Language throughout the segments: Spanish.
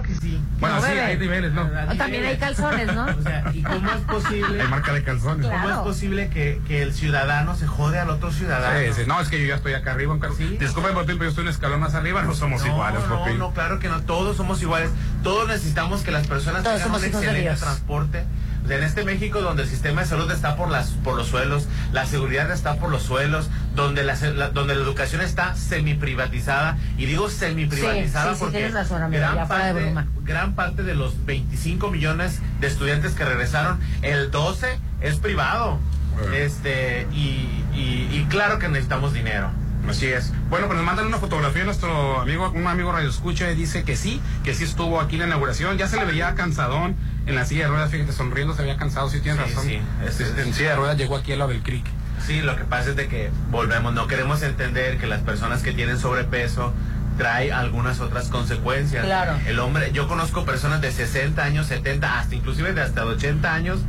Claro que sí. Bueno, No, sí, bebé. hay niveles, ¿no? Hay también hay calzones, ¿no? O sea, ¿y cómo es posible? Hay marca de calzones. Claro. ¿Cómo es posible que, que el ciudadano se jode al otro ciudadano? Sí, sí, no, es que yo ya estoy acá arriba. car- Sí. Disculpen, Popín, pero yo estoy un escalón más arriba, no somos no, iguales, no, Popín. no, claro que no, todos somos iguales. Todos necesitamos que las personas Todos tengan somos un excelente transporte. En este México donde el sistema de salud está por las por los suelos, la seguridad está por los suelos, donde la, donde la educación está semi-privatizada, y digo semi-privatizada Sí, porque razón, gran, de parte, broma. gran parte de los 25 millones de estudiantes que regresaron, el 12 es privado. Bueno. Este, y, y- y claro que necesitamos dinero. Así es. Bueno, pues nos mandan una fotografía nuestro amigo, un amigo Radio Escucha y dice que sí, que sí estuvo aquí en la inauguración. Ya se le veía cansadón en la silla de ruedas, fíjate, sonriendo, se veía cansado, sí tienes Sí, razón. sí, es- es- en silla de ruedas llegó aquí a lo del creek. Sí, lo que pasa es de que volvemos, no queremos entender que las personas que tienen sobrepeso trae algunas otras consecuencias. Claro. El hombre, yo conozco personas de 60 años, 70, hasta inclusive de hasta 80 años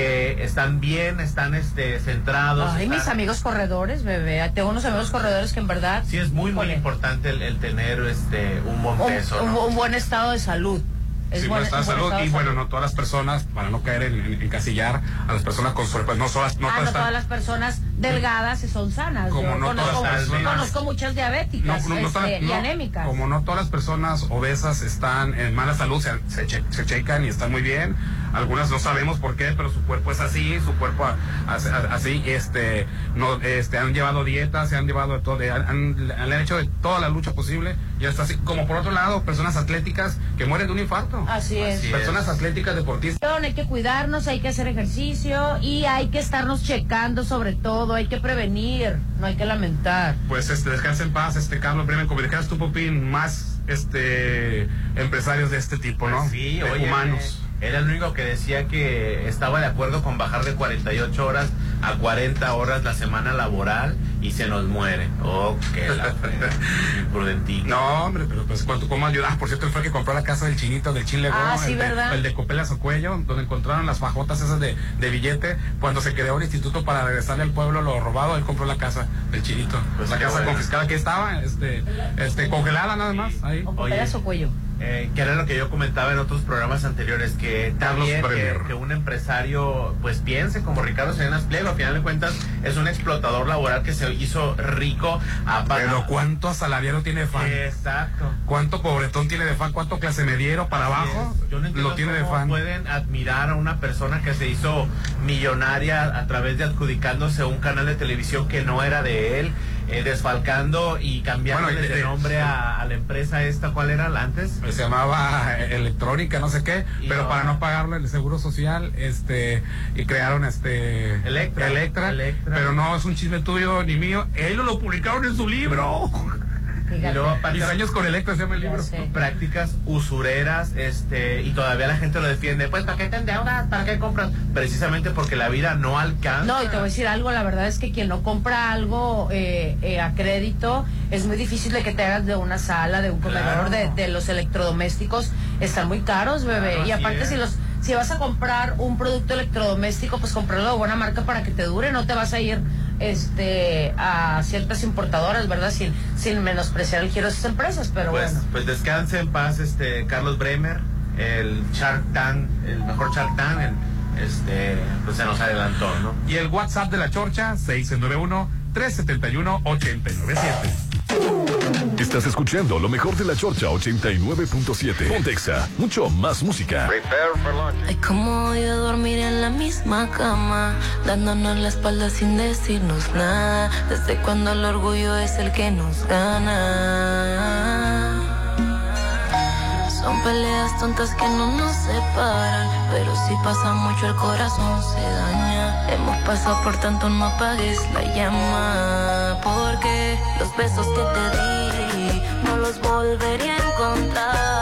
que están bien, están este centrados. Ay, mis amigos corredores, bebé. Tengo unos amigos corredores que en verdad. Sí, es muy, muy importante el, el tener este un buen peso. un- ¿no? un buen estado de salud. Es Sí, buen- buen salud y bueno, no todas las personas, para no caer en, en- encasillar a las personas con sobrepeso, no, todas- no ah, todas no están- todas las personas delgadas y son sanas. Como Yo no todas conozco, las personas- conozco muchas diabéticas No, no, no este, todas- y no, anémicas. Como no todas las personas obesas están en mala salud, se, se, che- se checan y están muy bien. Algunas no sabemos por qué, pero su cuerpo es así, su cuerpo a- a- así, este, no, este, han llevado dietas, se han llevado de todo, de- han, han- hecho de toda la lucha posible y está así. Como por otro lado, personas atléticas que mueren de un infarto. Así es. Así Personas es. atléticas deportistas. Hay que cuidarnos, hay que hacer ejercicio y hay que estarnos checando sobre todo, hay que prevenir, no hay que lamentar. Pues este, descansa en paz, este Carlos Bremen, como dijeras tú, Popín, más este empresarios de este tipo, ¿no? Pues sí, De oye, humanos. Era el único que decía que estaba de acuerdo con bajar de 48 horas a 40 horas la semana laboral y se nos muere. Oh, qué la. Imprudentito. No, hombre, pero pues cuánto, cómo ayudar. Ah, por cierto, él fue el que compró la casa del chinito del Chile Ah, sí, el, de, ¿verdad? el de Copelas o Cuello, donde encontraron las fajotas esas de, de billete. Cuando se creó el instituto para regresarle al pueblo lo robado, él compró la casa del chinito. Pues la casa bueno. confiscada que estaba, este, este, congelada nada más, ahí. O Oye. pedazo cuello. Eh, que era lo que yo comentaba en otros programas anteriores, que también que, que un empresario pues piense como Ricardo Salinas Pliego, a final de cuentas es un explotador laboral que se hizo rico a Pero cuánto asalariado tiene fan. Exacto. ¿Cuánto pobretón tiene de fan? ¿Cuánto clase mediero para abajo? Así. Yo no entiendo lo tiene de cómo fan. pueden admirar a una persona que se hizo millonaria a través de adjudicándose un canal de televisión que no era de él, eh, desfalcando y cambiando Bueno, de- nombre a, a la empresa esta, ¿cuál era la antes? se llamaba eh, electrónica, no sé qué, Y pero no. para no pagarle el seguro social, este, y crearon este Electra. Electra, Electra. pero no es un chisme tuyo ni mío, ellos lo publicaron en su libro. Y luego aparte- Mis años con Electra se llama el libro. sé. prácticas usureras, este, y todavía la gente lo defiende. Pues, ¿para qué te endeudas? ¿Para qué compras? Precisamente porque la vida no alcanza. No, y te voy a decir algo, la verdad es que quien no compra algo eh, eh, a crédito, es muy difícil de que te hagas de una sala, de un comedor, Claro. de, de los electrodomésticos, están muy caros, bebé. Claro, y aparte es. si los si vas a comprar un producto electrodoméstico, pues comprarlo de buena marca para que te dure, no te vas a ir este a ciertas importadoras, ¿verdad? Sin, sin menospreciar el giro de esas empresas, pero pues, bueno. pues descanse en paz, este, Carlos Bremer, el Shark Tank, el mejor Shark Tank, el- este, pues se nos adelantó, ¿no? Y el WhatsApp de la Chorcha, 691-371-897. Estás escuchando lo mejor de la Chorcha 89.7. Pontexa, mucho más música. Ay, cómo voy a dormir en la misma cama, dándonos la espalda sin decirnos nada. Desde cuando el orgullo es el que nos gana. Son peleas tontas que no nos separan, pero si pasa mucho el corazón se daña. Hemos pasado por tanto, no apagues la llama, porque los besos que te di no los volvería a encontrar.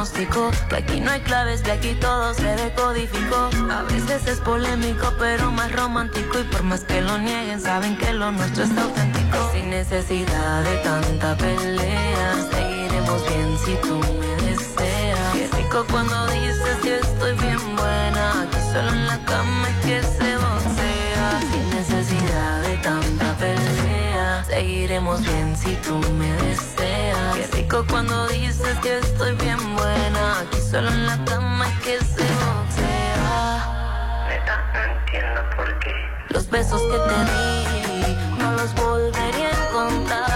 Que aquí no hay claves, que aquí todo se decodificó. A veces es polémico, pero más romántico. Y por más que lo nieguen, saben que lo nuestro es auténtico. Sin necesidad de tanta pelea, seguiremos bien si tú me deseas. Qué rico cuando dices que estoy bien buena. Aquí solo en la cama es que se seguiremos bien si tú me deseas. Qué rico cuando dices que estoy bien buena. Aquí solo en la cama es que se boxea. Neta, no entiendo por qué. Los besos que te di no los volvería a encontrar.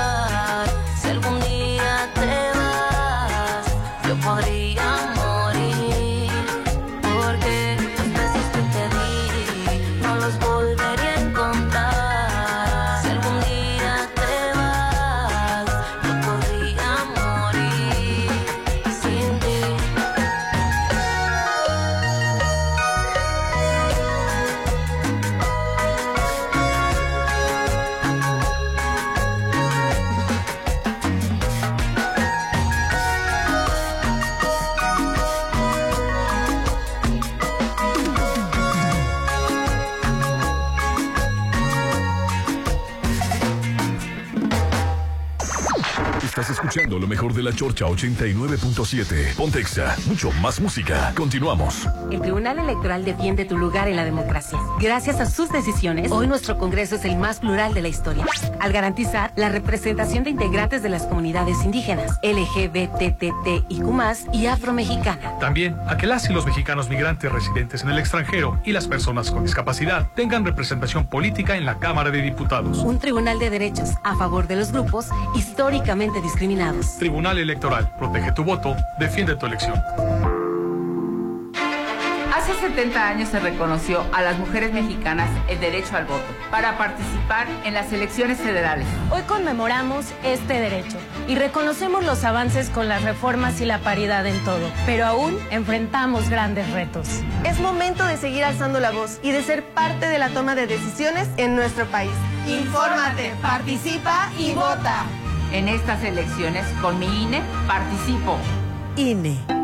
Lo mejor de la Chorcha 89.7. Pontexa, mucho más música. Continuamos. El Tribunal Electoral defiende tu lugar en la democracia. Gracias a sus decisiones, hoy nuestro Congreso es el más plural de la historia, al garantizar la representación de integrantes de las comunidades indígenas, LGBTTIQ+, y afromexicana. También a que las y los mexicanos migrantes residentes en el extranjero y las personas con discapacidad tengan representación política en la Cámara de Diputados. Un tribunal de derechos a favor de los grupos históricamente discriminados. Tribunal Electoral, protege tu voto, defiende tu elección. Hace 70 años se reconoció a las mujeres mexicanas el derecho al voto para participar en las elecciones federales. Hoy conmemoramos este derecho y reconocemos los avances con las reformas y la paridad en todo, pero aún enfrentamos grandes retos. Es momento de seguir alzando la voz y de ser parte de la toma de decisiones en nuestro país. Infórmate, participa y vota. En estas elecciones, con mi INE, participo. INE.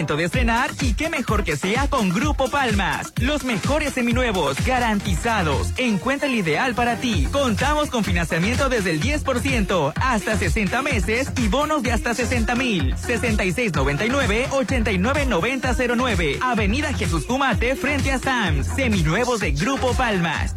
De estrenar y qué mejor que sea con Grupo Palmas. Los mejores seminuevos garantizados. Encuentra el ideal para ti. Contamos con financiamiento desde el 10% hasta 60 meses y bonos de hasta 60 mil. 6699-899009. Avenida Jesús Cumate frente a Sams. Seminuevos de Grupo Palmas.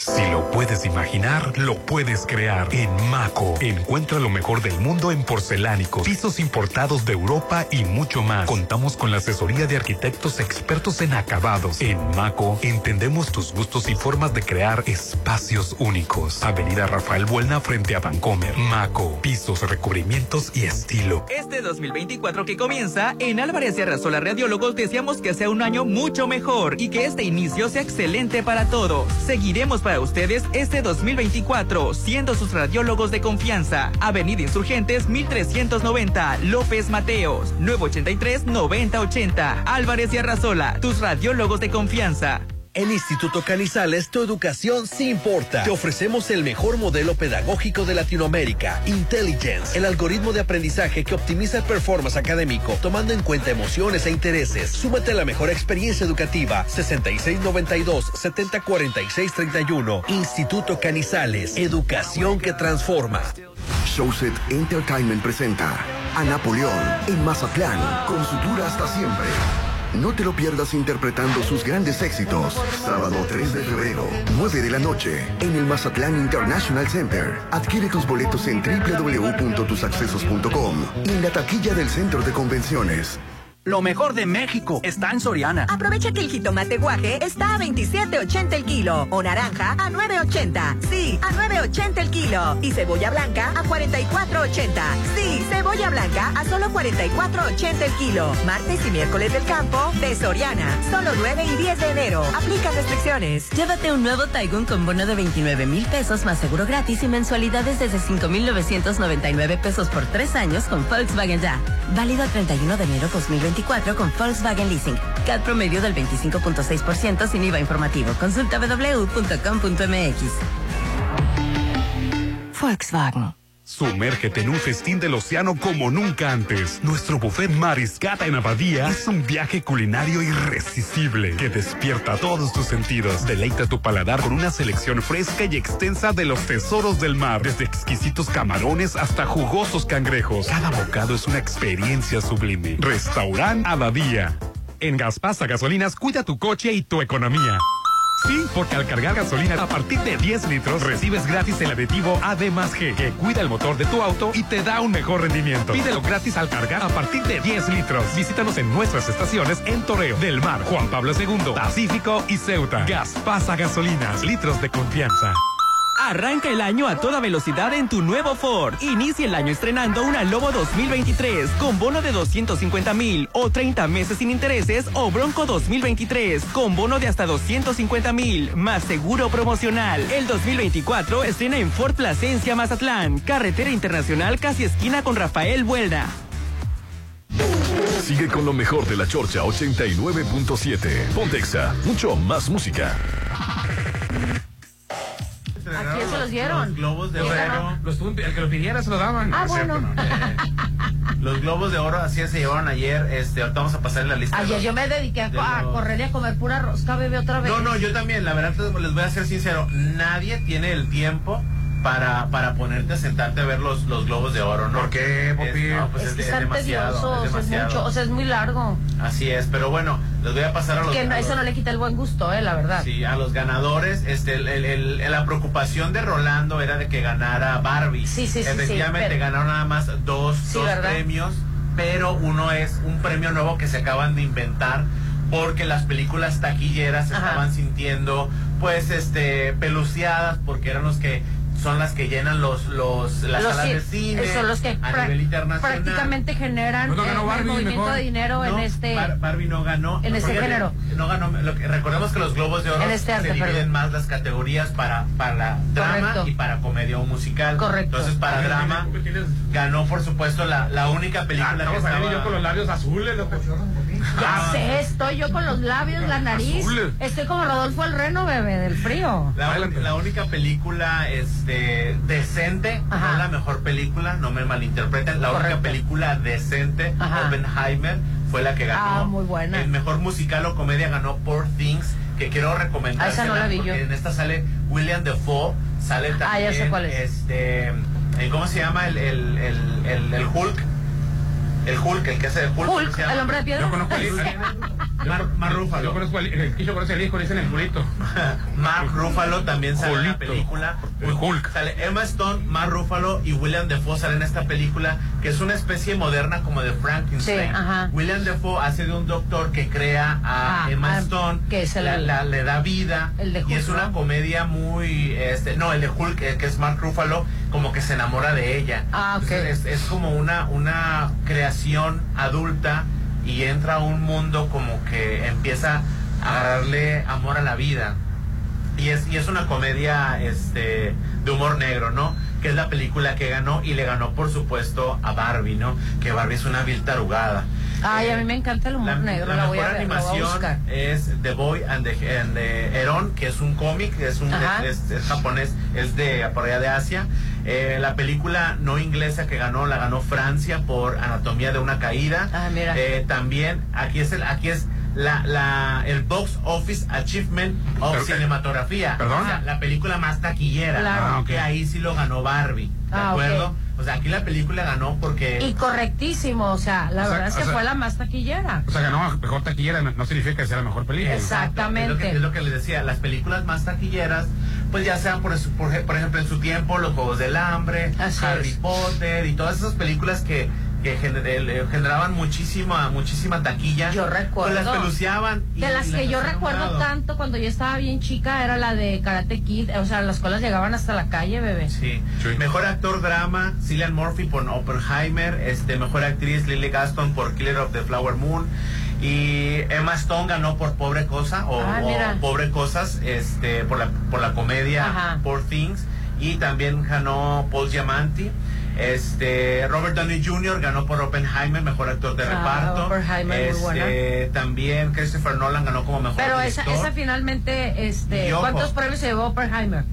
Si lo puedes imaginar, lo puedes crear. En Maco, encuentra lo mejor del mundo en porcelánicos, pisos importados de Europa y mucho más. Contamos con la asesoría de arquitectos expertos en acabados. En Maco, entendemos tus gustos y formas de crear espacios únicos. Avenida Rafael Buelna frente a Vancomer. Maco, pisos, recubrimientos y estilo. Este 2024 que comienza, en Álvarez y Arrasola Radiólogos deseamos que sea un año mucho mejor y que este inicio sea excelente para todos. Seguiremos para ustedes este 2024, siendo sus radiólogos de confianza. Avenida Insurgentes 1390, López Mateos, 983-9080. Álvarez y Arrasola, tus radiólogos de confianza. En Instituto Canizales, tu educación sí importa. Te ofrecemos el mejor modelo pedagógico de Latinoamérica, Intelligence, el algoritmo de aprendizaje que optimiza el performance académico, tomando en cuenta emociones e intereses. Súmate a la mejor experiencia educativa, 6692-704631. Instituto Canizales, educación que transforma. Showset Entertainment presenta a Napoleón en Mazatlán con su tour hasta siempre. No te lo pierdas interpretando sus grandes éxitos. Sábado 3 de febrero, 9 de la noche, en el Mazatlán International Center. Adquiere tus boletos en www.tusaccesos.com y en la taquilla del Centro de Convenciones. Lo mejor de México está en Soriana. Aprovecha que el jitomate guaje está a 27.80 el kilo o naranja a 9.80. Sí, a 9.80 el kilo. Y cebolla blanca a 44.80. Sí, cebolla blanca a solo 44.80 el kilo. Martes y miércoles del campo de Soriana. Solo 9 y 10 de enero. Aplica restricciones. Llévate un nuevo Taigun con bono de 29 mil pesos más seguro gratis y mensualidades desde 5,999 pesos por tres años con Volkswagen Ya. Válido el 31 de enero 2020 con Volkswagen Leasing. CAD promedio del 25.6% sin IVA informativo. Consulta www.com.mx. Volkswagen. Sumérgete en un festín del océano como nunca antes. Nuestro buffet Mariscata en Abadía es un viaje culinario irresistible que despierta todos tus sentidos. Deleita tu paladar con una selección fresca y extensa de los tesoros del mar, desde exquisitos camarones hasta jugosos cangrejos. Cada bocado es una experiencia sublime. Restaurant Abadía. En Gaspasa Gasolinas, cuida tu coche y tu economía. Sí, porque al cargar gasolina a partir de 10 litros recibes gratis el aditivo AD que cuida el motor de tu auto y te da un mejor rendimiento. Pídelo gratis al cargar a partir de 10 litros. Visítanos en nuestras estaciones en Toreo, Del Mar, Juan Pablo II, Pacífico y Ceuta. Gas pasa gasolinas, litros de confianza. Arranca el año a toda velocidad en tu nuevo Ford. Inicia el año estrenando una Lobo 2023 con bono de 250 mil o 30 meses sin intereses o Bronco 2023 con bono de hasta 250 mil más seguro promocional. El 2024 estrena en Ford Plasencia Mazatlán, carretera internacional casi esquina con Rafael Buelda. Sigue con lo mejor de la Chorcha 89.7. Pontexa, mucho más música. ¿A quién se los dieron? Los globos de ¿Quién oro. Los, el que lo pidiera se lo daban. Ah, No, es bueno. Los globos de oro así se llevaron ayer. Este, ahorita vamos a pasar la lista. Ayer los- yo me dediqué a, de a los- correr y a comer pura rosca, bebé, otra vez. No, no, yo también, la verdad les voy a ser sincero, nadie tiene el tiempo para, para ponerte a sentarte a ver los, los globos de oro, ¿no? ¿Por qué, Popi? Es, no, pues es es, que es están demasiado, tediosos, es es, demasiado. mucho, o sea, es muy largo. Así es, pero bueno, les voy a pasar a los Que no, eso no le quita el buen gusto, eh, la verdad. Sí, a los ganadores, este, el- el- el- la preocupación de Rolando era de que ganara Barbie. Sí, sí, sí, sí, Efectivamente, pero- ganaron nada más dos, Sí, dos premios, pero uno es un premio nuevo que se acaban de inventar porque las películas taquilleras se Ajá. estaban sintiendo, pues, este, peluciadas porque eran los que son las que llenan los, los, las Los salas de cine son los que a nivel internacional. prácticamente generan Pues no ganó eh, Barbie, el movimiento mejor. de dinero en este. Bar- Barbie no ganó. en ese Porque género. No ganó. Lo que, recordemos que los Globos de Oro En este arte, se dividen perdón. más las categorías para, para drama Correcto. y para comedia o musical. Correcto. Entonces, para drama ganó, por supuesto, la, la única película que estaba... yo con los labios azules, los Ya sé, estoy yo con los labios, la nariz. Azules. Estoy como Rodolfo el Reno, bebé, del frío. La, la única película este, decente, no la mejor película, no me malinterpreten, la única película decente, Ajá. Oppenheimer, fue la que ganó. Ah, muy buena. El mejor musical o comedia ganó Poor Things, que quiero recomendar. Ah, esa no la vi yo. En esta sale William Defoe, sale también. Ah, ya sé cuál es. Este, ¿Cómo se llama el, el, el, el, el Hulk? El Hulk, el que hace de Hulk. ¿cómo Hulk, el hombre de piedra. Yo conozco. Mar, Mar Ruffalo. Yo conozco el que yo conozco al hijo, le dicen el culito. Mark Ruffalo también sale en la Julito. película. El Hulk. Sale Emma Stone, Mark Ruffalo y William Defoe salen en esta película que es una especie moderna como de Frankenstein. Sí, ajá. William Defoe hace de un doctor que crea a Ah, Emma ah, Stone, que es el- la- la- le da vida El de y es una ¿no? comedia muy, este, no, el de Hulk eh, que es Mark Ruffalo como que se enamora de ella. Ah, ok. Entonces, es, es como una una creación adulta y entra a un mundo como que empieza a agarrarle amor a la vida. Y es, y es una comedia este, de humor negro, ¿no? Que es la película que ganó y le ganó, por supuesto, a Barbie, ¿no? Que Barbie es una vil tarugada. Ay, a mí me encanta el humor negro, la, voy mejor voy a animación buscar. es The Boy and the, and the Heron, que es un cómic, es un es, es japonés, es de por allá de Asia. Eh, la película no inglesa que ganó, la ganó Francia por Anatomía de una caída. Ah, mira. Eh, también aquí es el, aquí es la, la, el Box Office Achievement of Pero, eh, Cinematografía. ¿perdón? O sea, la película más taquillera. Claro. Ah. Que ahí sí lo ganó Barbie. ¿De Ah, acuerdo? O sea, aquí la película ganó porque. Y correctísimo, o sea, la O sea, verdad es que sea- fue la más taquillera. O sea, ganó mejor taquillera, no, no significa que sea la mejor película. Exactamente. Es lo, que, es lo que les decía, las películas más taquilleras, pues ya sean por, por, por ejemplo en su tiempo Los Juegos del Hambre, Así Harry es. Potter y todas esas películas que, que gener- eh, generaban muchísima muchísima taquilla. Yo recuerdo. Pues las peluceaban. y- De las y que yo recuerdo lado. tanto cuando yo estaba bien chica era la de Karate Kid. O sea, las colas llegaban hasta la calle, bebé. Sí. Mejor actor drama, Cillian Murphy por Oppenheimer, este mejor actriz Lily Gaston por Killer of the Flower Moon y Emma Stone ganó por Pobre Cosa o, Ah, o. Pobre Cosas, este por la por la comedia Ajá. Poor Things y también ganó Paul Giamatti. Este Robert Downey Jr. ganó por Oppenheimer mejor actor de Ah, reparto. Este, también Christopher Nolan ganó como mejor Pero esa, director. esa finalmente, este, Y ojo. ¿cuántos premios se llevó Oppenheimer?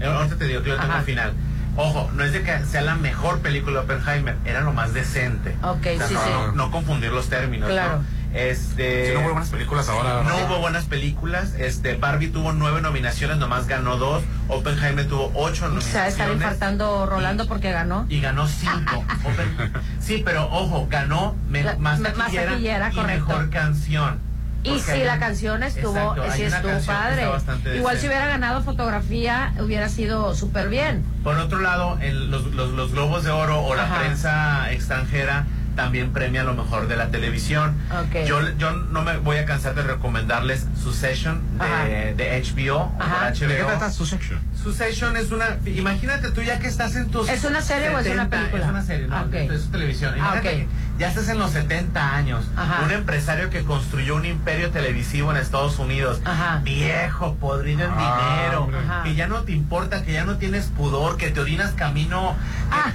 Eh, Ahorita te digo que yo tengo al final. Ojo, no es de que sea la mejor película de Oppenheimer, era lo más decente. Ok, O sea, sí, no, sí. no- no confundir los términos. Claro. ¿no? Este, Sí, no hubo buenas películas ahora, No ¿no? hubo buenas películas. Este, Barbie tuvo nueve nominaciones, nomás ganó dos. Oppenheimer tuvo ocho O sea, nominaciones. infartando Rolando porque ganó. Y ganó cinco. Open- sí, pero ojo, ganó me- La- más, más taquillera y correcto. mejor canción. Y sí, hay la canción estuvo, sí estuvo padre. Igual si hubiera ganado fotografía, hubiera sido súper bien. Por otro lado, el- los, los- los Globos de Oro o la Ajá. prensa extranjera también premia lo mejor de la televisión. Ok. Yo, yo no me voy a cansar de recomendarles Succession de, de HBO o Ajá. HBO. ¿De qué trata Succession? Succession es una... Imagínate tú ya que estás en tus... ¿Es una serie o es una 70, película? Es una serie, no, Ah, ok. es televisión. Ah, Imagínate ok. que ya estás en los 70 años. Ajá. Un empresario que construyó un imperio televisivo en Estados Unidos. Ajá. Viejo, podrido en Ah, dinero. Que ya no te importa, que ya no tienes pudor, que te orinas camino,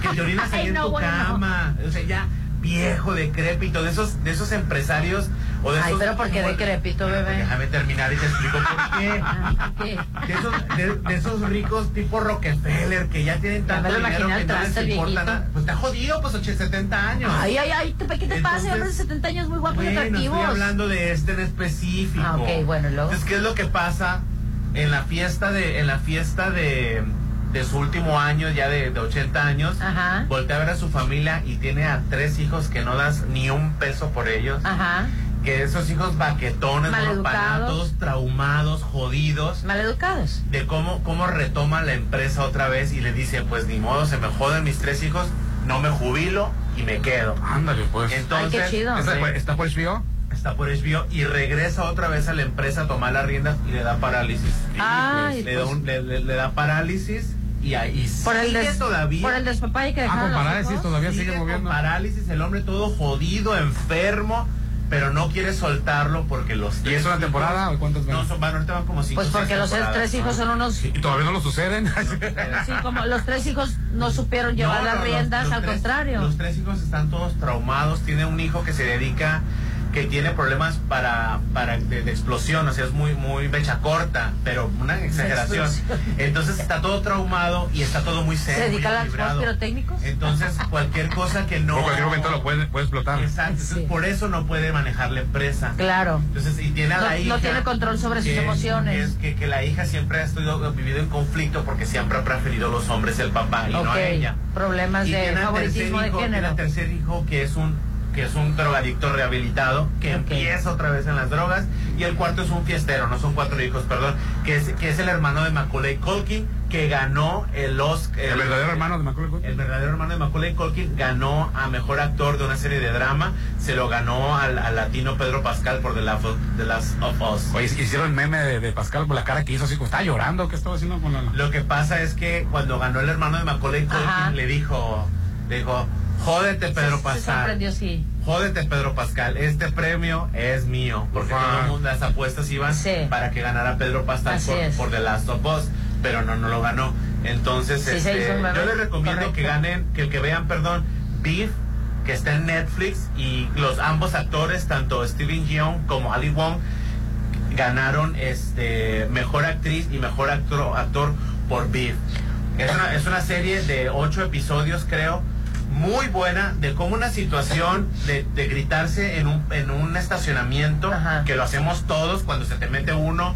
que, que te orinas ahí Ay, en no, tu bueno. cama. O sea, ya viejo, decrépito, de esos, de esos empresarios o de Ay, esos... pero ¿por qué decrépito, bebé? Déjame terminar y te explico por qué. Ah, ¿qué? De esos, de, de esos ricos tipo Rockefeller que ya tienen tanto dinero que no les importa nada. Pues está jodido, pues 80, 70 años. Ay, ay, ay, ¿qué ¿qué te pasa? Entonces, Hombres de 70 años muy guapos y Bueno, atractivos. estoy hablando de este en específico. Ah, ok, bueno, y luego. Entonces, ¿qué es lo que pasa en la fiesta de, en la fiesta de, de su último año, ya de, de 80 años? Ajá. Voltea a ver a su familia y tiene a tres hijos que no das ni un peso por ellos. Ajá. Que esos hijos baquetones, monopanados, traumados, jodidos Maleducados. de cómo, cómo retoma la empresa otra vez y le dice, pues ni modo, se me joden mis tres hijos, no me jubilo y me quedo. Ándale, pues. Entonces, Ay, qué chido. ¿Está, Sí. por- ¿Está por HBO? está por HBO y regresa otra vez a la empresa a tomar las riendas y le da parálisis. Ay, le, da pues. un- le- le- le da parálisis y ahí Por el, sigue des, todavía. por el despapalle que Ah, con los parálisis todavía sigue sigue con moviendo. parálisis, el hombre todo jodido, enfermo, pero no quiere soltarlo porque los ¿Y tres es una temporada o cuántas van? No, son, van, ahorita van como cinco Pues porque los tres hijos son unos... ¿Y todavía no lo suceden? Sí, como los tres hijos no supieron llevar No, las no, los- riendas, los al tres- contrario. Los tres hijos están todos traumados. Tiene un hijo que se dedica, que tiene problemas para, para de, de explosión, o sea, es muy, muy becha corta, pero una exageración. Entonces está todo traumado y está todo muy ¿Se serio. dedica a los pirotécnicos? Entonces, cualquier cosa que no. Por cualquier momento lo puede, puede explotar. Exacto, entonces, Sí. por eso no puede manejar la empresa. Claro. Entonces, y tiene a la No- hija. no tiene control sobre sus que- emociones. Es que, que la hija siempre ha estado, vivido en conflicto porque siempre ha preferido los hombres el papá y no a ella. problemas Y de tiene favoritismo de hijo- tiene género. al tercer hijo que es un que es un drogadicto rehabilitado que empieza otra vez en las drogas y el cuarto es un fiestero no son cuatro hijos perdón que es que es el hermano de Macaulay Culkin que ganó el Oscar ¿El verdadero hermano de Macaulay Culkin? el verdadero hermano de Macaulay Culkin ganó a mejor actor de una serie de drama se lo ganó al, al latino Pedro Pascal por The Last of, The Last of Us Oye, hicieron el meme de, de Pascal por la cara que hizo así, como estaba llorando. ¿Qué estaba haciendo con la.? Lo que pasa es que cuando ganó el hermano de Macaulay Culkin Ajá. le dijo, le dijo, jódete Pedro Se Pascal. sí. Jódete Pedro Pascal, este premio es mío. Porque Ajá. todo el mundo, las apuestas iban Sí. para que ganara Pedro Pascal por, The Last of Us, pero no, no lo ganó. Entonces, Sí, este, yo les recomiendo Correcto. que ganen, que, que vean, perdón, Beef, que está en Netflix, y los ambos actores, tanto Steven Yeun como Ali Wong, ganaron este mejor actriz y mejor actor, actor por Beef. Es una, es una serie de ocho episodios, creo, muy buena, de cómo una situación de, de gritarse en un, en un estacionamiento, Ajá. que lo hacemos todos cuando se te mete uno.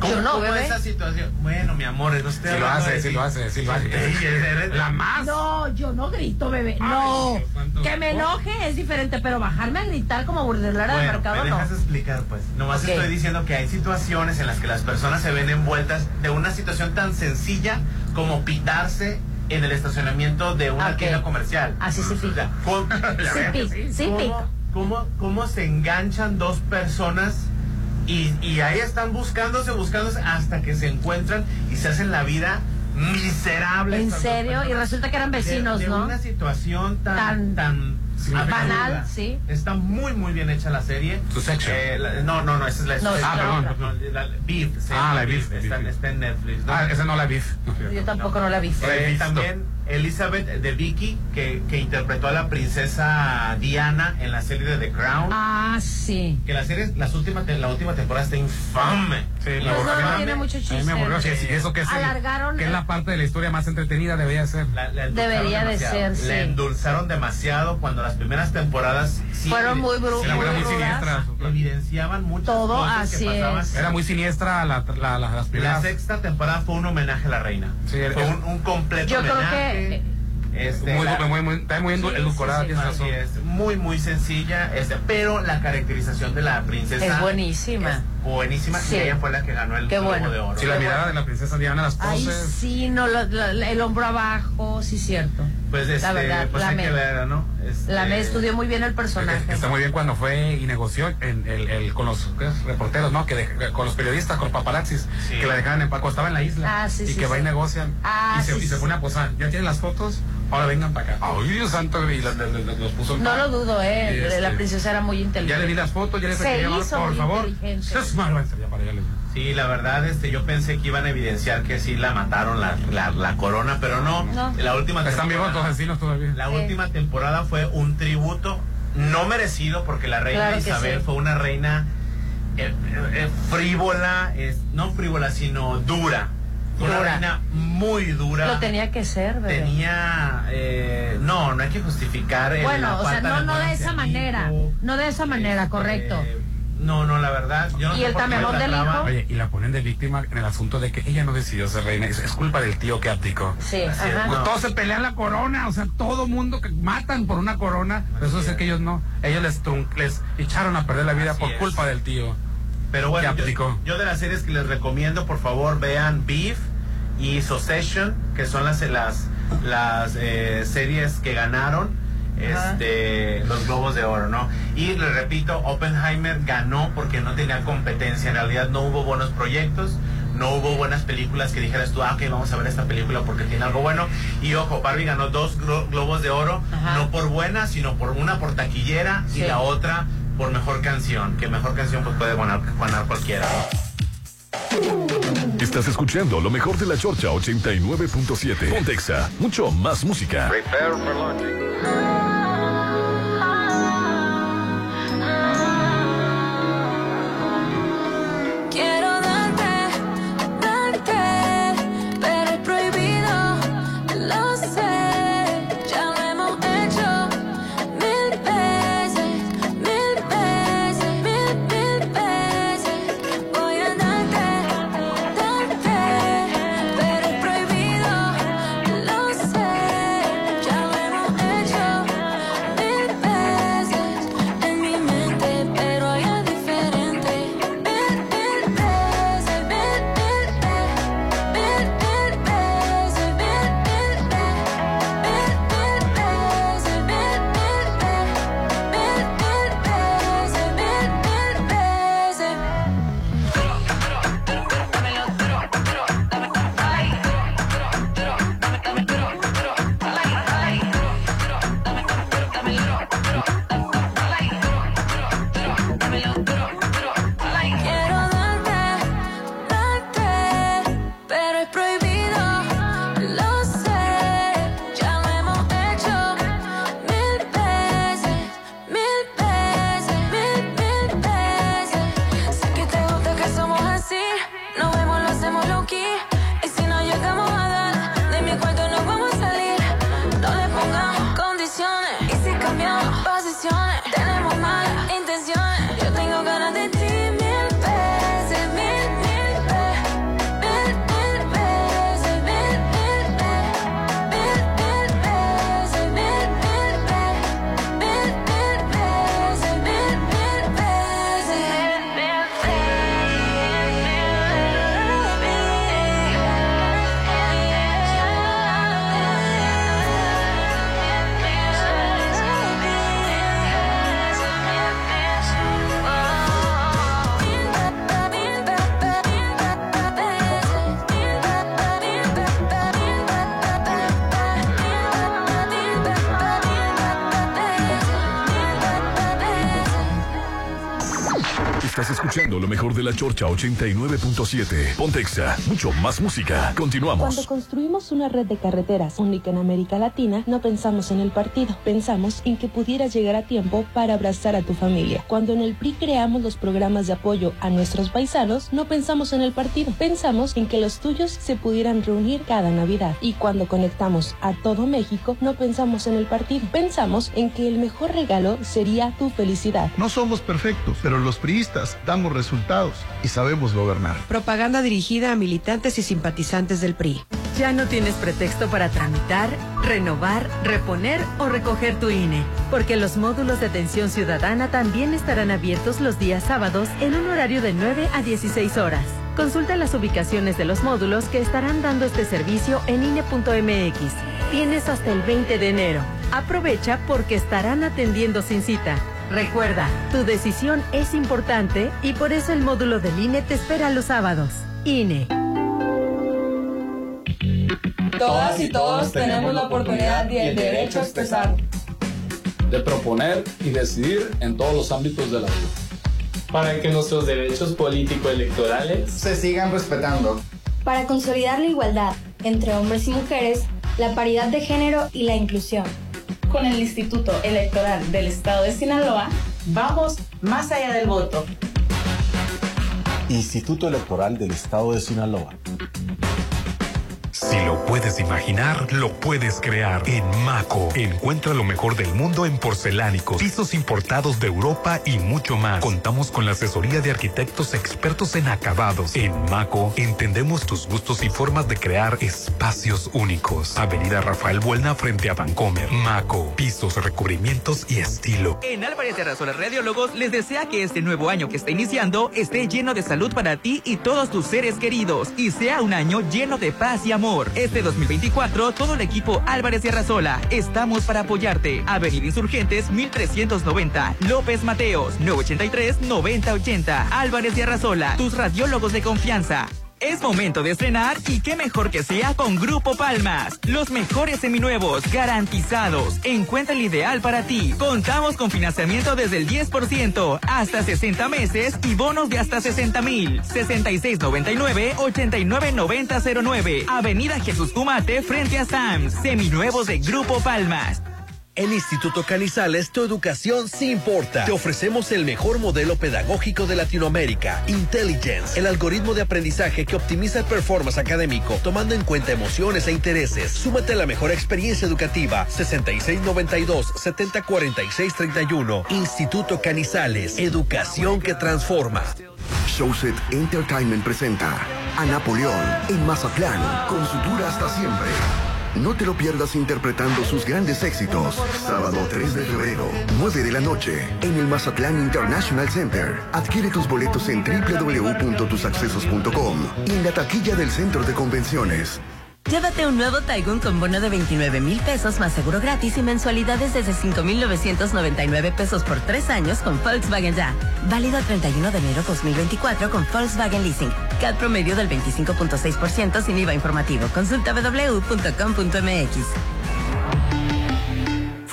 ¿Cómo, Yo no, cómo bebé. esa situación? Bueno, mi amor, no estoy Sí lo hace, de ti. lo hace, sí lo hace. Sí, eres- La más. No, yo no grito, bebé. No. Dios. Que me enoje es diferente, pero bajarme a gritar como burdelera de Bueno, mercado ¿me no. dejas explicar, pues? Nomás estoy diciendo que hay situaciones en las que las personas se ven envueltas de una situación tan sencilla como pitarse en el estacionamiento de una Ok. tienda comercial. Así sí O pico. sea, ¿cómo, ¿Cómo- cómo, cómo se enganchan dos personas y, y ahí están buscándose, buscándose hasta que se encuentran y se hacen la vida miserable. ¿En serio? Y resulta que eran De- vecinos, de ¿no? una situación tan, Tan tan, banal, absurda. sí. Está muy, muy bien hecha la serie. Eh, la- no, no, no, esa es la No, es ah, la perdón, no, la- Beef. Ah, la Beef, Está, Beef. está en Netflix. ¿no? Ah, esa no la vi. Yo tampoco no la vi. Eh, también Elizabeth de Vicky, que, que interpretó a la princesa Diana en la serie de The Crown. Ah, sí. Que la serie, las últimas, la última temporada está infame. Sí, Pues no, no aburrió. tiene mucho A mí chiste. me aburrió. Sí, sí, eso que es, el- Alargaron que es la parte de la historia más entretenida debería ser. La- la endulzaron Debería de demasiado. ser, La sí. endulzaron demasiado cuando las primeras temporadas sí Fueron muy bru- Era muy muy siniestra. evidenciaban muchas Todo cosas así que pasaban. es. Era muy siniestra la, la, la- las La primeras. sexta temporada fue un homenaje a la reina. Sí, fue es- un, un completo Yo creo homenaje. Que- Este, muy, la- muy, muy, está muy Sí, edulcorada, sí, sí, tienes así razón. es. Muy, muy sencilla, este, pero la caracterización de la princesa Es buenísima. es buenísima Sí. y ella fue la que ganó el Qué Globo bueno. de Oro. Sí, la mirada de la princesa Diana, las Ay, poses. sí, no, lo- lo- el hombro abajo, sí, cierto. Pues, este, la verdad, pues la hay me, que ¿no? Este, la me estudió muy bien el personaje. Está muy bien cuando fue y negoció en el, el- con los reporteros, ¿no? Que de- con los periodistas, con los paparazzis, Sí. que la dejaban en cuando estaba en la isla. Ah, sí, y sí, que va y negocian. Ah, y se, sí, y se pone a posar. ¿Ya tienen las fotos? Ahora vengan para acá. Ay, Dios santo. Y la- la- la- los puso en No lo dudo, ¿eh? Y, este, la princesa era muy inteligente. Ya le vi las fotos, ya le Se hizo por favor. Ya para allá. Sí, la verdad, este, yo pensé que iban a evidenciar que sí la mataron la, la, la corona, pero no. No. La última Están vivos los vecinos todavía. la Sí. última temporada fue un tributo no merecido porque la reina Claro Isabel sí. fue una reina eh, eh, frívola, es, no frívola, sino dura. Una Dura. reina muy dura. Lo tenía que ser, bebé. Tenía, eh, no, no hay que justificar. el- bueno, la o sea, no, no de esa manera. No de esa manera, este, correcto. No, no, la verdad. Yo no ¿Y el la del hijo? Oye, y la ponen de víctima en el asunto de que ella no decidió ser reina. Es, es culpa del tío que abdicó. Sí, Así ajá. no. Todos se pelean la corona, o sea, todo mundo que matan por una corona. Pero eso es que ellos no. Ellos les, les echaron a perder la vida Así por es. culpa del tío. Pero bueno, que yo, abdicó. yo de las series que les recomiendo, por favor, vean Beef y Succession, que son las las, las eh, series que ganaron. Este los Globos de Oro, ¿no? Y les repito, Oppenheimer ganó porque no tenía competencia. En realidad no hubo buenos proyectos. No hubo buenas películas que dijeras tú, ah, ok, vamos a ver esta película porque tiene algo bueno. Y ojo, Barbie ganó dos glo- globos de oro, Ajá. no por buena, sino por una por taquillera Sí. y la otra por mejor canción. Que mejor canción pues puede ganar, ganar cualquiera. Estás escuchando lo mejor de la Chorcha 89.7. Pontexa, mucho más música. Escuchando lo mejor de la Chorcha 89.7. Pontexa, mucho más música. Continuamos. Cuando construimos una red de carreteras única en América Latina, no pensamos en el partido, pensamos en que pudieras llegar a tiempo para abrazar a tu familia. Cuando en el PRI creamos los programas de apoyo a nuestros paisanos, no pensamos en el partido, pensamos en que los tuyos se pudieran reunir cada Navidad. Y cuando conectamos a todo México, no pensamos en el partido, pensamos en que el mejor regalo sería tu felicidad. No somos perfectos, pero los priistas damos resultados y sabemos gobernar. Propaganda dirigida a militantes y simpatizantes del PRI. Ya no tienes pretexto para tramitar, renovar, reponer o recoger tu INE, porque los módulos de atención ciudadana también estarán abiertos los días sábados en un horario de 9 a 16 horas. Consulta las ubicaciones de los módulos que estarán dando este servicio en INE.mx. Tienes hasta el 20 de enero. Aprovecha porque estarán atendiendo sin cita. Recuerda, tu decisión es importante y por eso el módulo del INE te espera los sábados. INE. Todas y todos tenemos la oportunidad y el derecho a expresar. De proponer y decidir en todos los ámbitos de la vida. Para que nuestros derechos político-electorales se sigan respetando. Para consolidar la igualdad entre hombres y mujeres, la paridad de género y la inclusión. Con el Instituto Electoral del Estado de Sinaloa, vamos más allá del voto. Instituto Electoral del Estado de Sinaloa. Si lo puedes imaginar, lo puedes crear. En Maco, encuentra lo mejor del mundo en porcelánicos, pisos importados de Europa y mucho más. Contamos con la asesoría de arquitectos expertos en acabados. En Maco, entendemos tus gustos y formas de crear espacios únicos. Avenida Rafael Buelna frente a Vancomer. Maco, pisos, recubrimientos y estilo. En Álvarez Terrazola Radiólogos les desea que este nuevo año que está iniciando esté lleno de salud para ti y todos tus seres queridos y sea un año lleno de paz y amor. Este 2024, todo el equipo Álvarez y Arrasola, estamos para apoyarte. Avenida Insurgentes, 1390. López Mateos, 983-9080. Álvarez y Arrasola, tus radiólogos de confianza. Es momento de estrenar y qué mejor que sea con Grupo Palmas. Los mejores seminuevos, garantizados. Encuentra el ideal para ti. Contamos con financiamiento desde el 10% hasta 60 meses y bonos de hasta 60 mil. 6699-899009. Avenida Jesús Cumate frente a Sams. Seminuevos de Grupo Palmas. En Instituto Canizales, tu educación sí importa. Te ofrecemos el mejor modelo pedagógico de Latinoamérica, Intelligence, el algoritmo de aprendizaje que optimiza el performance académico, tomando en cuenta emociones e intereses. Súmate a la mejor experiencia educativa, 6692-704631. Instituto Canizales, educación que transforma. Showset Entertainment presenta a Napoleón en Mazatlán, con su dura hasta siempre. No te lo pierdas interpretando sus grandes éxitos. Sábado 3 de febrero, 9 de la noche, en el Mazatlán International Center. Adquiere tus boletos en www.tusaccesos.com y en la taquilla del Centro de Convenciones. Llévate un nuevo Taigun con bono de 29 mil pesos más seguro gratis y mensualidades desde 5,999 pesos por tres años con Volkswagen Ya. Válido el 31 de enero 2024 con Volkswagen Leasing. CAD promedio del 25.6% sin IVA informativo. Consulta www.com.mx.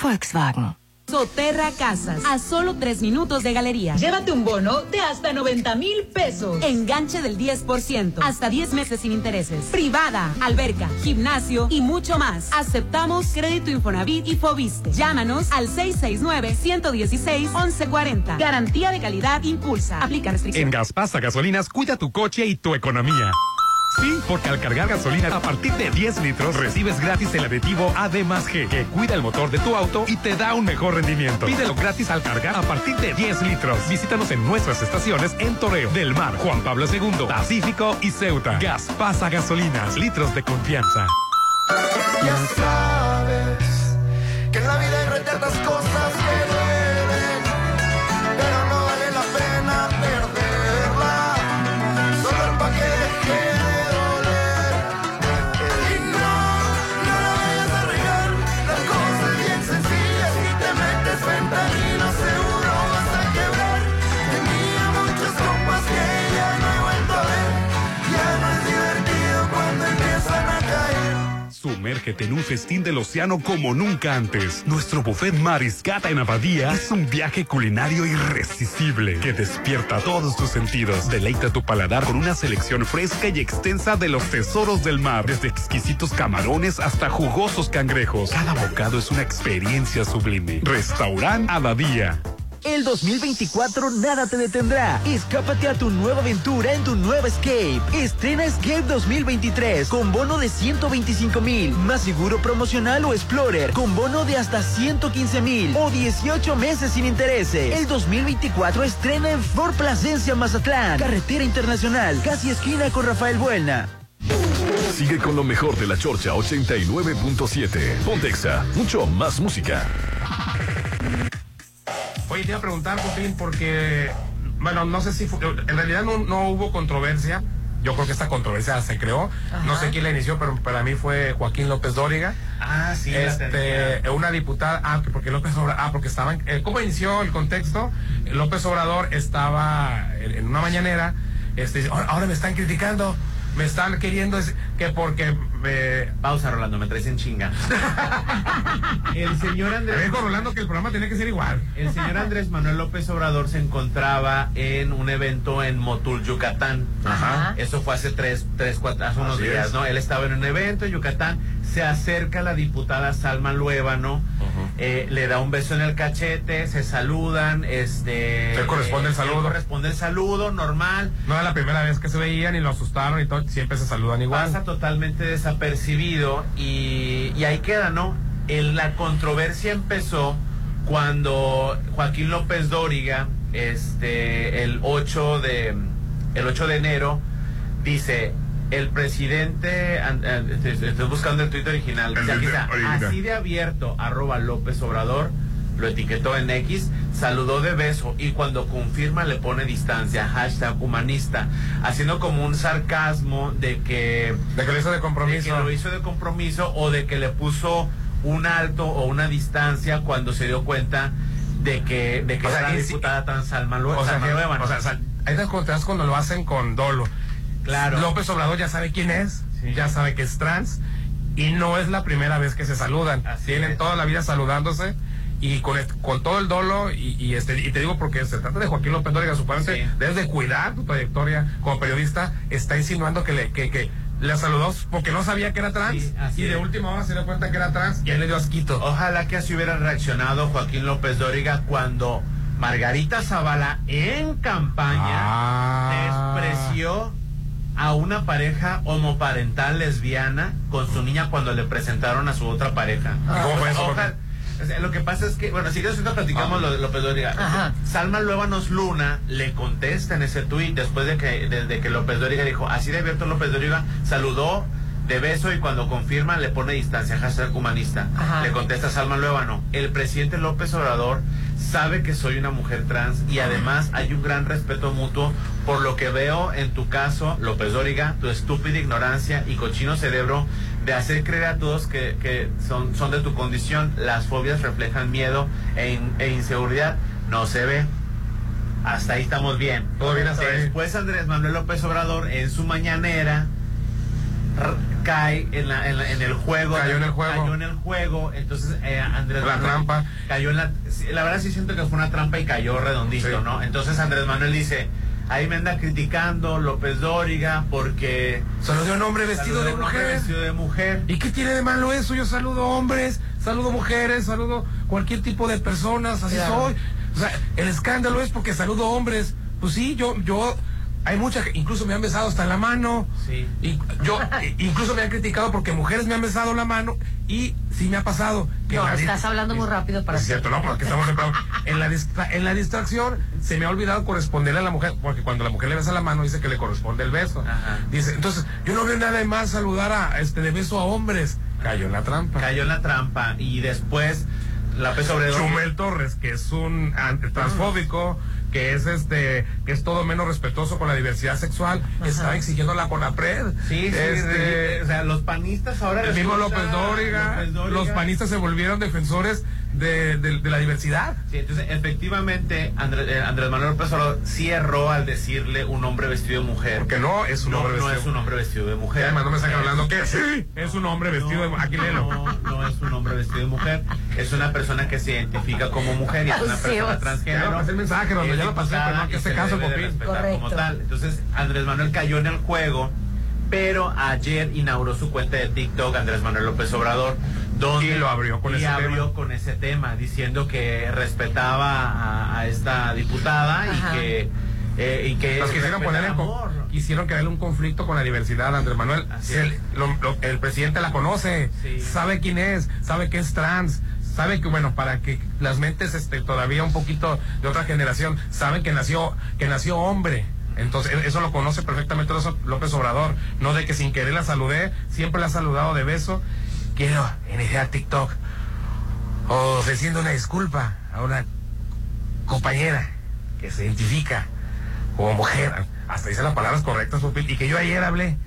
Volkswagen. Soterra Casas, a solo tres minutos de galería. Llévate un bono de hasta 90 mil pesos. Enganche del 10%, hasta 10 meses sin intereses. Privada, alberca, gimnasio y mucho más. Aceptamos crédito Infonavit y Fobiste. Llámanos al 669-116-1140. Garantía de calidad impulsa. Aplica restricciones. En Gaspasa Gasolinas, cuida tu coche y tu economía. Sí, porque al cargar gasolina a partir de 10 litros recibes gratis el aditivo AD más G que cuida el motor de tu auto y te da un mejor rendimiento. Pídelo gratis al cargar a partir de 10 litros. Visítanos en nuestras estaciones en Toreo, Del Mar, Juan Pablo II, Pacífico y Ceuta. Gas pasa gasolinas, litros de confianza. Ya sabes que en la vida hay cosas que En un festín del océano como nunca antes. Nuestro buffet Mariscata en Abadía es un viaje culinario irresistible que despierta todos tus sentidos. Deleita tu paladar con una selección fresca y extensa de los tesoros del mar, desde exquisitos camarones hasta jugosos cangrejos. Cada bocado es una experiencia sublime. Restaurant Abadía. El 2024 nada te detendrá. Escápate a tu nueva aventura en tu nueva Escape. Estrena Escape 2023 con bono de 125 mil, más seguro promocional o Explorer con bono de hasta 115 mil o 18 meses sin intereses. El 2024 estrena en Fort Plasencia, Mazatlán. Carretera Internacional, casi esquina con Rafael Buelna. Sigue con lo mejor de la Chorcha 89.7. Pontexa, mucho más música. Oye, te iba a preguntar, Joaquín, porque, bueno, no sé si fue, en realidad no, no hubo controversia. Yo creo que esta controversia se creó. No sé quién la inició, pero para mí fue Joaquín López Dóriga. Ah, sí. Este, una diputada, ah, que porque López Obrador, ah, porque estaban, eh, ¿cómo inició el contexto? López Obrador estaba en, en una mañanera, este, ahora me están criticando, me están queriendo, es- que porque me... Pausa, Rolando, me traes en chinga. El señor Andrés. Me dijo Rolando que el programa tenía que ser igual. El señor Andrés Manuel López Obrador se encontraba en un evento en Motul, Yucatán. Ajá. Eso fue hace tres, tres cuatro, hace unos Así días, es. ¿no? Él estaba en un evento en Yucatán, se acerca la diputada Salma Luébano, eh, le da un beso en el cachete, se saludan, este... Se corresponde el eh, saludo. corresponde el saludo, normal. No era la primera vez que se veían y lo asustaron y todo, siempre se saludan igual. Pasa totalmente desapercibido y, y ahí queda, ¿no? El- la controversia empezó cuando Joaquín López Dóriga, este, el 8 de, el 8 de enero, dice, el presidente, an- an- estoy buscando el tuit original, así de abierto, arroba López Obrador, lo etiquetó en X, saludó de beso y cuando confirma le pone distancia, hashtag humanista, haciendo como un sarcasmo de que... De que lo hizo de compromiso. de que lo hizo de compromiso o de que le puso un alto o una distancia cuando se dio cuenta de que, de que O sea, era diputada tan Salma O sea, Salma que- o sea, ahí te encontrás cuando lo hacen con dolo. Claro. López Obrador ya sabe quién es, ya sabe que es trans y no es la primera vez que se saludan. Tienen toda la vida saludándose y con, con todo el dolo y, y este y te digo porque se trata de Joaquín López Dóriga, supuestamente debes de cuidar tu trayectoria como periodista, está insinuando que le que, que le saludó porque no sabía que era trans y de es. última hora se dio cuenta que era trans y él le dio asquito. Ojalá que así hubiera reaccionado Joaquín López Dóriga cuando Margarita Zavala en campaña despreció a una pareja homoparental lesbiana con su niña cuando le presentaron a su otra pareja. ¿Cómo fue eso? Ojalá- o sea, lo que pasa es que, bueno, si ahorita platicamos lo de López Dóriga. Ajá. Salma Luébanos Luna le contesta en ese tuit después de que, desde que López Dóriga dijo, así de abierto López Dóriga saludó de beso y cuando confirma le pone distancia, hashtag humanista. Ajá. Le contesta Salma Luébano, el presidente López Obrador sabe que soy una mujer trans y además hay un gran respeto mutuo por lo que veo en tu caso, López Dóriga, tu estúpida ignorancia y cochino cerebro de hacer creer a todos que, que son, son de tu condición. Las fobias reflejan miedo e, in- e inseguridad. No se ve. Hasta ahí estamos bien. Todo bien hasta ahí. Después Andrés Manuel López Obrador en su mañanera cae en, la- en la- en el juego. Cayó en el juego. Cayó en el juego. Entonces eh, Andrés La Manuel trampa. Cayó en la... La verdad sí siento que fue una trampa y cayó redondito, Sí. ¿no? Entonces Andrés Manuel dice... Ahí me anda criticando López Dóriga porque... Saludó a un hombre vestido de a un hombre mujer. vestido de mujer. ¿Y qué tiene de malo eso? Yo saludo hombres, saludo mujeres, saludo cualquier tipo de personas, así Claro. soy. O sea, el escándalo es porque saludo hombres. Pues sí, yo, yo, hay muchas, que incluso me han besado hasta la mano. Sí. Y yo, incluso me han criticado porque mujeres me han besado la mano y sí me ha pasado. Que No, la estás hablando muy rápido para es cierto, no, porque estamos en, en la distra- en la distracción se me ha olvidado corresponderle a la mujer, porque cuando la mujer le besa la mano dice que le corresponde el beso. Dice, entonces, yo no veo nada de más saludar a este de beso a hombres. Cayó en la trampa. Cayó en la trampa y después López Obrador... Chumel Torres, que es un ante- transfóbico, que es este, que es todo menos respetuoso con la diversidad sexual, está exigiendo la CONAPRED. Sí, sí, Este, o sea, los panistas ahora el mismo resulta- López Dóriga, López Dóriga. los panistas se volvieron defensores de, de, de la diversidad. Sí, entonces efectivamente Andrés, eh, Andrés Manuel López Obrador sí erró al decirle un hombre vestido de mujer. Porque no es un no, hombre no vestido. es un hombre vestido de mujer. Y además no me están Es- hablando que sí, es un hombre vestido de mujer. Aquí léelo. No, no es un hombre vestido de mujer, es una persona que se identifica como mujer y es una persona transgénero. Ya pasé el mensaje, Rondo, ya lo pasé, pero no, que este se caso, debe de como Correcto. tal. Entonces, Andrés Manuel cayó en el juego, pero ayer inauguró su cuenta de TikTok, Andrés Manuel López Obrador, donde Y lo abrió con y ese abrió tema. con ese tema, diciendo que respetaba a, a esta diputada Ajá. y que eh, y que quisieron poner en amor. quisieron crear un conflicto con la diversidad, Andrés Manuel. El, es. lo- lo- el presidente la conoce, Sí. sabe quién es, sabe que es trans, sabe que bueno, para que las mentes este todavía un poquito de otra generación saben que nació que nació hombre. Entonces, e- eso lo conoce perfectamente López Obrador. No de que sin querer la saludé, siempre la ha saludado de beso. Quiero iniciar TikTok ofreciendo una disculpa a una compañera que se identifica como mujer, hasta dice las palabras correctas, y que yo ayer hablé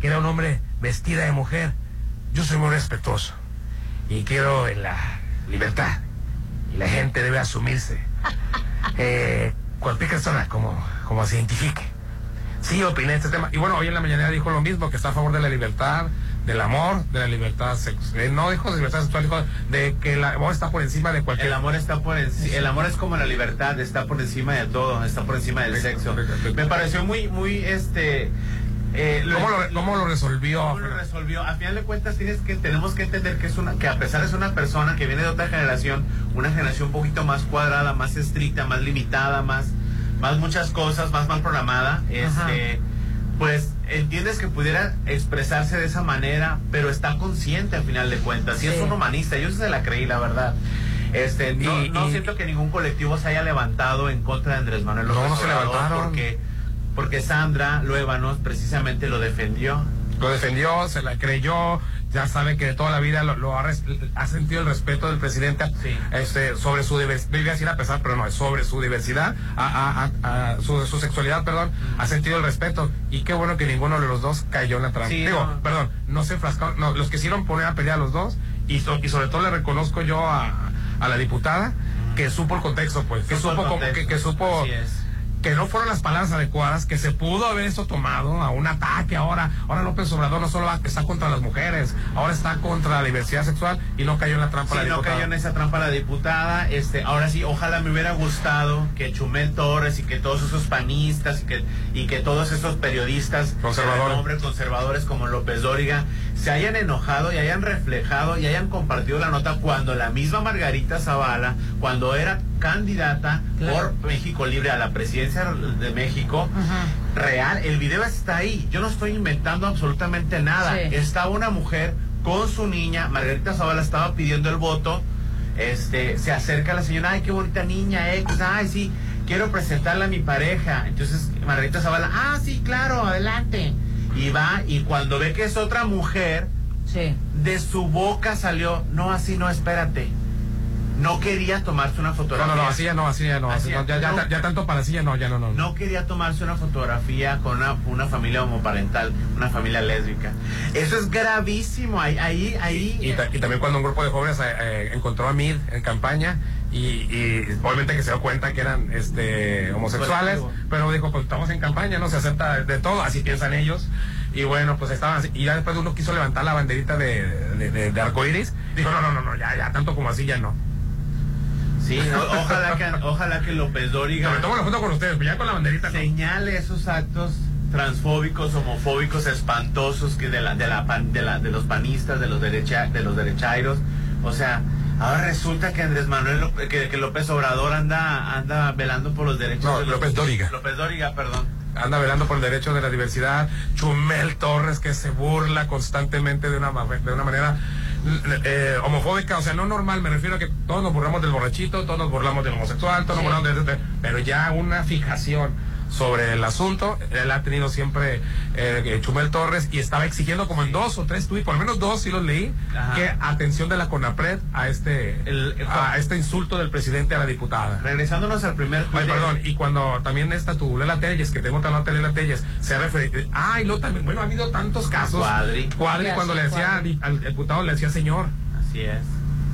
que era un hombre vestida de mujer. Yo soy muy respetuoso y quiero en la libertad y la gente debe asumirse. Eh, cualquier persona como, como se identifique. Sí, opiné este tema. Y bueno, hoy en la mañana dijo lo mismo, que está a favor de la libertad, del amor, de la libertad sexual. no dijo de libertad sexual, dijo de que el amor está por encima de cualquier... El amor está por enci- el amor es como la libertad, está por encima de todo, está por encima del sexo. Me pareció muy, muy, este, eh, ¿Cómo lo, cómo lo resolvió? ¿Cómo lo resolvió? A final de cuentas tienes que tenemos que entender que es una que a pesar de ser una persona que viene de otra generación, una generación un poquito más cuadrada, más estricta, más limitada, más más muchas cosas, más mal programada, este pues entiendes que pudiera expresarse de esa manera, pero está consciente al final de cuentas. Y es Sí. un humanista, yo sí se la creí, la verdad. Este, no, Y- no y- siento que ningún colectivo se haya levantado en contra de Andrés Manuel No, López no se levantaron. porque porque Sandra Luébanos precisamente lo defendió. Lo defendió, se la creyó, ya sabe que de toda la vida lo, lo ha, ha sentido el respeto del presidente este, sobre su diversidad, a pesar, pero no, es sobre su diversidad, a, a- a- a su, su sexualidad, perdón, ha sentido el respeto. Y qué bueno que ninguno de los dos cayó en la trampa. Sí, Digo, no. perdón, no se enfrascaron, no, los quisieron poner a pelear a los dos, y, so- y sobre todo le reconozco yo a, a la diputada que supo el contexto, pues, que Supo como- que, que supo. Que no fueron las palabras adecuadas, que se pudo haber eso tomado a un ataque ahora. Ahora López Obrador no solo va- está contra las mujeres, ahora está contra la diversidad sexual y no cayó en la trampa Sí, la no diputada. cayó en esa trampa la diputada. Este, ahora sí, ojalá me hubiera gustado que Chumel Torres y que todos esos panistas y que, y que todos esos periodistas Conservadores. de renombre, conservadores como López Dóriga se hayan enojado y hayan reflejado y hayan compartido la nota cuando la misma Margarita Zavala, cuando era candidata por México Libre a la presidencia de México, real, el video está ahí. Yo no estoy inventando absolutamente nada. Sí. Estaba una mujer con su niña, Margarita Zavala estaba pidiendo el voto, este, se acerca la señora, ay, qué bonita niña, X, ay, sí, quiero presentarla a mi pareja. Entonces Margarita Zavala, ah, sí, claro, adelante. Y va, y cuando ve que es otra mujer, de su boca salió, no, así no, espérate. No quería tomarse una No, fotografía. no, no, así ya no, así ya no. así no, ya, ya, no. ya tanto para así ya no, ya no, no. No quería tomarse una fotografía con una, una familia homoparental, una familia lésbica. Eso es gravísimo. Ahí, ahí, ahí. Y, ta- y también cuando un grupo de jóvenes eh, eh, encontró a Mid en campaña y, y obviamente que se dio cuenta que eran este homosexuales, pero dijo, pues estamos en campaña, no se acepta de todo, así piensan ellos. Y bueno, pues estaban así. Y ya después uno quiso levantar la banderita de, de, de, de arcoíris, dijo, no, no, no, no, ya, ya, tanto como así ya no. Sí, no, ojalá que, ojalá que López Dóriga. Me tomo la foto con ustedes, pero ya con la banderita. no. señale esos actos transfóbicos, homofóbicos, espantosos que de la, de la, pan- de la, de los panistas, de los derecha, de los derechairos. O sea, ahora resulta que Andrés Manuel, López- que, que López Obrador anda, anda velando por los derechos. No, de los- López Dóriga. López Dóriga, perdón. anda velando por el derecho de la diversidad, Chumel Torres que se burla constantemente de una, de una manera eh, homofóbica, o sea, no normal, me refiero a que todos nos burlamos del borrachito, todos nos burlamos del homosexual, todos nos burlamos de, de- de- pero ya una fijación sobre el asunto, él ha tenido siempre eh, Chumel Torres y estaba exigiendo como en dos o tres tweets, por lo menos dos sí los leí, Ajá. que atención de la CONAPRED a este, a este insulto del presidente a la diputada. Regresándonos al primer Ay, perdón, y cuando también esta tu Lela Telles, que tengo también Lela Telles, se ha referido, ay, no, también, bueno, ha habido tantos casos. Cuadri. Cuadri Sí, cuando le decía Cuadri. al, al diputado le decía señor. Así es.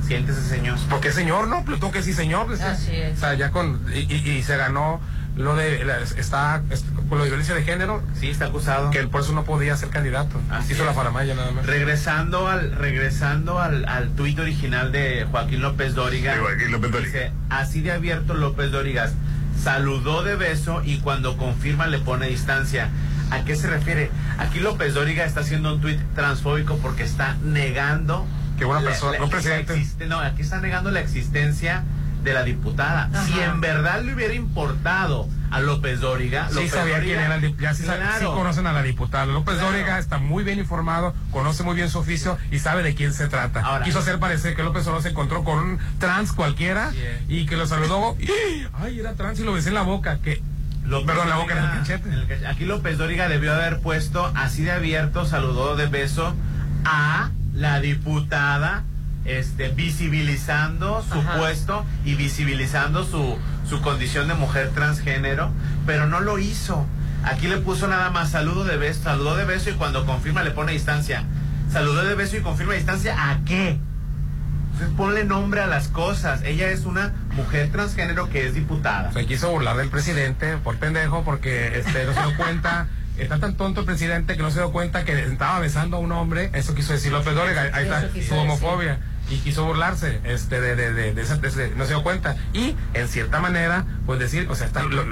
Siéntese, señor. Porque señor, ¿no? Plutón que sí, señor. pues, Así es. O sea, ya con. Y, y- y se ganó lo de. la- está, es- con lo de violencia de género. Sí, está acusado. Que por eso no podía ser candidato. Así Hizo la faramaya nada más. Regresando al regresando al, al tuit original de Joaquín López Dóriga. De Joaquín López Dóriga. Dice, así de abierto López Dóriga saludó de beso y cuando confirma le pone distancia. ¿A qué se refiere? Aquí López Dóriga está haciendo un tuit transfóbico porque está negando Que una la- persona, la- la presidente. existe- no, aquí está negando la existencia de la diputada. Ajá. Si en verdad le hubiera importado a López Dóriga, Sí López sabía quién era el dip- ya sí, conocen a la diputada. López Claro. Dóriga está muy bien informado, conoce muy bien su oficio y sabe de quién se trata. Ahora- Quiso hacer parecer que López solo se encontró con un trans cualquiera y que lo saludó. y, ay, era trans y lo besé en la boca. Que, López perdón, la boca en el Dóriga- cachete. en el cach- Aquí López Dóriga debió haber puesto así de abierto, saludó de beso a la diputada, este, visibilizando su Ajá. puesto y visibilizando su, su condición de mujer transgénero, pero no lo hizo. Aquí le puso nada más saludo de beso, saludó de beso y cuando confirma le pone distancia. Saludó de beso y confirma distancia, ¿a qué? Entonces ponle nombre a las cosas. Ella es una mujer transgénero que es diputada. Se quiso burlar del presidente por pendejo porque este, no se dio cuenta. Está tan tonto el presidente que no se dio cuenta que estaba besando a un hombre. Eso quiso decir López Dóriga. Ahí está su homofobia. Y quiso burlarse este, de, de, de, de esa- de ese- no se dio cuenta. Y en cierta manera, pues decir, o sea, está, lo-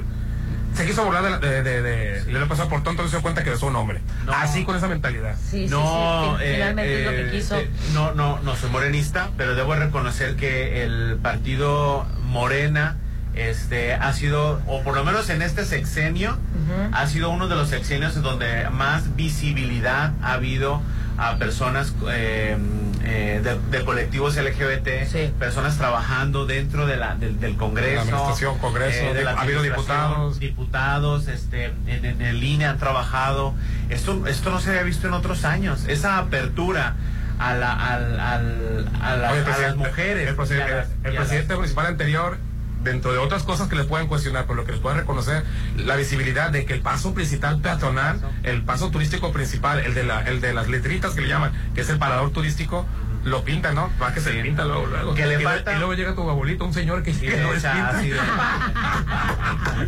se quiso burlar de, la- de, de, de López Obrador, por tonto, no se dio cuenta que besó un hombre. Así con esa mentalidad. Sí, no, sí, sí. Finalmente es lo que eh, quiso. eh, no, no, no soy morenista, pero debo reconocer que el partido Morena este ha sido, o por lo menos en este sexenio, ha sido uno de los sexenios en donde más visibilidad ha habido a personas eh, eh, de, de colectivos LGBT, personas trabajando dentro de la, del, del Congreso, La administración, Congreso, eh, de la ha habido administración, diputados. diputados, este, en, en el INE han trabajado. Esto, esto no se había visto en otros años. Esa apertura a, la, al, al- a, la- Oye, a las mujeres. El, el las- presidente municipal anterior, dentro de otras cosas que le pueden cuestionar, por lo que les pueden reconocer, la visibilidad de que el paso principal peatonal, el paso turístico principal, el de, la, el de las letritas que le llaman, que es el parador turístico, lo pinta, ¿no? Va que se pinta luego, luego. Que le y, luego- falta- y luego llega tu abuelito, un señor que, que le lo echa despinta. ácido.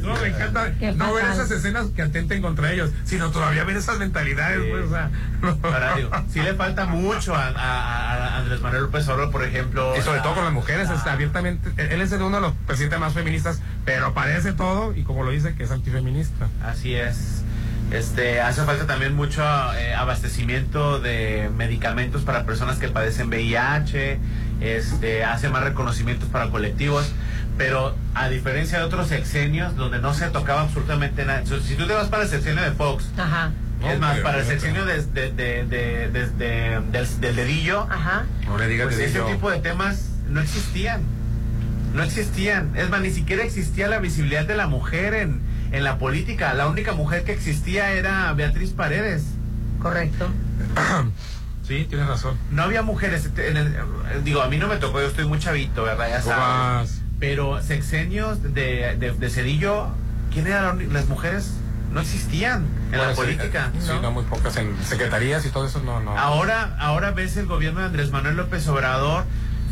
No, me encanta no ver esas escenas que atenten contra ellos, sino todavía ver esas mentalidades, Sí. pues, o sea, no. Digo, sí le falta mucho a, a- a Andrés Manuel López Obrador, por ejemplo. Y sobre la- todo con las mujeres, la- este, abiertamente. Él es uno de los presidentes más feministas, pero parece todo, y como lo dice, que es antifeminista. Así es. Este, hace falta también mucho eh, abastecimiento de medicamentos para personas que padecen VIH, este, hace más reconocimientos para colectivos, pero a diferencia de otros sexenios donde no se tocaba absolutamente nada, si tú te vas para el sexenio de Fox, Ajá. es más, para el sexenio de, de- de- de- de- de- del, del dedillo, Ajá. No le digas pues ese tipo de temas no existían. No existían. Es más, ni siquiera existía la visibilidad de la mujer en, en la política. La única mujer que existía era Beatriz Paredes. Correcto. Sí, tienes razón. No había mujeres. en el- digo, a mí no me tocó, yo estoy muy chavito, ¿verdad? Ya sabes. Pero sexenios de, de, de Cedillo, ¿quién eran las mujeres? No existían en la sí, política. eh, Sí, no, muy pocas en secretarías y todo eso, no, no. Ahora, ahora ves el gobierno de Andrés Manuel López Obrador,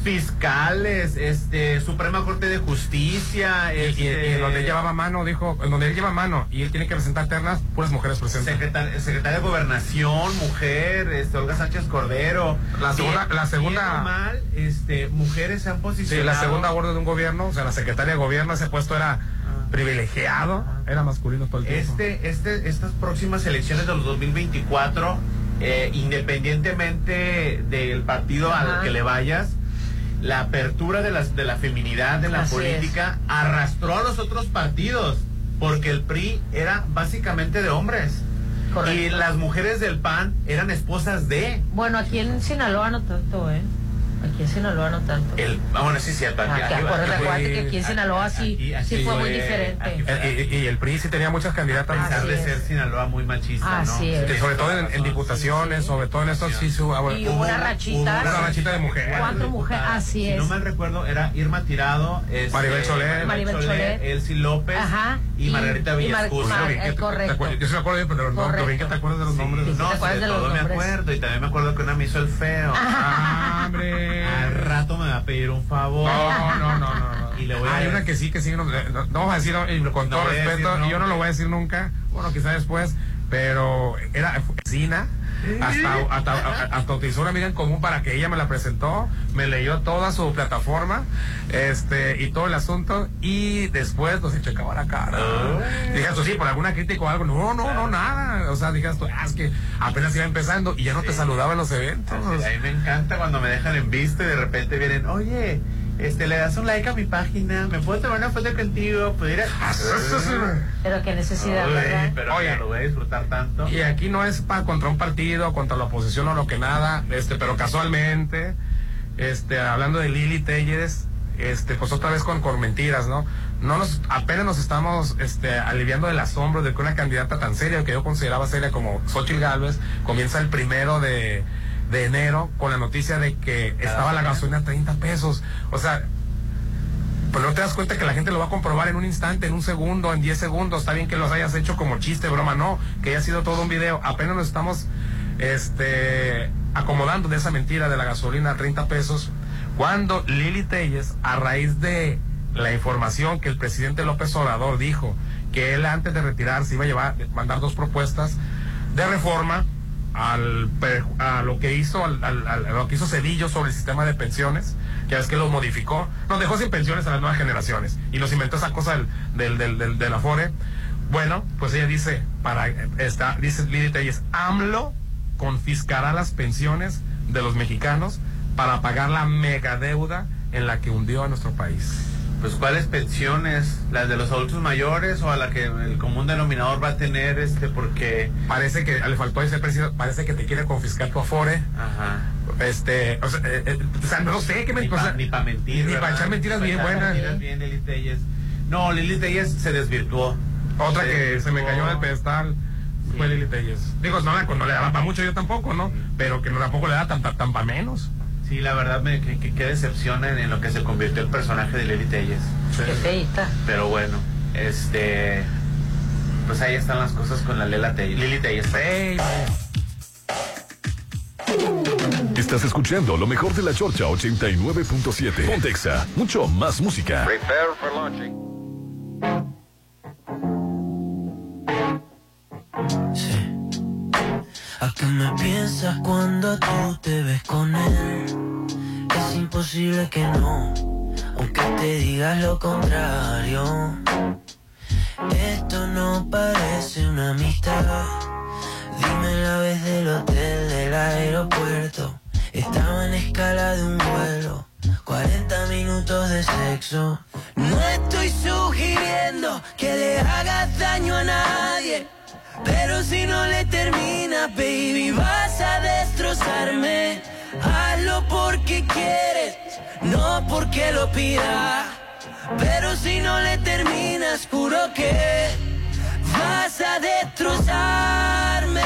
fiscales, este, Suprema Corte de Justicia, Y, y- este, y donde él llevaba mano, dijo, en donde él lleva mano y él tiene que presentar ternas, puras mujeres presentes. secretar- secretaria de Gobernación, mujer, este, Olga Sánchez Cordero. La segunda- Bien- la segunda- mal, este, mujeres se han Sí, posicionado. la segunda orden de un gobierno, o sea, la secretaria de gobierno, ese puesto era privilegiado, era masculino todo el tiempo. Este, este, estas próximas elecciones de los 2024, eh, independientemente del partido Ajá. al que le vayas, la apertura de, las, de la feminidad de la Así política arrastró a los otros partidos, porque el PRI era básicamente de hombres. Correcto. Y las mujeres del PAN eran esposas de Bueno, aquí en Sinaloa no tanto, ¿eh? Aquí en Sinaloa no tanto. el ah, bueno sí es cierto aquí- Aquí, aquí- acuérdate, aquí- acuérdate que aquí en Sinaloa sí, aquí- aquí sí fue muy diferente. fue- Eh, y, y el PRI sí tenía muchas candidatas. a pesar Así de es. ser Sinaloa muy machista, ¿no? Así es. Que sobre todo en, en diputaciones, sobre todo en estos sí su- ah, bueno, Y hubo una rachita. una rachita de mujeres. Cuatro mujeres, así Si es. no mal recuerdo, era Irma Tirado, este, Maribel Soler. Maribel Soler. Elsie López Ajá. y, Y- Margarita que eh, correcto. Yo sí me acuerdo bien, pero no, lo bien que te acuerdas de los nombres. no, ¿te acuerdas de de los todo me nombres? acuerdo y también me acuerdo que una me hizo el feo. Ah, hombre. Al rato me va a pedir un favor. No, no, no, no. Y le voy a Hay una que sí, que sí, no, no, no vamos a decir no, con No todo respeto, decir yo no lo voy a decir nunca, bueno, quizá después, pero era vecina, hasta, hasta, hasta utilizó una amiga en común para que ella me la presentó, me leyó toda su plataforma, este, y todo el asunto, y después nos checaba la cara. Dijeras tú, sí, por alguna crítica o algo, no, no, no, nada, o sea, dijeras tú, ah, es que apenas iba empezando y ya no te saludaba en los eventos. A mí me encanta cuando me dejan en visto y de repente vienen, oye, este, le das un like a mi página, me puedo tomar una foto contigo, pues ir a... Pero qué necesidad, Uy, ¿verdad? pero Oye. ya lo voy a disfrutar tanto. Y aquí no es para contra un partido, contra la oposición o lo que nada, este, pero casualmente, este, hablando de Lili Telles, este, pues otra vez con, con mentiras, ¿no? No nos, apenas nos estamos, este, aliviando del asombro de que una candidata tan seria, que yo consideraba seria como Xochitl Galvez, comienza el primero de, de enero con la noticia de que estaba la gasolina a 30 pesos. O sea, pues no te das cuenta que la gente lo va a comprobar en un instante, en un segundo, en 10 segundos. Está bien que los hayas hecho como chiste, broma, no, que haya sido todo un video. Apenas nos estamos este, acomodando de esa mentira de la gasolina a 30 pesos. Cuando Lili Telles, a raíz de la información que el presidente López Obrador dijo que él antes de retirarse iba a llevar, mandar dos propuestas de reforma al, a lo que hizo al, a lo que hizo Cedillo sobre el sistema de pensiones, que es que lo modificó, nos dejó sin pensiones a las nuevas generaciones y nos inventó esa cosa del, del, del, del, Afore. Bueno, pues ella dice, para esta, dice Telles, AMLO confiscará las pensiones de los mexicanos para pagar la megadeuda en la que hundió a nuestro país. Pues cuáles pensiones, las de los adultos mayores o a la que el común denominador va a tener, este, porque Parece que le faltó ese precio, parece que te quiere confiscar tu Afore. Ajá. Este, o sea, eh, eh, o sea, no sé qué me ni para mentir, Ni para echar mentiras bien para echar buenas. mentiras bien, Lili Telles. No, Lili Telles se desvirtuó. Otra Se que se me cayó del pedestal fue Lili Telles. Digo, no, la- no le daba para mucho yo tampoco, ¿no? Pero que no, tampoco le da tan, tan, tan para menos. Sí, la verdad me que, que- qué decepción en, en lo que se convirtió el personaje de Lili Telles. Qué feita. Pero bueno, este pues ahí están las cosas con la Lela Telles, Lili Telles. Estás escuchando lo mejor de la Chorcha 89.7. Pontexa, mucho más música. Prepare for launching. ¿A qué me piensas cuando tú te ves con imposible que no, aunque te digas lo contrario. Esto no parece una amistad. Dime la vez del hotel, del aeropuerto. Estaba en escala de un vuelo. 40 minutos de sexo. No estoy sugiriendo que le hagas daño a nadie. Pero si no le terminas, baby, vas a destrozarme. Hazlo porque quieres, no porque lo pidas. Pero si no le terminas, juro que vas a destrozarme.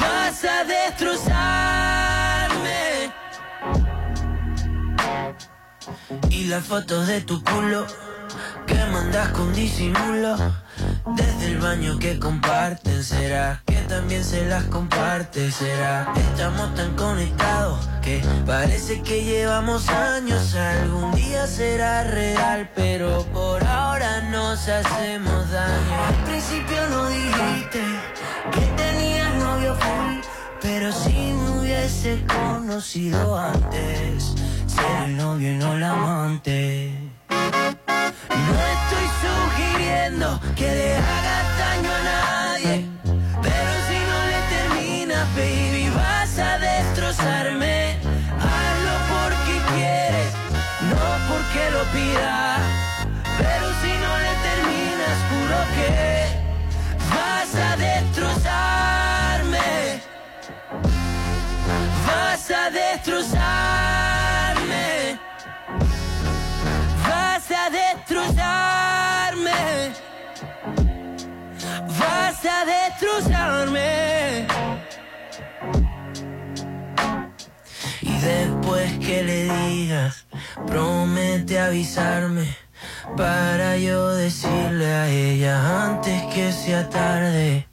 Vas a destrozarme. Y las fotos de tu culo que mandas con disimulo. Desde el baño que comparten, será que también se las comparte, será. Estamos tan conectados que parece que llevamos años. Algún día será real, pero por ahora nos hacemos daño. Al principio no dijiste que tenías novio full, pero si me hubiese conocido antes, ser el novio y no el amante. No estoy sugiriendo que le hagas daño a nadie, pero si no le terminas, baby, vas a destrozarme. Hazlo porque quieres, no porque lo pidas. Pero si no le terminas, juro que vas a destrozarme. Vas a destrozarme. Vas a destrozarme. Y después que le digas, promete avisarme. Para yo decirle a ella antes que sea tarde.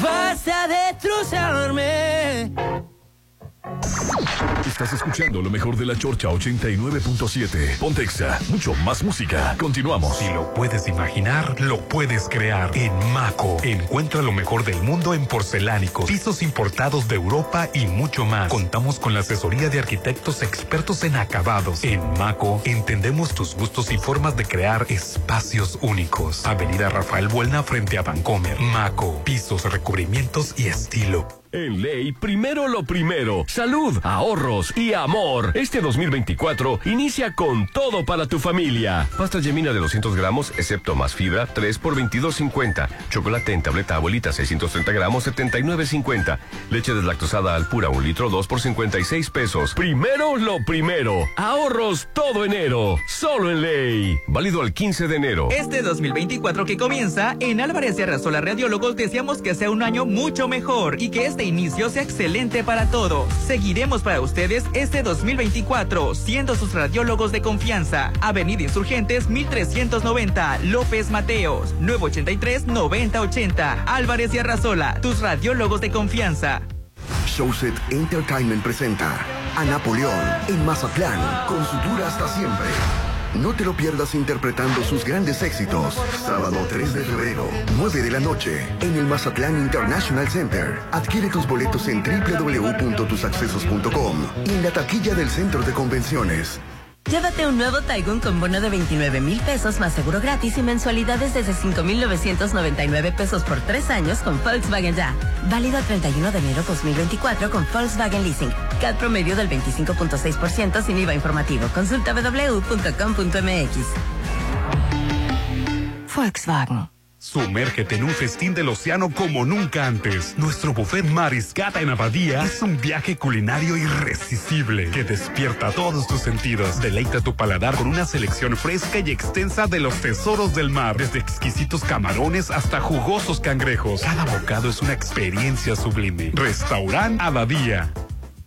Vas a destrozarme. Estás escuchando lo mejor de la Chorcha 89.7. Pontexa, mucho más música. Continuamos. Si lo puedes imaginar, lo puedes crear. En Maco, encuentra lo mejor del mundo en porcelánicos, pisos importados de Europa y mucho más. Contamos con la asesoría de arquitectos expertos en acabados. En Maco, entendemos tus gustos y formas de crear espacios únicos. Avenida Rafael Buelna frente a Vancomer. Maco, pisos, recubrimientos y estilo. En ley, primero lo primero. Salud, ahorros y amor. Este 2024 inicia con todo para tu familia. Pasta Gemina de 200 gramos, excepto más fibra, 3 por 22.50. Chocolate en tableta abuelita, 630 gramos, 79.50. Leche deslactosada al pura, un litro, 2 por 56 pesos. Primero lo primero. Ahorros todo enero. Solo en ley. Válido al 15 de enero. Este 2024 que comienza, en Álvarez y Arrasola Radiólogos deseamos que sea un año mucho mejor y que este inicio sea excelente para todos. Seguiremos para ustedes este 2024, siendo sus radiólogos de confianza. Avenida Insurgentes 1390, López Mateos, 983-9080. Álvarez y Arrasola, tus radiólogos de confianza. Showset Entertainment presenta a Napoleón en Mazatlán con su dura hasta siempre. No te lo pierdas interpretando sus grandes éxitos. Sábado 3 de febrero, 9 de la noche, en el Mazatlán International Center. Adquiere tus boletos en www.tusaccesos.com y en la taquilla del Centro de Convenciones. Llévate un nuevo Taigun con bono de 29 mil pesos más seguro gratis y mensualidades desde 5,999 pesos por tres años con Volkswagen Ya. Válido el 31 de enero 2024 con Volkswagen Leasing. CAD promedio del 25.6% sin IVA informativo. Consulta www.com.mx. Volkswagen. Sumérgete en un festín del océano como nunca antes. Nuestro buffet Mariscata en Abadía es un viaje culinario irresistible que despierta todos tus sentidos. Deleita tu paladar con una selección fresca y extensa de los tesoros del mar, desde exquisitos camarones hasta jugosos cangrejos. Cada bocado es una experiencia sublime. Restaurant Abadía.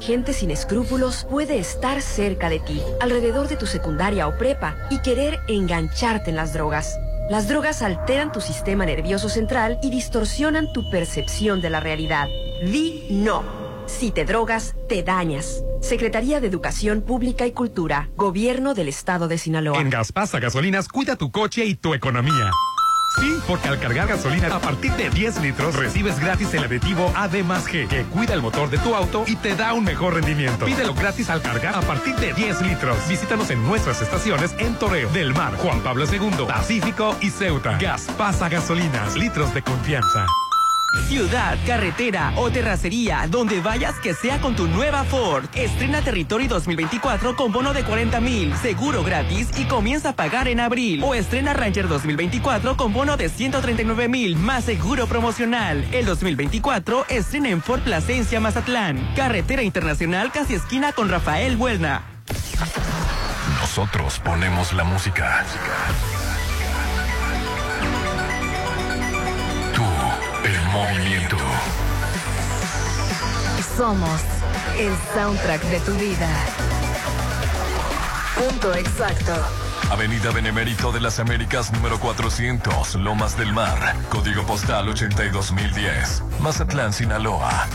Gente sin escrúpulos puede estar cerca de ti, alrededor de tu secundaria o prepa, y querer engancharte en las drogas. Las drogas alteran tu sistema nervioso central y distorsionan tu percepción de la realidad. Di no. Si te drogas, te dañas. Secretaría de Educación Pública y Cultura, Gobierno del Estado de Sinaloa. En Gaspasa Gasolinas, cuida tu coche y tu economía. Sí, porque al cargar gasolina a partir de 10 litros recibes gratis el aditivo AD que cuida el motor de tu auto y te da un mejor rendimiento. Pídelo gratis al cargar a partir de 10 litros. Visítanos en nuestras estaciones en Toreo, Del Mar, Juan Pablo II, Pacífico y Ceuta. Gas pasa gasolinas, litros de confianza. Ciudad, carretera o terracería, donde vayas que sea con tu nueva Ford. Estrena Territory 2024 con bono de 40 mil, seguro gratis y comienza a pagar en abril. O estrena Ranger 2024 con bono de 139 mil más seguro promocional. El 2024 estrena en Ford Plasencia Mazatlán. Carretera Internacional casi esquina con Rafael Huelna. Nosotros ponemos la música. Movimiento. Somos el soundtrack de tu vida. Punto exacto. Avenida Benemérito de las Américas número 400, Lomas del Mar, código postal 82010, Mazatlán, Sinaloa.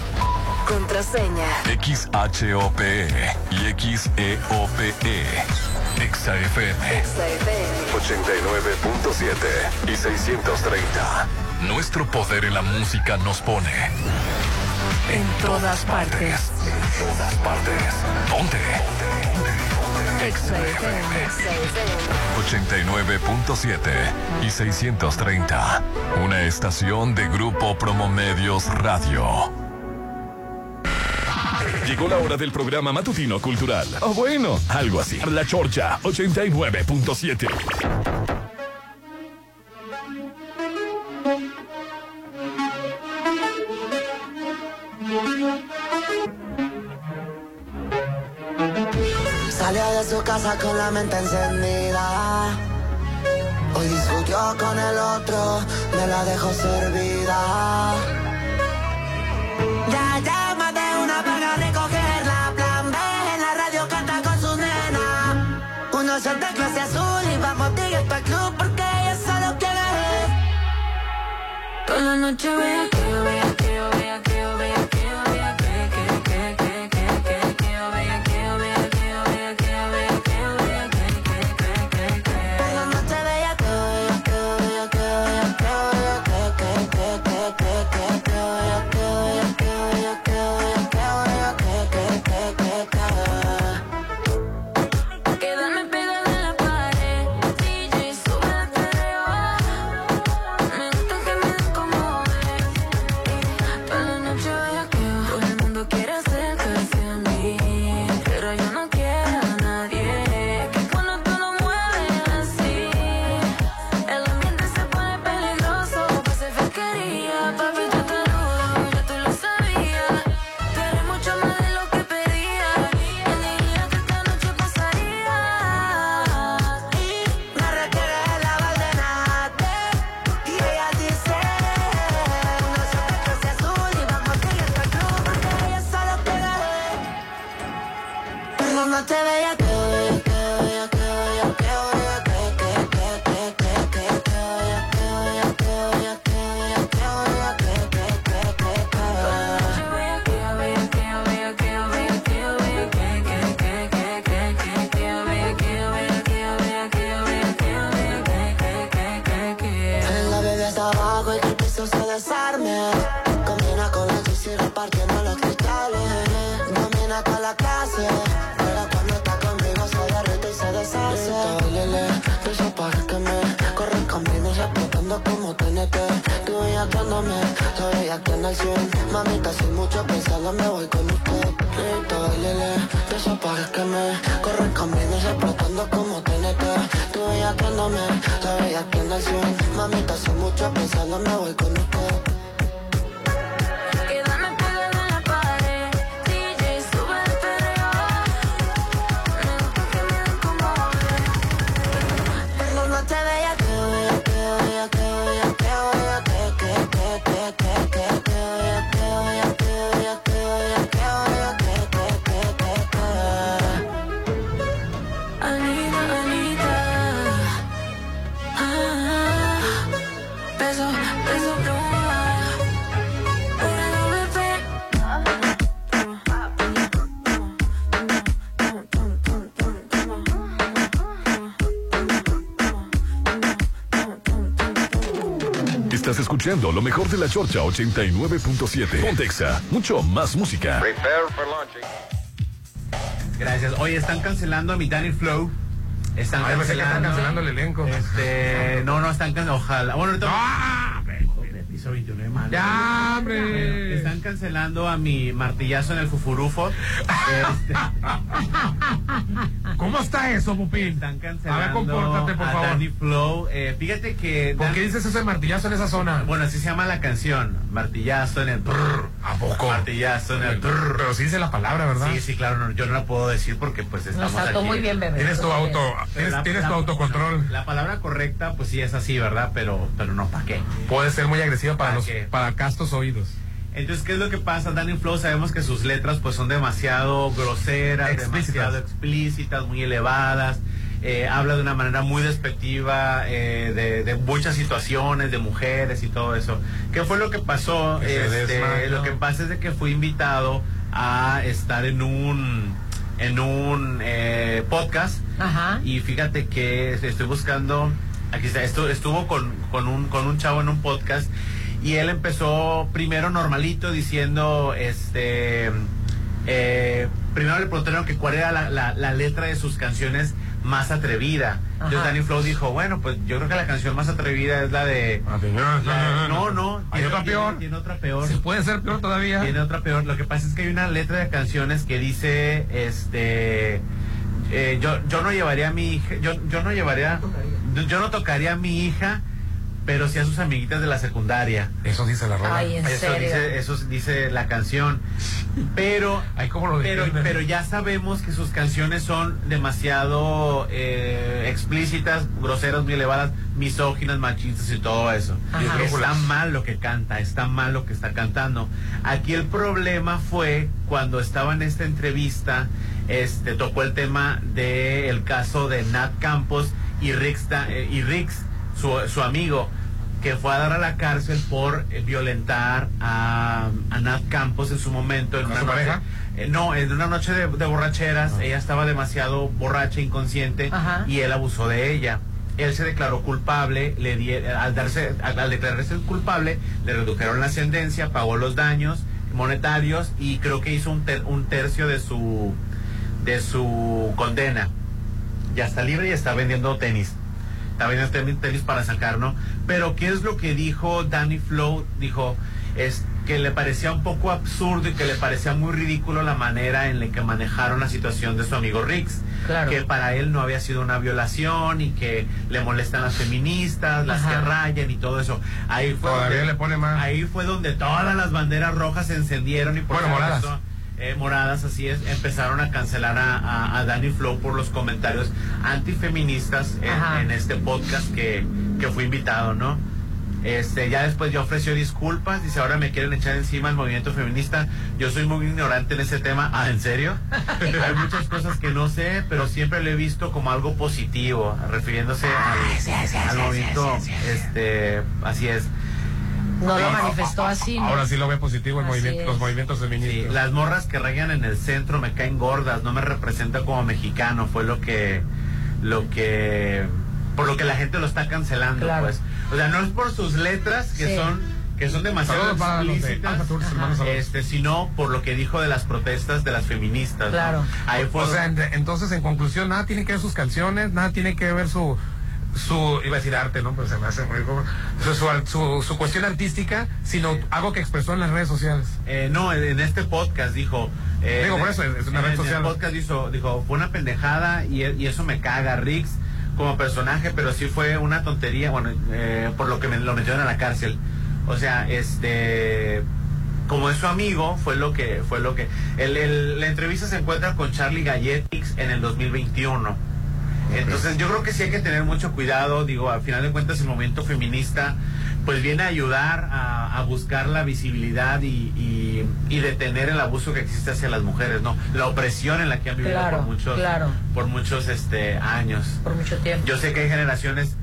Contraseña. XHOPE y XEOPE. XAFM. 89.7 y 630. Nuestro poder en la música nos pone. En todas partes. En todas partes. ¿Dónde? XFM. 89.7 y 630. Una estación de Grupo Promomedios Radio. Llegó la hora del programa matutino cultural. O bueno, algo así. La Chorcha 89.7. con la mente encendida. Hoy discutió con el otro, me la dejó servida. Ya llama de una para recogerla. Plan B en la radio canta con su nena. Uno de clase azul y vamos directo al club porque ella solo quiere. Toda la noche vea que escuchando lo mejor de la Chorcha 89.7. Pontexa, mucho más música. Prepare for launching. Gracias. Oye, están cancelando a mi Danny Flow. Están Ay, cancelando el elenco. Este, no, no están cancelando. Ojalá. Bueno, ahorita. Joder, piso 29 de mayo. ¡Ya, hombre! Están cancelando a mi martillazo en el fufurufo. Este, ¿Cómo está eso, Pupín? están cancelando A ver, compórtate, por a favor. Danny Flow. Eh, fíjate que. ¿Por Dan- qué dices ese martillazo en esa zona? Bueno, así se llama la canción. Martillazo en el. brr, ¿A poco? Martillazo en el. brr. Pero sí dice la palabra, ¿verdad? Sí, sí, claro, no, yo no la puedo decir porque pues estamos aquí. muy bien, bebé. Tienes tu auto, tienes, La- tienes la- tu autocontrol. La palabra correcta, pues sí es así, ¿verdad? Pero, pero no, ¿para qué? Puede ser muy agresiva para ¿Para los qué? para castos oídos. Entonces, ¿qué es lo que pasa? Danny Flow, sabemos que sus letras pues son demasiado groseras, Explícitas. demasiado explícitas, muy elevadas. eh, habla de una manera muy despectiva eh, de, de muchas situaciones, de mujeres y todo eso. ¿Qué fue lo que pasó? Que Este, lo que pasa es de que fui invitado a estar en un en un eh, podcast Ajá. y fíjate que estoy buscando, aquí está, estu- estuvo con, con, un, con un chavo en un podcast y él empezó primero normalito diciendo, este, eh, primero le preguntaron que cuál era la, la- la letra de sus canciones más atrevida. Entonces Ajá. Danny Flow dijo, bueno, pues yo creo que la canción más atrevida es la de... la- no, no, Hay tiene- otra tiene- peor. Tiene otra peor. Se puede ser peor todavía. Tiene otra peor. Lo que pasa es que hay una letra de canciones que dice, este, eh, yo, yo no llevaría a mi hija, yo, yo no llevaría, yo no tocaría a mi hija, pero sí a sus amiguitas de la secundaria. Eso dice la rola. Ay, ¿en eso serio? dice, eso dice la canción. Pero, Ay, ¿cómo lo pero, pero ya sabemos que sus canciones son demasiado eh, explícitas, groseras, muy elevadas, misóginas, machistas y todo eso. Ajá. Está mal lo que canta, está mal lo que está cantando. Aquí el problema fue cuando estaba en esta entrevista, este tocó el tema del caso de Nat Campos y Rix, eh, y Rix su, su amigo, que fue a dar a la cárcel por eh, violentar a, a Nat Campos en su momento. En ¿A una su noche- eh, no, en una noche de, de borracheras, ella estaba demasiado borracha, inconsciente, Ajá. y él abusó de ella. Él se declaró culpable, le di- al, darse, al, al declararse culpable, le redujeron la ascendencia, pagó los daños monetarios y creo que hizo un, ter- un tercio de su, de su condena. Ya está libre y está vendiendo tenis. Vendiendo tenis, para sacar, ¿no? Pero ¿qué es lo que dijo Danny Flow? Dijo, es que le parecía un poco absurdo y que le parecía muy ridículo la manera en la que manejaron la situación de su amigo Rix. Claro. Que para él no había sido una violación y que le molestan las feministas, las Ajá. que rayan y todo eso. Ahí fue Todavía donde- le pone más. Ahí fue donde todas las banderas rojas se encendieron y por Bueno, moradas. Eh, moradas, así es, empezaron a cancelar a, a, a Danny Flow por los comentarios antifeministas en, en este podcast que, que fue invitado, ¿no? Este, ya después ya ofreció disculpas, dice ahora me quieren echar encima el movimiento feminista. Yo soy muy ignorante en ese tema. Ah, ¿en serio? Hay muchas cosas que no sé, pero siempre lo he visto como algo positivo, refiriéndose al, al movimiento, este, así es. No lo manifestó así. ¿no? Ahora sí lo ve positivo el movimiento, los movimientos Sí, feministas. las morras que rayan en el centro me caen gordas, no me representa como mexicano, fue lo que, lo que, por lo que la gente lo está cancelando, Claro. pues. O sea, no es por sus letras que Sí. son, que son demasiado Saludos para los de explícitas, Alfa Tours, hermanos, saludos. este, sino por lo que dijo de las protestas de las feministas. ¿no? Claro. Ahí fue o sea, en- entonces en conclusión, nada tiene que ver sus canciones, nada tiene que ver su su iba a decir arte, ¿no? Pero se me hace muy su, su, su, su cuestión artística, sino algo que expresó en las redes sociales. Eh, no, en, en este podcast dijo. eh, Digo, por eso, es una en- red en social. el podcast dijo, dijo, fue una pendejada y, y eso me caga, Rix, como personaje, pero sí fue una tontería, bueno, eh, por lo que me, lo metieron a la cárcel. O sea, este. Como es su amigo, fue lo que. fue lo que el, el- La entrevista se encuentra con Charlie Galletix en el 2021. Entonces yo creo que sí hay que tener mucho cuidado, digo, al final de cuentas el movimiento feminista pues viene a ayudar a, a buscar la visibilidad y, y, y detener el abuso que existe hacia las mujeres, ¿no? La opresión en la que han vivido Claro, por muchos, claro. por muchos este, años. Por mucho tiempo. Yo sé que hay generaciones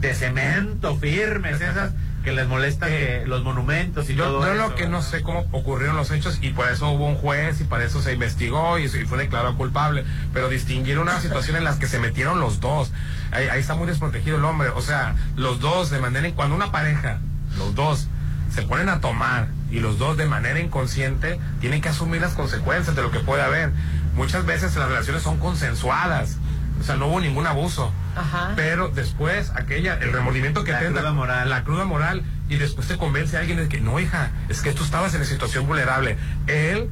de cemento firmes, esas que les molesta que los monumentos y Yo, todo yo eso. lo que no sé cómo ocurrieron los hechos y por eso hubo un juez y para eso se investigó y, se- y fue declarado culpable, pero distinguir una situación en las que se metieron los dos, ahí, ahí está muy desprotegido el hombre, o sea, los dos de manera, en- cuando una pareja, los dos se ponen a tomar y los dos de manera inconsciente tienen que asumir las consecuencias de lo que puede haber. Muchas veces las relaciones son consensuadas, o sea, no hubo ningún abuso. Ajá. Pero después, aquella, el remordimiento que La cruda moral. la cruda moral, y después te convence a alguien de que no, hija, es que tú estabas en una situación vulnerable. Él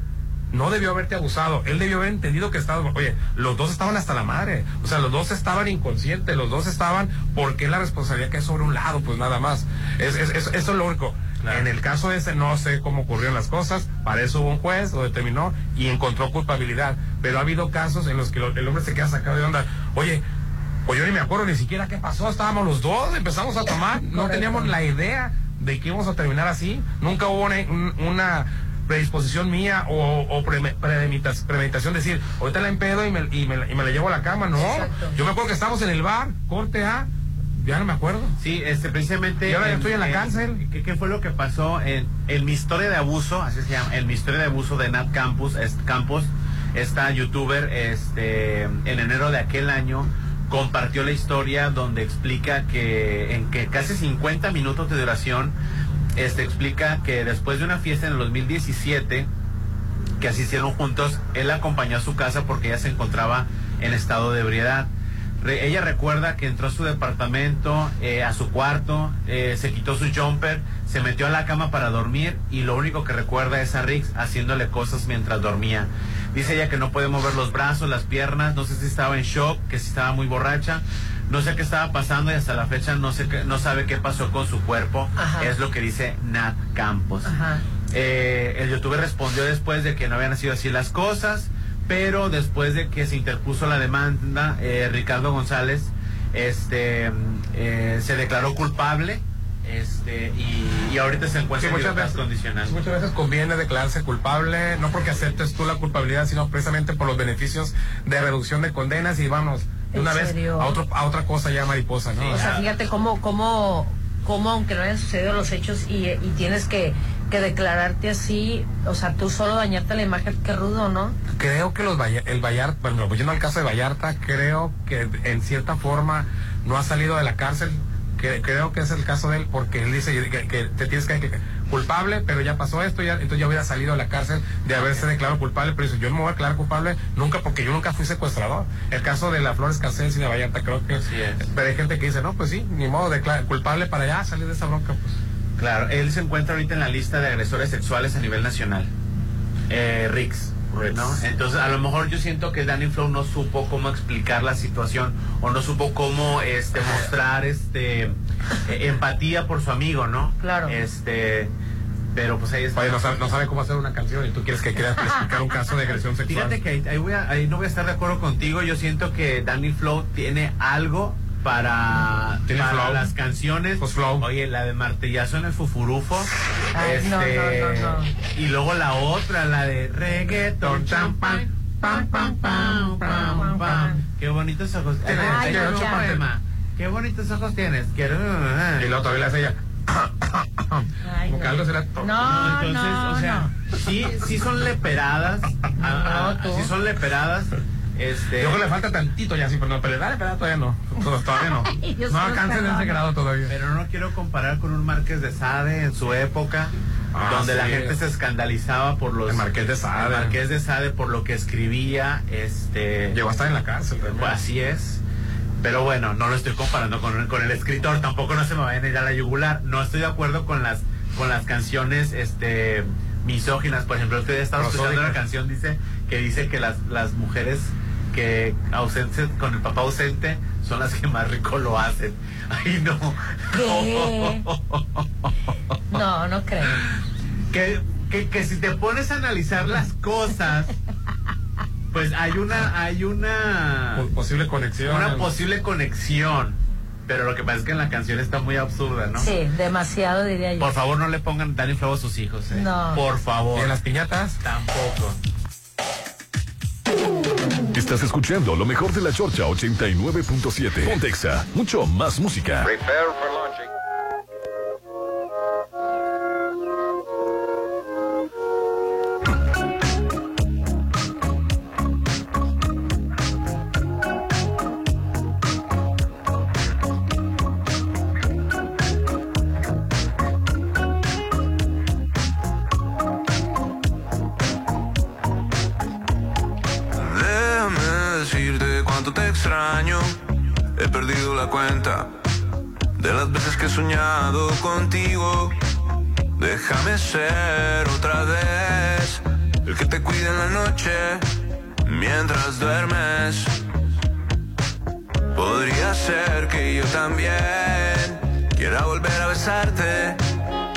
no debió haberte abusado, él debió haber entendido que estaba, oye, los dos estaban hasta la madre, o sea, los dos estaban inconscientes, los dos estaban, porque la responsabilidad que es sobre un lado, pues nada más. Es, es- es- eso es lo único. En el caso ese no sé cómo ocurrieron las cosas, para eso hubo un juez, lo determinó y encontró culpabilidad. Pero ha habido casos en los que lo- el hombre se queda sacado de onda. Oye, pues yo ni me acuerdo ni siquiera qué pasó, estábamos los dos, empezamos a tomar, no Correcto. teníamos la idea de que íbamos a terminar así, nunca hubo una, un- una predisposición mía o, premeditación de decir, ahorita la empedo y me, y, me, la- y me la llevo a la cama, no, Exacto. yo me acuerdo que estábamos en el bar, corte A, ya no me acuerdo. Sí, este, precisamente. Y ahora ya estoy en la cárcel. ¿qué, qué fue lo que pasó en, en mi historia de abuso? Así se llama, en mi historia de abuso de Nat Campos, es- Campos, esta youtuber, este, en enero de aquel año compartió la historia donde explica que en que casi 50 minutos de duración, este, explica que después de una fiesta en el 2017 que asistieron juntos, él acompañó a su casa porque ella se encontraba en estado de ebriedad. Re- ella recuerda que entró a su departamento, eh, a su cuarto, eh, se quitó su jumper, se metió a la cama para dormir y lo único que recuerda es a Riggs haciéndole cosas mientras dormía. Dice ella que no puede mover los brazos, las piernas, no sé si estaba en shock, que si estaba muy borracha, no sé qué estaba pasando y hasta la fecha no sé qué- no sabe qué pasó con su cuerpo. Ajá. Es lo que dice Nat Campos. Ajá. Eh, el youtuber respondió después de que no habían sido así las cosas, pero después de que se interpuso la demanda, eh, Ricardo González este, eh, se declaró culpable este, y, y ahorita se encuentra Sí, en libertad veces, condicional. muchas veces conviene declararse culpable, no porque aceptes tú la culpabilidad, sino precisamente por los beneficios de reducción de condenas y vamos de ¿En una vez serio? a, otro, a otra cosa ya mariposa, ¿no? O sea, fíjate cómo, cómo, cómo aunque no hayan sucedido los hechos y, y tienes que, que declararte así, o sea, tú solo dañarte la imagen, qué rudo, ¿no? creo que los el Vallarta, bueno, volviendo al caso de Vallarta, creo que en cierta forma no ha salido de la cárcel. Que, creo que es el caso de él porque él dice que, que te tienes que, que- culpable, pero ya pasó esto, ya, entonces ya hubiera salido de la cárcel de haberse declarado culpable, pero dice, yo no me voy a declarar culpable nunca porque yo nunca fui secuestrador. El caso de la Flores Cancels y de Vallarta creo que pero hay gente que dice, no, pues sí, ni modo, declara, culpable para ya salir de esa bronca, pues. Claro, él se encuentra ahorita en la lista de agresores sexuales a nivel nacional. Eh, Rix. ¿no? Entonces, a lo mejor yo siento que Danny Flow no supo cómo explicar la situación o no supo cómo este mostrar este eh, empatía por su amigo, ¿no? Claro. Este, pero pues ahí está. Oye, no sabe, no sabe cómo hacer una canción y tú quieres que quiera explicar un caso de agresión sexual. Fíjate que ahí, ahí voy a- ahí no voy a estar de acuerdo contigo. Yo siento que Danny Flow tiene algo para, Tiene para flow. las canciones. Oye, la de Martillazo en el Fufurufo. Ay, este, no, no, no. Y luego la otra, la de reggaeton, champán. Pam, pam, pam, pam, pam. Qué bonitos ojos. Ay, Ay. Qué bonitos ojos tienes. Quiero. Y luego todavía le hace ella. Ay, Como que algo será. No, entonces, no, o sea, sí, sí son leperadas. Ah, sí son leperadas. Este. Yo creo que le falta tantito ya, sí, pero no, pero dale, pero todavía no. Tod- Todavía no. No perdón. ese grado todavía. Pero no quiero comparar con un Marqués de Sade en su época, Ah, donde la gente se escandalizaba por los. El Marqués de Sade. el Marqués de Sade por lo que escribía. Este. Llegó a estar en la cárcel. Pues así es. Pero bueno, no lo estoy comparando con, con el escritor, tampoco no se me vayan a ir a la yugular. No estoy de acuerdo con las con las canciones este misóginas. Por ejemplo, usted estaba escuchando una canción dice que dice que las, las mujeres que ausentes con el papá ausente son las que más rico lo hacen. Ay, no. ¿Qué? No, no creo. que, que, que si te pones a analizar las cosas, pues hay una, hay una Po- Posible conexión. una posible conexión. Pero lo que pasa es que en la canción está muy absurda, ¿no? Sí, demasiado diría yo. Por favor, no le pongan Danny Flow a sus hijos, ¿eh? No. Por favor. ¿Y en las piñatas? Tampoco. Estás escuchando lo mejor de la Chorcha 89.7. Pontexa, mucho más música. Prepare for launching. De las veces que he soñado contigo. Déjame ser otra vez el que te cuida en la noche mientras duermes. Podría ser que yo también quiera volver a besarte.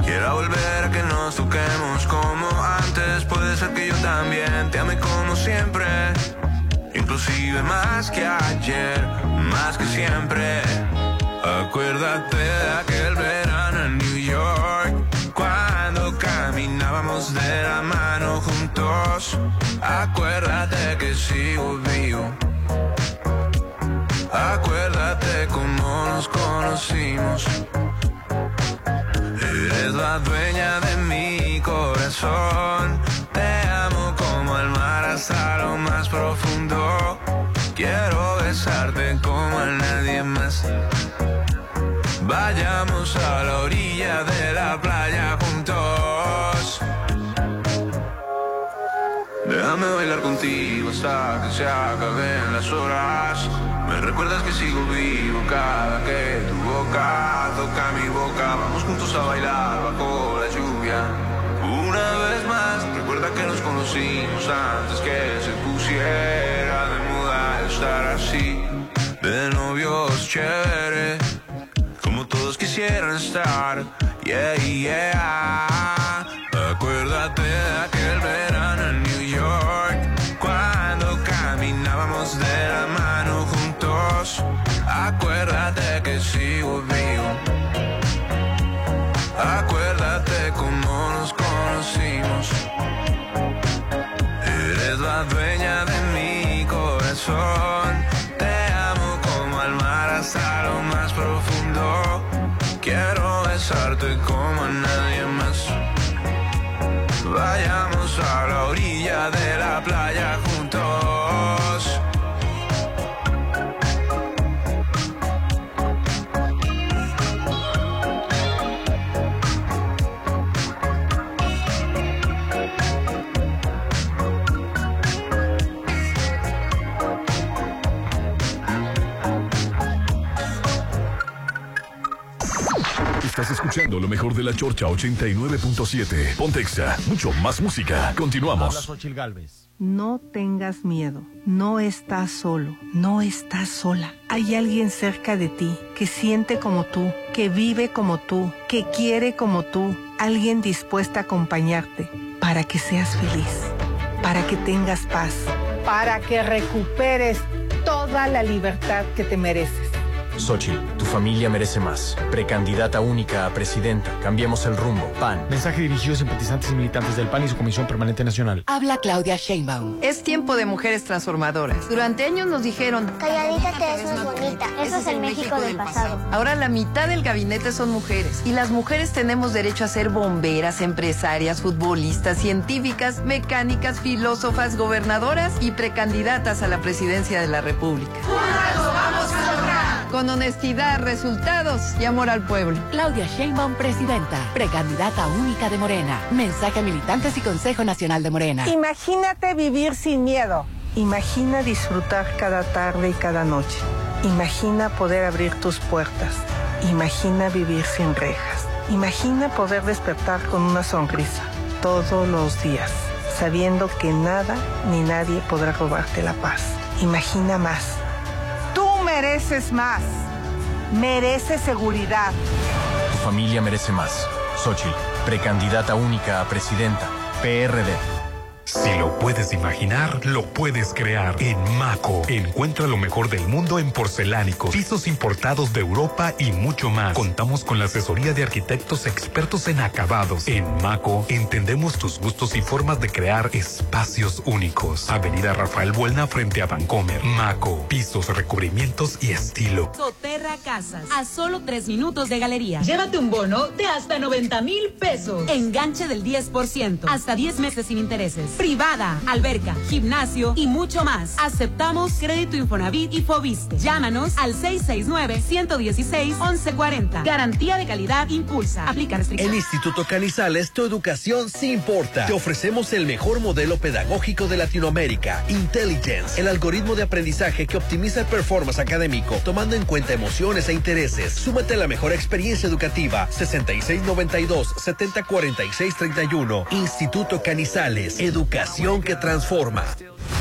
Quiera volver a que nos toquemos como antes. Puede ser que yo también te ame como siempre. Inclusive más que ayer, más que siempre. Acuérdate de aquel verano en New York. Cuando caminábamos de la mano juntos. Acuérdate que sigo vivo. Acuérdate cómo nos conocimos. Eres la dueña de mi corazón. Te amo como el mar hasta lo más profundo. Quiero besarte como a nadie más. Vayamos a la orilla de la playa juntos. Déjame bailar contigo hasta que se acaben las horas. Me recuerdas que sigo vivo cada que tu boca toca mi boca. Vamos juntos a bailar bajo la lluvia. Una vez más, recuerda que nos conocimos antes que se pusiera de moda estar así. De novios chévere, como todos quisieran estar. Yeah, yeah. Acuérdate de aquel verano en New York, cuando caminábamos de la mano juntos. Acuérdate que sigo vivo. Acuérdate cómo nos conocimos. Eres la dueña de mi corazón. Escuchando lo mejor de la Chorcha 89.7. Pontexa, mucho más música. Continuamos. Galvez. No tengas miedo, no estás solo, no estás sola. Hay alguien cerca de ti que siente como tú, que vive como tú, que quiere como tú, alguien dispuesta a acompañarte para que seas feliz, para que tengas paz, para que recuperes toda la libertad que te mereces. Xochitl, tu familia merece más. Precandidata única a presidenta. Cambiemos el rumbo. PAN. Mensaje dirigido a simpatizantes y militantes del PAN y su Comisión Permanente Nacional. Habla Claudia Sheinbaum. Es tiempo de mujeres transformadoras. Durante años nos dijeron, calladita te ves más bonita. Eso es el México del pasado. Ahora la mitad del gabinete son mujeres. Y las mujeres tenemos derecho a ser bomberas, empresarias, futbolistas, científicas, mecánicas, filósofas, gobernadoras y precandidatas a la presidencia de la República. vamos a lograr! Con honestidad, resultados y amor al pueblo. Claudia Sheinbaum, presidenta, precandidata única de Morena. Mensaje a militantes y Consejo Nacional de Morena. Imagínate vivir sin miedo. Imagina disfrutar cada tarde y cada noche. Imagina poder abrir tus puertas. Imagina vivir sin rejas. Imagina poder despertar con una sonrisa todos los días, sabiendo que nada ni nadie podrá robarte la paz. Imagina más. Mereces más. Mereces seguridad. Tu familia merece más. Xochitl, precandidata única a presidenta. PRD. Si lo puedes imaginar, lo puedes crear. En Maco, encuentra lo mejor del mundo en porcelánicos, pisos importados de Europa y mucho más. Contamos con la asesoría de arquitectos expertos en acabados. En Maco, entendemos tus gustos y formas de crear espacios únicos. Avenida Rafael Buelna frente a Vancomer. Maco, pisos, recubrimientos y estilo. Soterra Casas, a solo tres minutos de galería. Llévate un bono de hasta 90 mil pesos. Enganche del 10%, hasta 10 meses sin intereses privada, alberca, gimnasio y mucho más. Aceptamos crédito Infonavit y Fobiste. Llámanos al 669-116-1140. Garantía de calidad impulsa. Aplica restricciones. En Instituto Canizales, tu educación sí importa. Te ofrecemos el mejor modelo pedagógico de Latinoamérica, Intelligence, el algoritmo de aprendizaje que optimiza el performance académico, tomando en cuenta emociones e intereses. Súmate a la mejor experiencia educativa, 6692-704631. Instituto Canizales, educación que transforma.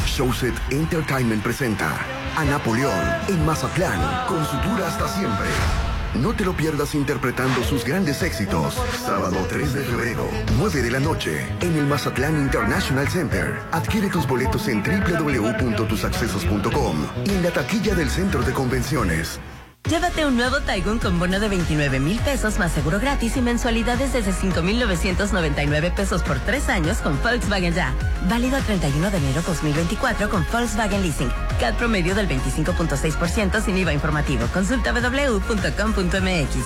Showset Entertainment presenta a Napoleón en Mazatlán con su tour hasta siempre. No te lo pierdas interpretando sus grandes éxitos. Sábado 3 de febrero, 9 de la noche, en el Mazatlán International Center. Adquiere tus boletos en www.tusaccesos.com y en la taquilla del Centro de Convenciones. Llévate un nuevo Taigun con bono de 29 mil pesos más seguro gratis y mensualidades desde 5,999 pesos por tres años con Volkswagen Ya. Válido el 31 de enero 2024 con Volkswagen Leasing. CAD promedio del 25.6% sin IVA informativo. Consulta www.com.mx.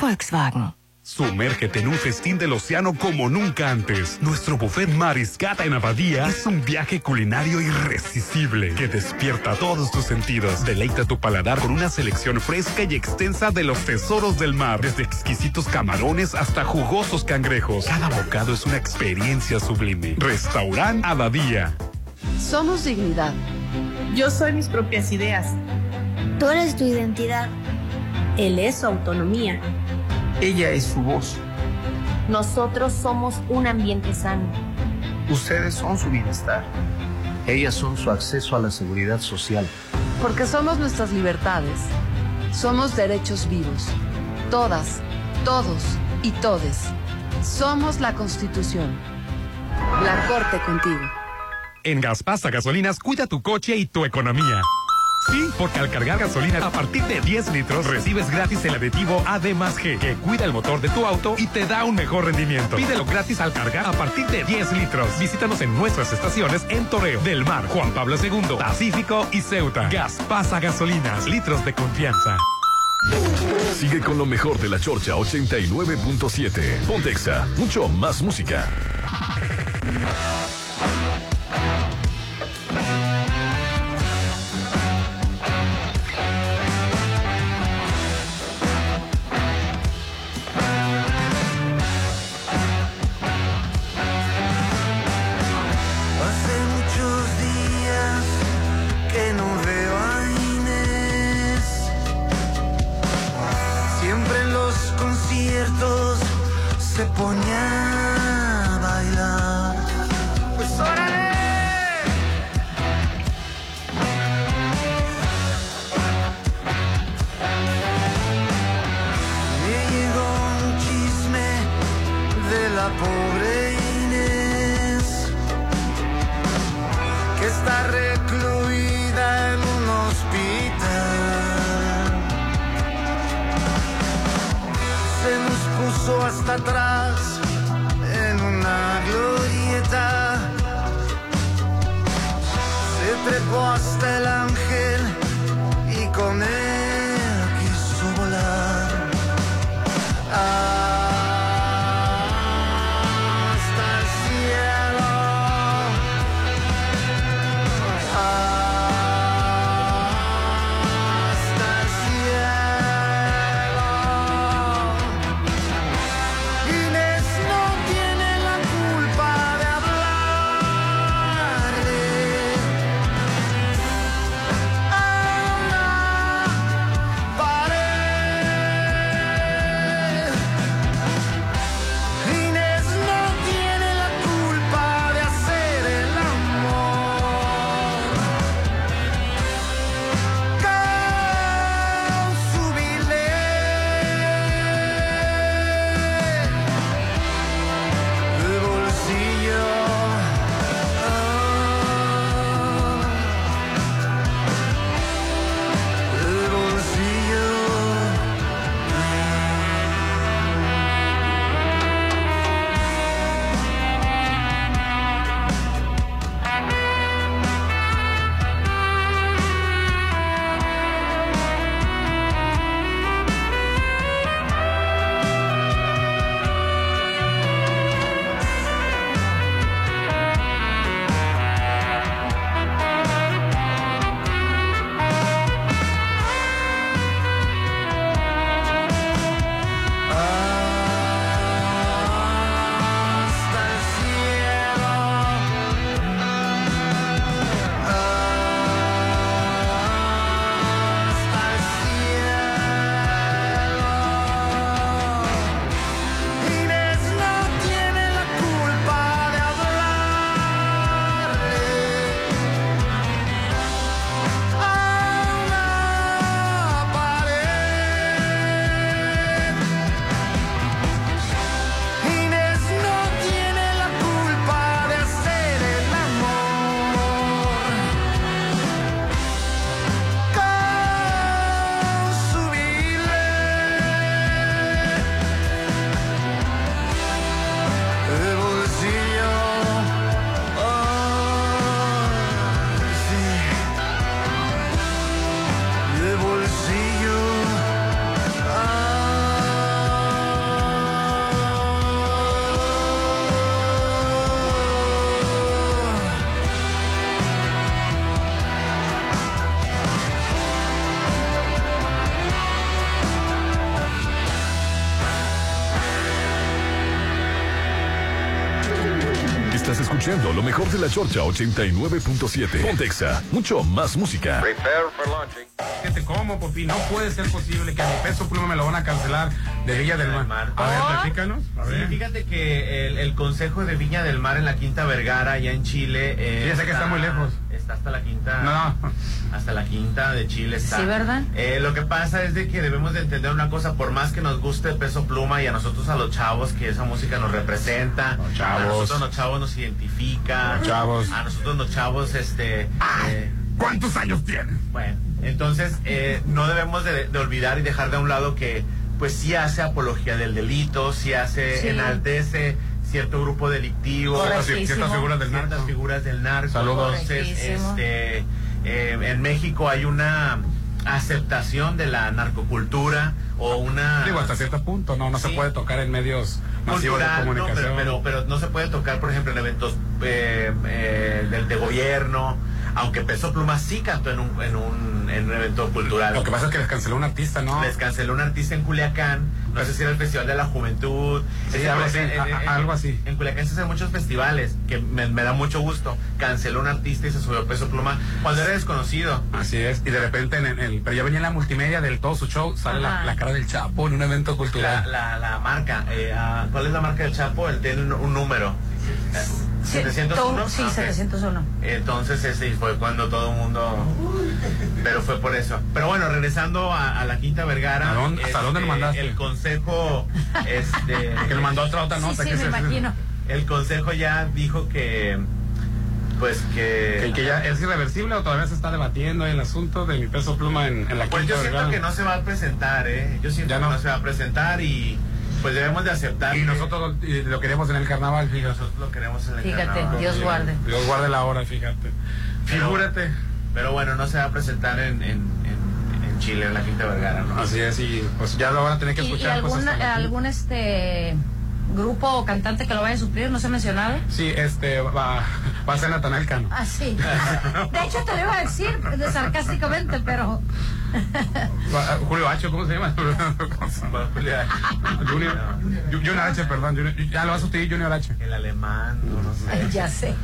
Volkswagen. Sumérgete en un festín del océano como nunca antes. Nuestro buffet Mariscata en Abadía es un viaje culinario irresistible que despierta todos tus sentidos. Deleita tu paladar con una selección fresca y extensa de los tesoros del mar, desde exquisitos camarones hasta jugosos cangrejos. Cada bocado es una experiencia sublime. Restaurant Abadía. Somos dignidad. Yo soy mis propias ideas. Tú eres tu identidad. Él es su autonomía. Ella es su voz. Nosotros somos un ambiente sano. Ustedes son su bienestar. Ellas son su acceso a la seguridad social. Porque somos nuestras libertades. Somos derechos vivos. Todas, todos y todes. Somos la Constitución. La Corte contigo. En Gaspasa Gasolinas, cuida tu coche y tu economía. Sí, porque al cargar gasolina a partir de 10 litros recibes gratis el aditivo AD más G que cuida el motor de tu auto y te da un mejor rendimiento. Pídelo gratis al cargar a partir de 10 litros. Visítanos en nuestras estaciones en Toreo, Del Mar, Juan Pablo II, Pacífico y Ceuta. Gas pasa gasolinas, litros de confianza. Sigue con lo mejor de la Chorcha 89.7. Pontexa, mucho más música. Puso hasta atrás en una glorieta. Se trepó hasta el mejor de la Chorcha 89.7. Pontexa, mucho más música. Prepare for launching. Fíjate cómo, Popi, no puede ser posible que a mi peso pluma me lo van a cancelar de Villa del Mar. A ver, platícanos. A Sí, ver. fíjate que el, el Consejo de Viña del Mar en la Quinta Vergara, allá en Chile. eh, Sí, ya sé que está muy lejos. Está hasta la quinta. No. Hasta la quinta de Chile está. Sí, ¿verdad? Eh, lo que pasa es de que debemos de entender una cosa, por más que nos guste Peso Pluma y a nosotros a los chavos que esa música nos representa, chavos. a nosotros los chavos nos identifica, Los chavos. a nosotros los chavos este eh, ¿Cuántos años tienen? bueno, entonces eh, no debemos de, de olvidar y dejar de un lado que pues sí hace apología del delito, sí hace, Sí. enaltece cierto grupo delictivo. Ciertas figuras del narco. figuras del narco. Saludos. Entonces, este, eh, en México hay una aceptación de la narcocultura o una Digo, hasta cierto punto, no, no se puede tocar en medios masivos de cultural, no, comunicación. pero, pero, pero no se puede tocar, por ejemplo, en eventos eh, eh, del de gobierno, aunque Peso Pluma sí cantó en un, en un, en un evento cultural. Lo que pasa es que les canceló un artista, ¿no? Les canceló un artista en Culiacán, no sé si era el Festival de la Juventud. Sí, algo así, en- en- algo así. En Culiacán se hacen muchos festivales, que me, me da mucho gusto. Canceló un artista y se subió Peso Pluma cuando era desconocido. Así es, y de repente en el, pero ya venía en la multimedia del todo su show, sale la, la cara del Chapo en un evento La, cultural. la, la marca, eh, ah, ¿cuál es la marca del Chapo? Él tiene un, un número. Sí, 701. todo- Sí, Ah, ok. 701. Entonces ese fue cuando todo el mundo... Pero fue por eso. Pero bueno, regresando a, a la Quinta Vergara. ¿A dónde- hasta dónde lo mandaste? El consejo... Este, que lo mandó otra otra nota. sí, que me se- imagino. El consejo ya dijo que... Pues que... Que, que ya es irreversible o todavía se está debatiendo el asunto de mi peso pluma en, en la Pues Quinta yo siento Vergara? que no se va a presentar, ¿eh? Yo siento Ya que no se va a presentar y pues debemos de aceptar. Y nosotros y lo queremos en el carnaval, y fíjate. nosotros lo queremos en el Fíjate, carnaval. Dios Sí. guarde. Dios guarde la hora, fíjate. Pero- Figúrate. Pero bueno, no se va a presentar en, en, en, en Chile, en la Quinta Vergara, ¿no? Así es, y pues ya lo van a tener que ¿Y, y escuchar. pues, algún, este grupo o cantante que lo vaya a suplir? ¿No se ha mencionado? Sí, este, va, va a ser Natanael Cano. Ah, sí. De hecho, te lo iba a decir de- sarcásticamente, pero. Julio H, ¿cómo se llama? Junior, Junior H, perdón. Junior- ya lo va a sustituir Junior H. El alemán, no, no sé. ya sé.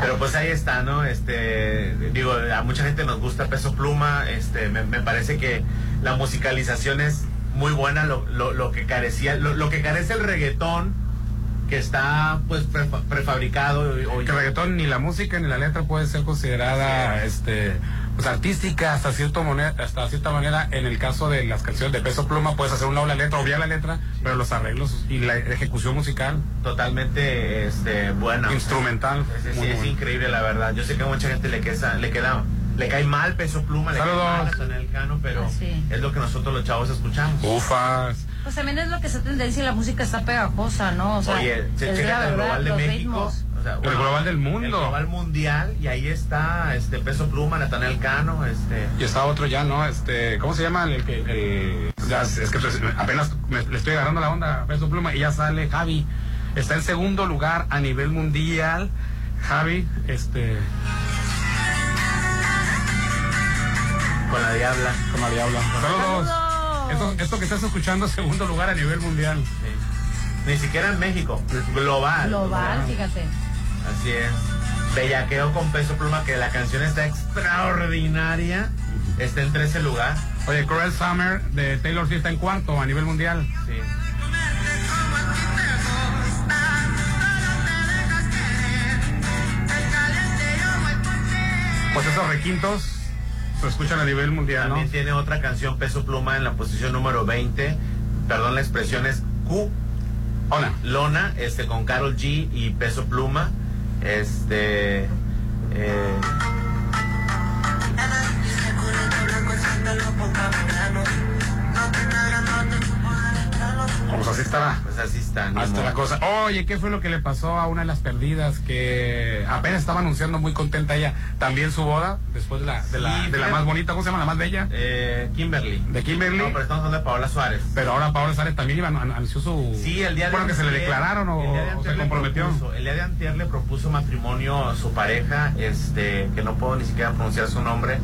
Pero pues ahí está, ¿no? Este, digo, a mucha gente nos gusta Peso Pluma, este, me, me parece que la musicalización es muy buena, lo, lo, lo que carecía, lo, lo que carece el reggaetón, que está pues prefa- prefabricado. o- Que el reggaetón ni la música ni la letra puede ser considerada este pues artística hasta cierto moneda, hasta cierta manera en el caso de las canciones de peso pluma puedes hacer una ola letra obviar la letra pero los arreglos y la ejecución musical totalmente este, buena. instrumental muy es bueno. increíble la verdad. Yo sé que a mucha gente le queda, le queda, le cae mal Peso Pluma, le Saludos. cae mal Cano, pero Ah, sí. es lo que nosotros los chavos escuchamos. ufas Pues también es lo que se tendencia y la música está pegajosa, ¿no? O sea, Oye, se checa la el global de México. ritmos. El global del mundo. El global mundial, y ahí está este Peso Pluma, Natanael Cano, este. y está otro ya no este cómo se llama el que el, ya, es que pues, apenas me- le estoy agarrando la onda a peso pluma y ya sale Javi está en segundo lugar a nivel mundial Javi este Con la diabla. Con la diabla. Saludos. Esto, esto que estás escuchando, segundo lugar a nivel mundial. Ni siquiera en México, global. Global, fíjate. Así es. Bellaqueo con Peso Pluma, que la canción está extraordinaria. Está en 13 lugar. Oye, Cruel Summer de Taylor Swift está en cuarto a nivel mundial. Sí. Pues esos requintos se escuchan a nivel mundial, ¿no? También tiene otra canción, Peso Pluma, en la posición número 20. Perdón, la expresión es Q. Hola. Lona, este, con Carol G y Peso Pluma. Este. eh, Pues así está. pues así está. Hasta la cosa. Oye, ¿qué fue lo que le pasó a una de las perdidas que apenas estaba anunciando muy contenta ella también su boda después de la de la, Sí, de la fíjate. más bonita, ¿cómo se llama la más bella? Eh, Kimberly. De Kimberly. No, pero estamos hablando de Paola Suárez. Pero ahora Paola Sárez también iba, an- anunció su Sí, el día de bueno que se le declararon o, de se comprometió. propuso- el día de antier le propuso matrimonio a su pareja, este, que no puedo ni siquiera pronunciar su nombre,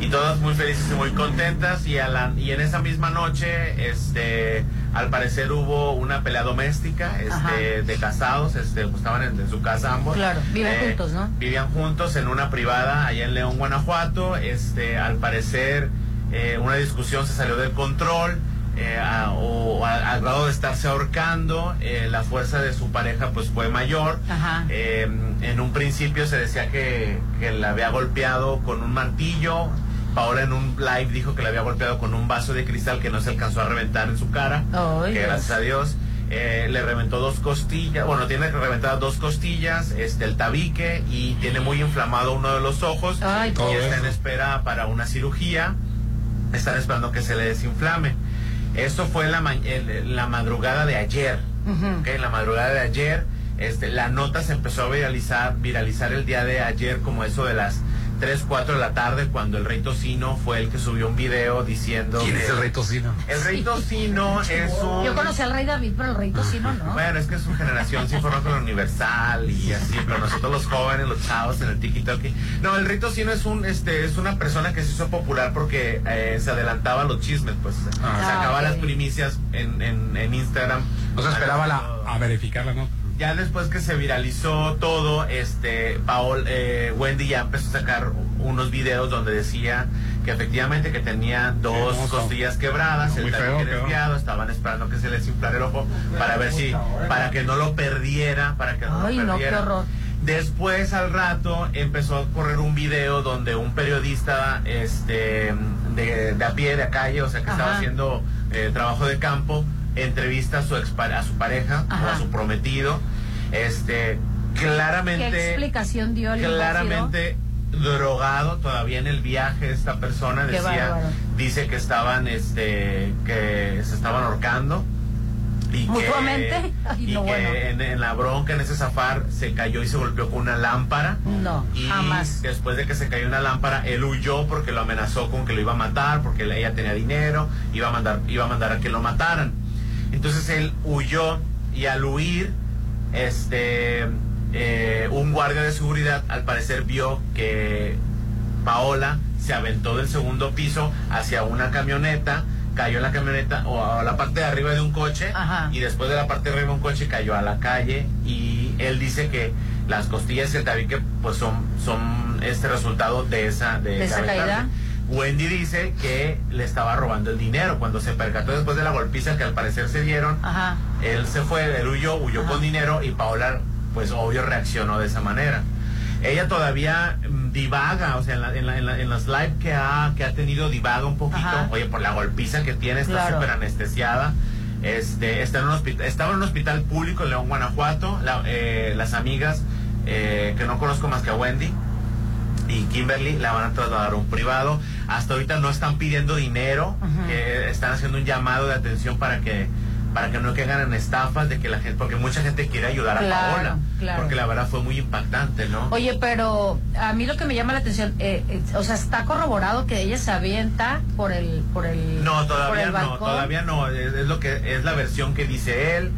y todas muy felices y muy contentas, y, a la- y en esa misma noche, este, al parecer hubo una pelea doméstica, este, de casados, este, pues, estaban en, en su casa ambos. Claro, viven Eh, juntos, ¿no? Vivían juntos en una privada allá en León, Guanajuato. Este, al parecer, eh, una discusión se salió del control. eh, a- o a- al grado de estarse ahorcando, eh, la fuerza de su pareja pues fue mayor. Ajá. Eh, en un principio se decía que, que la había golpeado con un martillo. Paola en un live dijo que la había golpeado con un vaso de cristal que no se alcanzó a reventar en su cara. Ay, que Dios. gracias a Dios eh, le reventó dos costillas. Bueno, tiene reventadas dos costillas, este, el tabique y tiene muy inflamado uno de los ojos. Ay, y está en espera para una cirugía. Están esperando que se le desinflame. Esto fue en la, ma- en la madrugada de ayer. ¿ok? En la madrugada de ayer, este, la nota se empezó a viralizar, viralizar el día de ayer, como eso de las 3, 4 de la tarde, cuando el rey Tocino fue el que subió un video diciendo. ¿Quién que- es el rey Tocino? El rey Tocino es un. Yo conocí al rey David, pero el rey Tocino no. Bueno, es que su generación sí formó con la Universal y así, pero nosotros los jóvenes, los chavos en el TikTok. No, el Rito Sino es un, este, es una persona que se hizo popular porque eh, se adelantaba los chismes, pues Ah. sacaba las primicias en, en, en Instagram. No se esperaba la, a verificarla, ¿no? Ya después que se viralizó todo, este, Paol, eh, Wendy ya empezó a sacar unos videos donde decía que efectivamente que tenía dos costillas quebradas, el feo, tabique desviado, estaban esperando que se les inflara el ojo para ver si, para que no lo perdiera, para que no Ay, lo no, qué perdiera. horror. Después al rato empezó a correr un video donde un periodista este de, de a pie, de a calle, o sea que estaba haciendo eh, trabajo de campo, entrevista a su ex a su pareja o a su prometido. Este claramente ¿Qué explicación dio el claramente drogado todavía en el viaje esta persona decía bárbaro. dice que estaban este que se estaban ahorcando y que- y no, que bueno. en, en la bronca en ese zafar se cayó y se golpeó con una lámpara No, y jamás. después de que se cayó una lámpara él huyó porque lo amenazó con que lo iba a matar porque ella tenía dinero iba a mandar iba a mandar a que lo mataran entonces él huyó y al huir este eh, un guardia de seguridad al parecer vio que Paola se aventó del segundo piso hacia una camioneta, cayó en la camioneta o a la parte de arriba de un coche y después de la parte de arriba de un coche cayó a la calle y él dice que las costillas y el tabique pues son, son este resultado de esa, de, ¿De esa caída? Wendy dice que le estaba robando el dinero cuando se percató después de la golpiza que al parecer se dieron. Ajá. Él se fue, él huyó, huyó con dinero y Paola, pues obvio, reaccionó de esa manera. Ella todavía mm, divaga, o sea, en, la- en la- en la- en live que ha, que ha tenido divaga un poquito. Ajá. Oye, por la golpiza que tiene, está Claro. súper anestesiada. Este, está en un hospital, estaba en un hospital público en León, Guanajuato. La- eh, las amigas, eh, que no conozco más que a Wendy, y Kimberly la van a trasladar a un privado. Hasta ahorita no están pidiendo dinero, que están haciendo un llamado de atención para que para que no caigan en estafas de que la gente, porque mucha gente quiere ayudar a Claro, Paola, claro. porque la verdad fue muy impactante, ¿no? Oye, pero a mí lo que me llama la atención, eh, eh, o sea, está corroborado que ella se avienta por el, por el, No, todavía el no, balcón. todavía no, es, es lo que es la versión que dice él.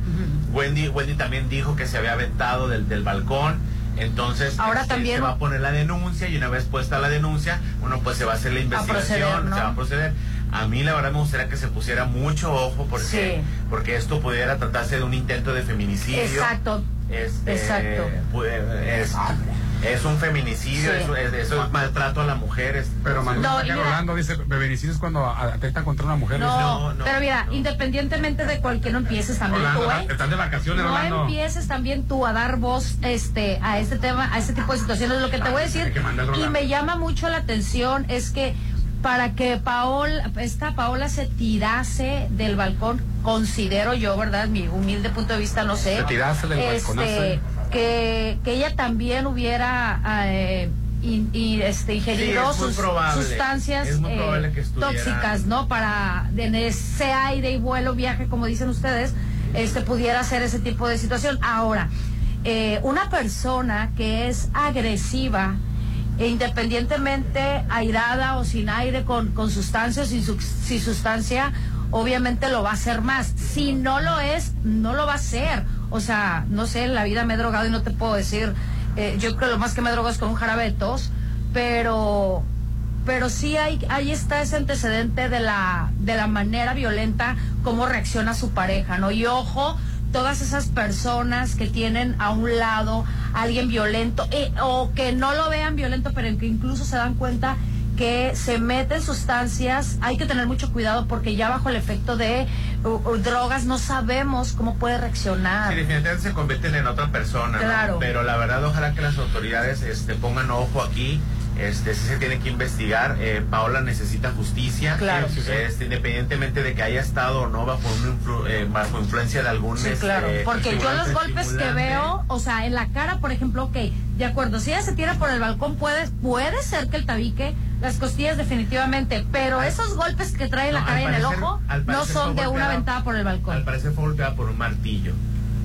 Wendy, Wendy también dijo que se había aventado del, del balcón. Entonces, Ahora este, también- se va a poner la denuncia y una vez puesta la denuncia, uno pues se va a hacer la investigación, proceder, ¿no? se va a proceder. A mí la verdad me gustaría que se pusiera mucho ojo porque, Sí. porque esto pudiera tratarse de un intento de feminicidio. Exacto. Este, Exacto. puede- Es, es un feminicidio, Sí. eso, es, eso es maltrato a la mujer. es- Pero Manuel No, Rolando dice, feminicidio es cuando atentan contra una mujer. No, pero mira, independientemente de cualquier no empieces también Rolando, tú, ¿eh? están de vacaciones, No Rolando. empieces también tú a dar voz este a este tema, a este tipo de situaciones. Lo que te voy a decir y me llama mucho la atención es que para que Paola, esta Paola se tirase del balcón, considero yo, ¿verdad? Mi humilde punto de vista, no sé. Se tirase del este, que, que ella también hubiera eh, y, este, ingerido sus probable. sustancias eh, tóxicas, ¿no? Para en ese aire y vuelo, viaje, como dicen ustedes, este pudiera hacer ese tipo de situación. Ahora, eh, una persona que es agresiva, e independientemente airada o sin aire, con, con sustancia o sin, sin sustancia, obviamente lo va a hacer más. Si no lo es, no lo va a hacer. O sea, no sé, en la vida me he drogado y no te puedo decir, eh, yo creo que lo más que me drogo es con un pero pero sí hay, ahí está ese antecedente de la, de la manera violenta, cómo reacciona su pareja, ¿no? Y ojo, todas esas personas que tienen a un lado a alguien violento, eh, o que no lo vean violento, pero que incluso se dan cuenta que se meten sustancias, hay que tener mucho cuidado porque ya bajo el efecto de uh, uh, drogas no sabemos cómo puede reaccionar. Sí, definitivamente se convierten en otra persona, ¿no? Claro. Pero la verdad, ojalá que las autoridades este, pongan ojo aquí. Este, sí se tiene que investigar. Eh, Paola necesita justicia. Claro. Sí, sí, sí. Este, independientemente de que haya estado o no bajo, una influ- eh, bajo influencia de algún. Sí, este, claro. Porque yo los golpes que veo, o sea, en la cara, por ejemplo, ok, de acuerdo, si ella se tira por el balcón, puede, puede ser que el tabique, las costillas definitivamente, pero esos golpes que trae en la No, cara en el ojo no son de una ventada por el balcón. Al parecer fue golpeada por un martillo.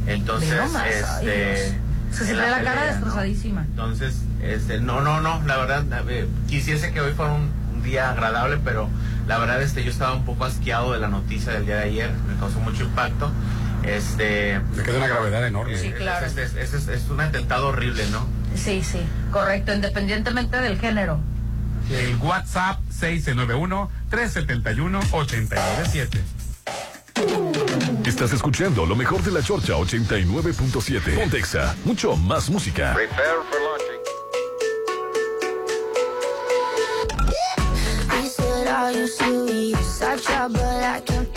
Entonces, este. Se, se la cara ¿no? destrozadísima. Entonces, este, no, no, no, la verdad, ver, quisiese que hoy fuera un, un día agradable, pero la verdad, este, yo estaba un poco asqueado de la noticia del día de ayer, me causó mucho impacto. Este. Le queda una gravedad enorme. Sí, claro. Es, es- es- es- es un atentado horrible, ¿no? Sí, sí, correcto, independientemente del género. El WhatsApp 691-371-897. Estás escuchando lo mejor de la Chorcha 89.7. Pontexa, mucho más música. Prepare for launching. He said, Are you serious? I try, but I can't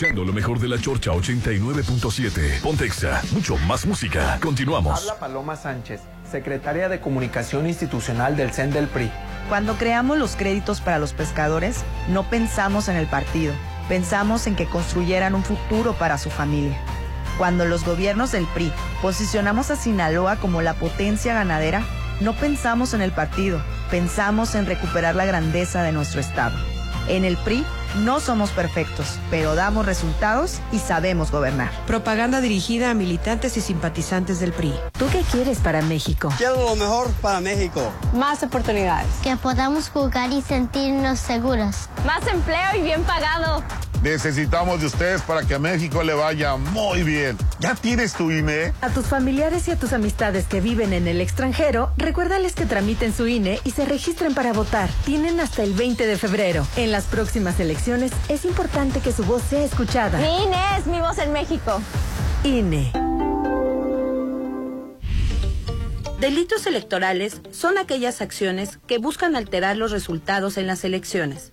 escuchando lo mejor de la Chorcha 89.7. Pontexa, mucho más música. Continuamos. Habla Paloma Sánchez, secretaria de Comunicación Institucional del CEN del PRI. Cuando creamos los créditos para los pescadores, no pensamos en el partido, pensamos en que construyeran un futuro para su familia. Cuando los gobiernos del PRI posicionamos a Sinaloa como la potencia ganadera, no pensamos en el partido, pensamos en recuperar la grandeza de nuestro estado. En el PRI no somos perfectos, pero damos resultados y sabemos gobernar. Propaganda dirigida a militantes y simpatizantes del PRI. ¿Tú qué quieres para México? Quiero lo mejor para México. Más oportunidades. Que podamos jugar y sentirnos seguros. Más empleo y bien pagado. Necesitamos de ustedes para que a México le vaya muy bien. ¿Ya tienes tu INE? A tus familiares y a tus amistades que viven en el extranjero, recuérdales que tramiten su INE y se registren para votar. Tienen hasta el 20 de febrero. En las próximas elecciones es importante que su voz sea escuchada. Mi INE es mi voz en México. INE. Delitos electorales son aquellas acciones que buscan alterar los resultados en las elecciones.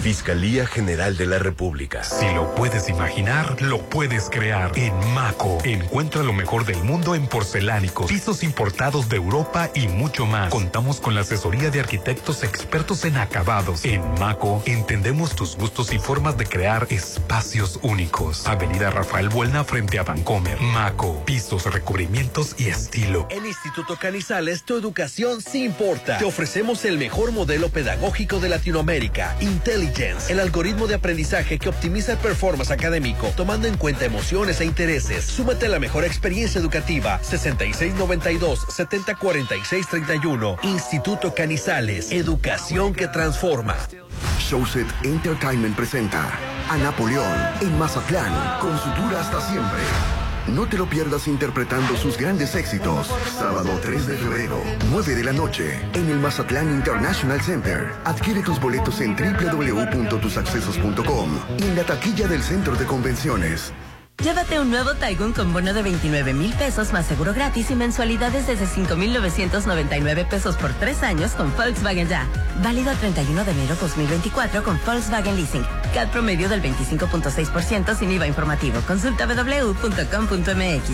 Fiscalía General de la República. Si lo puedes imaginar, lo puedes crear. En Maco, encuentra lo mejor del mundo en porcelánicos, pisos importados de Europa y mucho más. Contamos con la asesoría de arquitectos expertos en acabados. En Maco, entendemos tus gustos y formas de crear espacios únicos. Avenida Rafael Buelna frente a Vancomer. Maco, pisos, recubrimientos y estilo. En Instituto Canizales, tu educación sí importa. Te ofrecemos el mejor modelo pedagógico de Latinoamérica, El algoritmo de aprendizaje que optimiza el performance académico, tomando en cuenta emociones e intereses. Súmate a la mejor experiencia educativa, 6692-704631. Instituto Canizales, educación que transforma. Showset Entertainment presenta a Napoleón en Mazatlán, con su dura hasta siempre. No te lo pierdas interpretando sus grandes éxitos. Sábado 3 de febrero, 9 de la noche, en el Mazatlán International Center. Adquiere tus boletos en www.tusaccesos.com y en la taquilla del Centro de Convenciones. Llévate un nuevo Taigun con bono de 29 mil pesos más seguro gratis y mensualidades desde 5,999 pesos por tres años con Volkswagen Ya. Válido el 31 de enero 2024 con Volkswagen Leasing. CAD promedio del 25.6% sin IVA informativo. Consulta www.com.mx.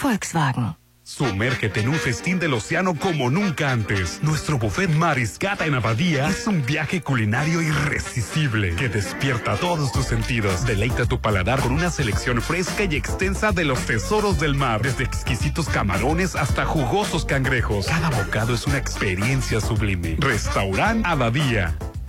Volkswagen. Sumérgete en un festín del océano como nunca antes. Nuestro buffet Mariscata en Abadía es un viaje culinario irresistible que despierta todos tus sentidos. Deleita tu paladar con una selección fresca y extensa de los tesoros del mar, desde exquisitos camarones hasta jugosos cangrejos. Cada bocado es una experiencia sublime. Restaurant Abadía.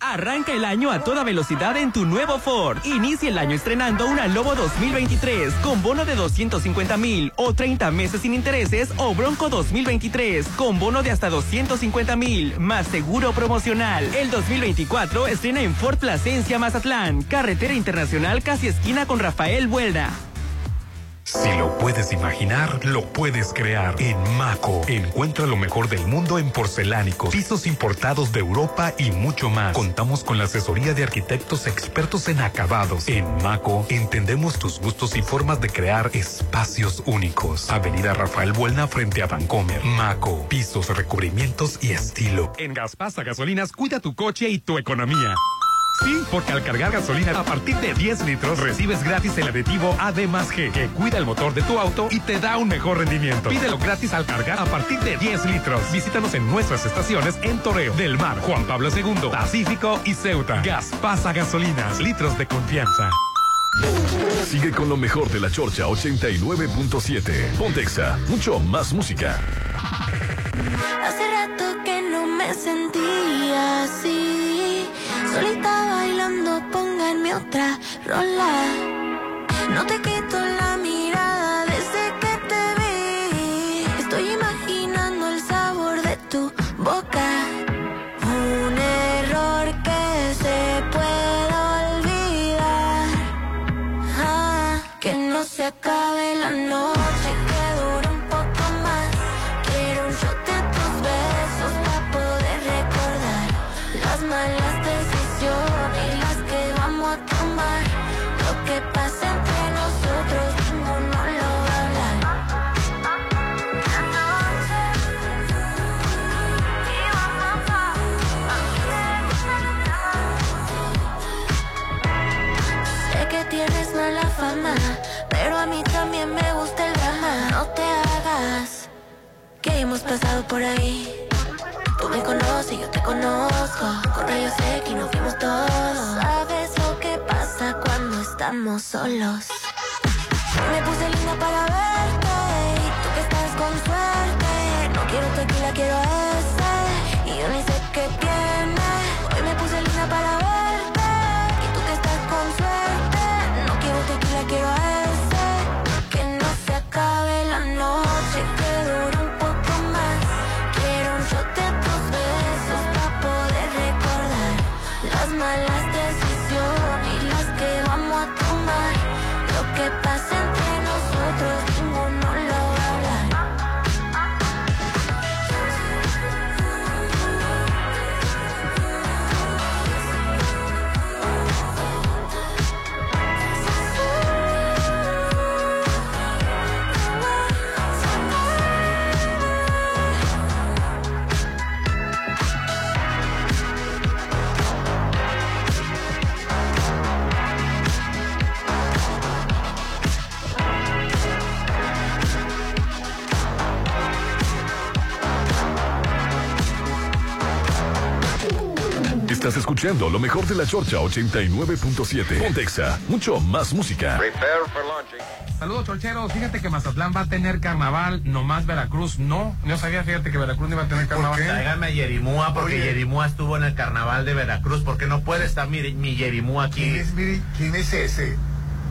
Arranca el año a toda velocidad en tu nuevo Ford. Inicia el año estrenando una Lobo 2023 con bono de 250 mil o 30 meses sin intereses o Bronco 2023 con bono de hasta 250 mil más seguro promocional. El 2024 estrena en Ford Plasencia Mazatlán, carretera internacional casi esquina con Rafael Buelda. Si lo puedes imaginar, lo puedes crear. En Maco, encuentra lo mejor del mundo en porcelánicos, pisos importados de Europa y mucho más. Contamos con la asesoría de arquitectos expertos en acabados. En Maco, entendemos tus gustos y formas de crear espacios únicos. Avenida Rafael Buelna frente a Vancomer. Maco, pisos, recubrimientos y estilo. En Gaspasa Gasolinas, cuida tu coche y tu economía. Sí, porque al cargar gasolina a partir de 10 litros recibes gratis el aditivo AD G que cuida el motor de tu auto y te da un mejor rendimiento. Pídelo gratis al cargar a partir de 10 litros. Visítanos en nuestras estaciones en Toreo, Del Mar, Juan Pablo II, Pacífico y Ceuta. Gas pasa gasolinas, litros de confianza. Sigue con lo mejor de la Chorcha 89.7. Pontexa, mucho más música. Hace rato que no me sentía así. Solita bailando, pónganme otra rola. No te quito la mirada por ahí. Tú me conoces, yo te conozco. Con rayos X nos fuimos todos. Sabes lo que pasa cuando estamos solos. Me puse linda para verte. Y tú que estás con suerte. No quiero tequila, quiero ese. Y yo ni sé qué tiene. Hoy me puse linda para verte. Estás escuchando lo mejor de la Chorcha 89.7. Pontexa, mucho más música. Prepare for launching. Saludos, chorcheros. Fíjate que Mazatlán va a tener carnaval, nomás Veracruz no. No sabía, fíjate que Veracruz no iba a tener carnaval. Tráigame a Yerimúa porque Oye. Yerimúa estuvo en el carnaval de Veracruz. ¿Por qué no puede estar mi, mi Yerimúa aquí? ¿Quién es, mire, ¿quién es ese?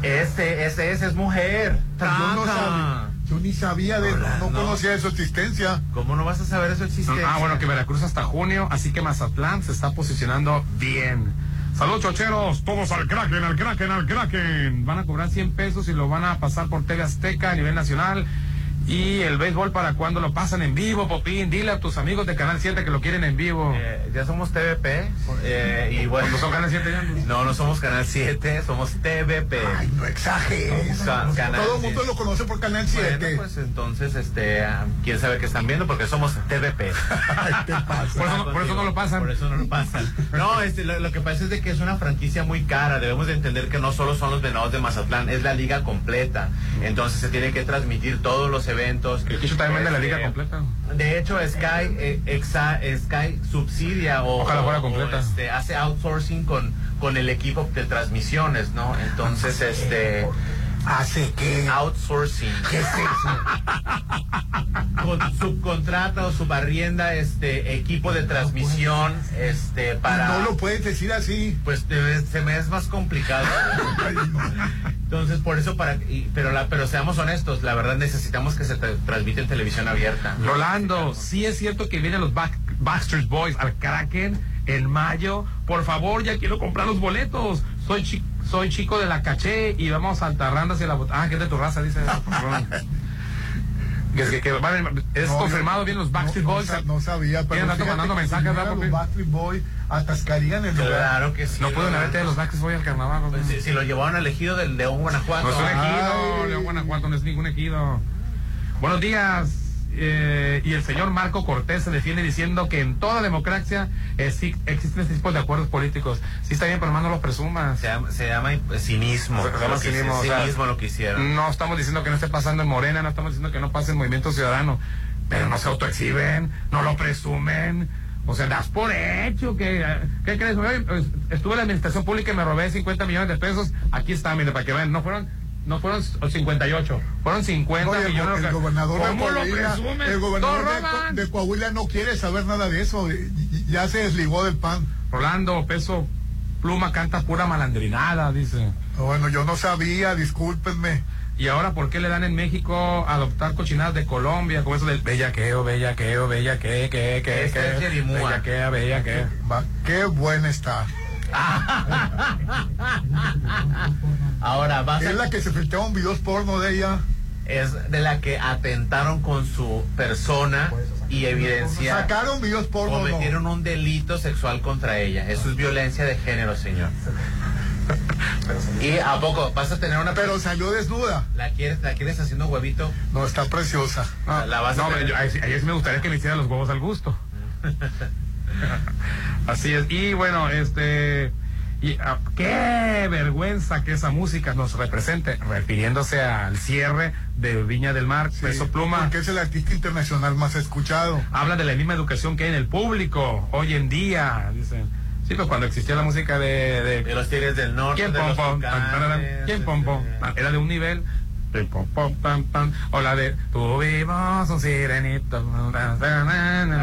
Ese, ese, ese es mujer. Yo no Traca. sabía, yo ni sabía de Hola, no, no. conocía de su existencia. ¿Cómo no vas a saber eso existencia? Ah, bueno, que Veracruz hasta junio, así que Mazatlán se está posicionando bien. Saludos, chocheros, todos al Kraken, al Kraken, al Kraken. Van a cobrar 100 pesos y lo van a pasar por TV Azteca a nivel nacional. Y el béisbol, ¿para cuando lo pasan en vivo, Popín? Dile a tus amigos de Canal 7 que lo quieren en vivo. Eh, ya somos TVP. eh, y bueno. ¿No son Canal 7 ya? No, no somos Canal 7, somos TVP. Ay, no exageres. Ca- Canal Todo el mundo 7. lo conoce por Canal 7. Bueno, pues entonces, este, ah, quién sabe qué están viendo porque somos TVP. Por eso, no- por eso no lo pasan. Por eso no lo pasan. No, este, lo, lo que pasa es de que es una franquicia muy cara. Debemos de entender que no solo son los venados de Mazatlán, es la liga completa. Entonces se tiene que transmitir todos los eventos. El Quicho también vende la liga Este, completa. De hecho, Sky, eh, exa- Sky subsidia o, Ojalá fuera completa. o, este, hace outsourcing con, con el equipo de transmisiones, ¿no? Entonces, este... ¿Hace qué? Outsourcing. ¿Qué es eso? Con, subcontrata o subarrienda este equipo de transmisión este para No lo puedes decir así. pues te- se me es más complicado entonces por eso para y- pero la pero seamos honestos la verdad necesitamos que se tra- transmite en televisión abierta Rolando, sí es cierto que vienen los Back, Baxter Boys al Kraken en mayo. Por favor, ya quiero comprar los boletos. Soy chi- soy chico de la caché y vamos a Altarranda hacia la Ah, que es de tu raza, dice. que, que, que van- es No, confirmado yo- bien los Backstreet no, no Boys. No, sabía, pero fíjate mandando mensajes, ¿verdad, los? Backstreet Boys atascarían el lugar. claro que sí No pueden haberte de los Backstreet Boys al carnaval. papi. si, si lo llevaron al ejido del León Guanajuato No es un ejido. León Guanajuato no es ningún ejido. Buenos días. Eh, y el señor Marco Cortés se defiende diciendo que en toda democracia eh, sí existen este tipo de acuerdos políticos. Sí está bien, pero más no los presumas. se llama, se llama cinismo Se llama Lo que- cinismo, o sea, cinismo lo que hicieron No estamos diciendo que no esté pasando en Morena, no estamos diciendo que no pase en Movimiento Ciudadano, pero no se autoexhiben, no lo presumen. O sea, das por hecho que... ¿Qué crees? Pues, Estuve en la administración pública y me robé 50 millones de pesos. Aquí está, mire, para que vean. No fueron... No fueron 58, fueron 50 Oye, el, millones. el sea, gobernador de ¿Cómo lo Coahuila, el gobernador ¡Todos de, Coahuila no quiere saber nada de eso. Ya se desligó del pan. Rolando, peso, pluma, canta pura malandrinada, dice. Bueno, yo no sabía, discúlpenme. Y ahora, ¿por qué le dan en México a adoptar cochinadas de Colombia? Como eso del bellaqueo, bellaqueo, bellaqueo, que, que, Este es que, bellaquea, bellaquea. Va, qué buena está. ahora vas a Es la que se filtraron videos porno de ella. es de la que atentaron con su persona y evidencia Sacaron videos porno. no. cometieron un delito sexual contra ella. Eso es violencia de género, señor. ¿Y a poco vas a tener una Pero salió desnuda. ¿La quieres, la quieres haciendo huevito? No, está preciosa. No, La vas a no, tener- pero yo- ahí, sí- ahí sí me gustaría que me hicieran los huevos al gusto. Así es. Y bueno, este. Y, ah, qué vergüenza que esa música nos represente, refiriéndose al cierre de Viña del Mar, Peso Pluma. Porque es el artista internacional más escuchado. Habla de la misma educación que hay en el público hoy en día, dicen. Sí, pues cuando existía la música de... de, De los Tigres del Norte, ¿Quién de los. ¿Quién pom? Ah, Era de un nivel. O la de Tuvimos un sirenito.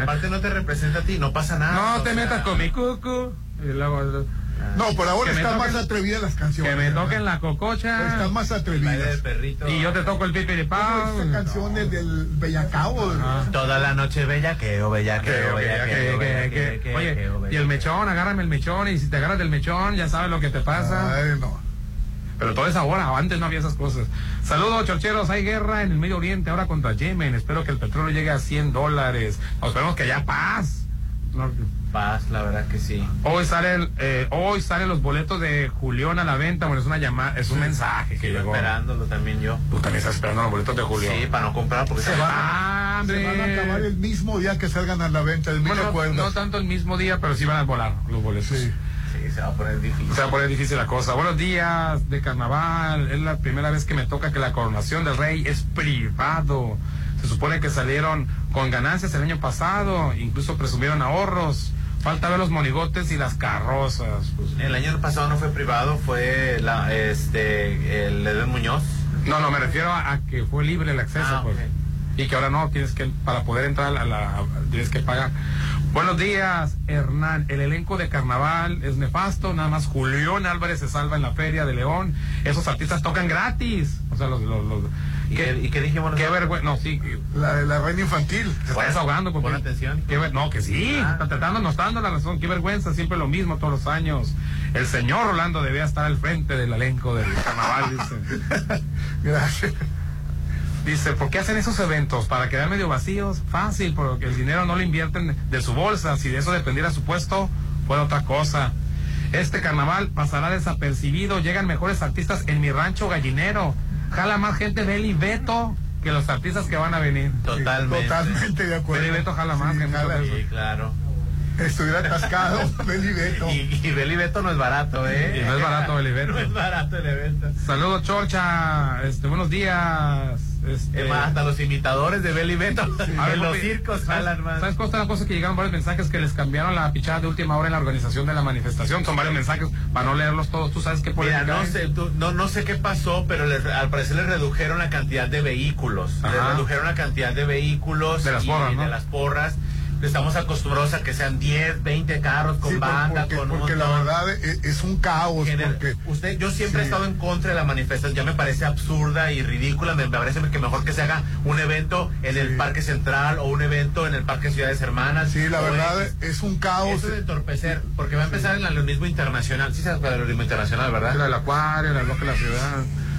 Aparte no te representa a ti, no pasa nada. No te sea, metas con mi cucu. Y luego, No, por ahora están más atrevidas las canciones. que me toquen la cococha. Están más atrevidas. Y yo te toco el pipi de Como pau. esta canción de- del Bellacao. Toda la noche bellaqueo, bellaqueo, Que- que- bellaqueo, que- bellaqueo, que- que- Oye, y el mechón, agárrame el mechón. Y si te agarras del mechón, ya sabes lo que te pasa. Ay, no. Pero todo es ahora, antes no había esas cosas. Saludos, chorcheros. Hay guerra en el Medio Oriente ahora contra Yemen. Espero que el petróleo llegue a 100 dólares. O esperemos que haya paz. No, Paz, la verdad que sí. Hoy sale el- eh, hoy salen los boletos de Julián a la venta. Bueno, es una llamada, es un mensaje que Sigo llegó. esperándolo también yo. Tú también estás esperando los boletos de Julián. Sí, para no comprar porque Se se van, se van a acabar el mismo día que salgan a la venta. El Bueno, no tanto el mismo día, pero sí van a volar los boletos. Sí. Se va a poner difícil. Se va a poner difícil la cosa. Buenos días de carnaval. Es la primera vez que me toca que la coronación del rey es privado. Se supone que salieron con ganancias el año pasado, incluso presumieron ahorros. Falta ver los monigotes y las carrozas. pues. El año pasado no fue privado, fue la, este, el Edén Muñoz. No, no, me refiero a, a que fue libre el acceso, Ah, pues. Y que ahora no, tienes que, para poder entrar a la, tienes que pagar. Buenos días, Hernán. El elenco de carnaval es nefasto, nada más Julián Álvarez se salva en la Feria de León. Esos artistas tocan gratis. O sea, los... los, los- ¿Y qué, y qué dijimos Qué vergüenza. No, sí. La de la reina infantil. Se está desahogando. Porque, Pon atención. qué ver- no, que sí. Ah. Está tratando, nos está dando la razón. Qué vergüenza, siempre lo mismo todos los años. El señor Rolando debía estar al frente del elenco del carnaval, dice. Gracias. Dice, ¿por qué hacen esos eventos? ¿Para quedar medio vacíos? Fácil, porque el dinero no lo invierten de su bolsa. Si de eso dependiera su puesto, fuera otra cosa. Este carnaval pasará desapercibido. Llegan mejores artistas en mi rancho gallinero. Jala más gente Beli Beto que los artistas que van a venir. Totalmente. Totalmente de acuerdo. Beli Beto jala más Sí, que jala. Sí, claro. Estuviera atascado, Beli Beto. Y, y Beli Beto no es barato, ¿eh? Y no es barato Beli Beto. No es barato el evento. Saludos, Chorcha. Este, buenos días. Este, Es más, hasta los imitadores de Beli Beto A ver, en los circos ¿sabes- jalan más. ¿Sabes cuál la cosa? Que llegaron varios mensajes que les cambiaron la pichada de última hora en la organización de la manifestación. Son varios mensajes para no leerlos todos. Tú sabes qué Mira, no sé, tú- no, no sé qué pasó, pero les- al parecer les redujeron la cantidad de vehículos. Les redujeron la cantidad de vehículos. De las y porras, ¿no? de las porras. Estamos acostumbrados a que sean 10, 20 carros con Sí, banda, porque, con porque la verdad es, es un caos. Gener- Porque Usted, yo siempre he Sí. estado en contra de la manifestación, ya me parece absurda y ridícula, me, me parece que mejor que se haga un evento en el Parque Central o un evento en el Parque Ciudades Hermanas. sí, la verdad en- es un caos. Eso es de entorpecer, porque va a empezar el aleonismo internacional. Sí es el aleonismo internacional, ¿verdad? El acuario, la loca de la ciudad.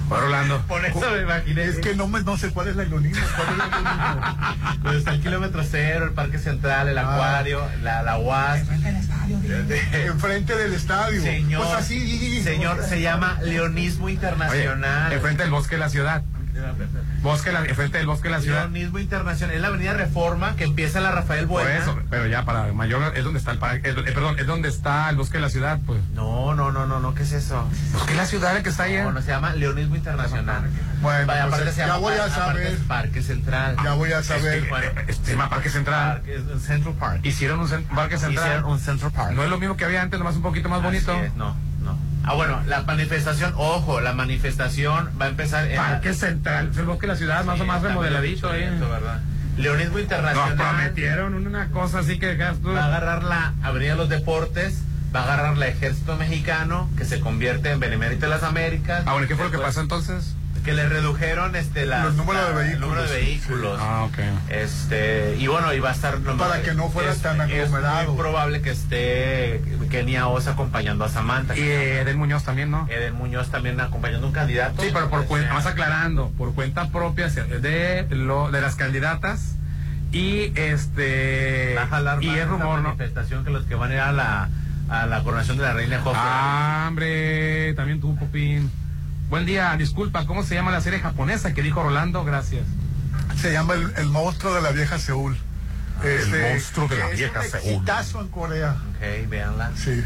Bueno, Rolando. Por eso me imaginé. Es que no, me, no sé cuál es la ironía. ¿Cuál es la ironía? Pues está el kilómetro cero, el Parque Central, el Ah. acuario, la, la UAS. Enfrente del estadio. Señor, Pues así. señor, se llama leonismo Oye, internacional. enfrente del bosque de la ciudad. Bosque, la, enfrente del bosque de la ciudad. Leonismo internacional. Es la avenida Reforma que empieza en la Rafael Por Buena. eso, pero ya para mayor es donde está el parque, es- eh, perdón, es donde está el bosque de la ciudad, pues. No, no, no, no, no, ¿qué es eso? Bosque de la ciudad el que está ahí. ¿eh? No, no se llama Leonismo Internacional. Bueno, Vaya, pues, aparte se ya llama voy a aparte saber. es Parque Central. Ya voy a saber. Bueno, Eh, Se llama Parque Central. Parque- es Central Park. Hicieron un parque central. Hicieron un Central Park. No es lo mismo que había antes, nomás un poquito más bonito. Así es, no, no. Ah, bueno, la manifestación, ojo, la manifestación va a empezar en Parque Central, el bosque de la ciudad, más o más remodeladito ahí. ¿verdad? Leonismo Nos Internacional prometieron una cosa así que tú. va a agarrar la Avenida los Deportes, va a agarrar la Ejército Mexicano, que se convierte en Benemérito de las Américas. Ah, bueno, ¿qué fue lo que pasó entonces? Que le redujeron este la, Los números de la- el número de vehículos. Ah, ok. Este, y bueno, y va a estar Para que no fuera es- tan aglomerado. Es muy probable que esté Kenia Osa acompañando a Samantha. Y Eden Muñoz también, ¿no? Eden Muñoz también acompañando a un candidato. Sí, pero por Este, cuenta, más aclarando, por cuenta propia de lo de las candidatas y este y es rumor, ¿no? manifestación que los que van a ir a la, a la coronación de la reina Jofa. Ah, hombre, también tú, Popín. Buen día, disculpa, ¿cómo se llama la serie japonesa que dijo Rolando? Gracias. Se llama el, el monstruo de la vieja Seúl. Este, monstruo de la es vieja un Seúl. en Corea. Ok, véanla. Sí.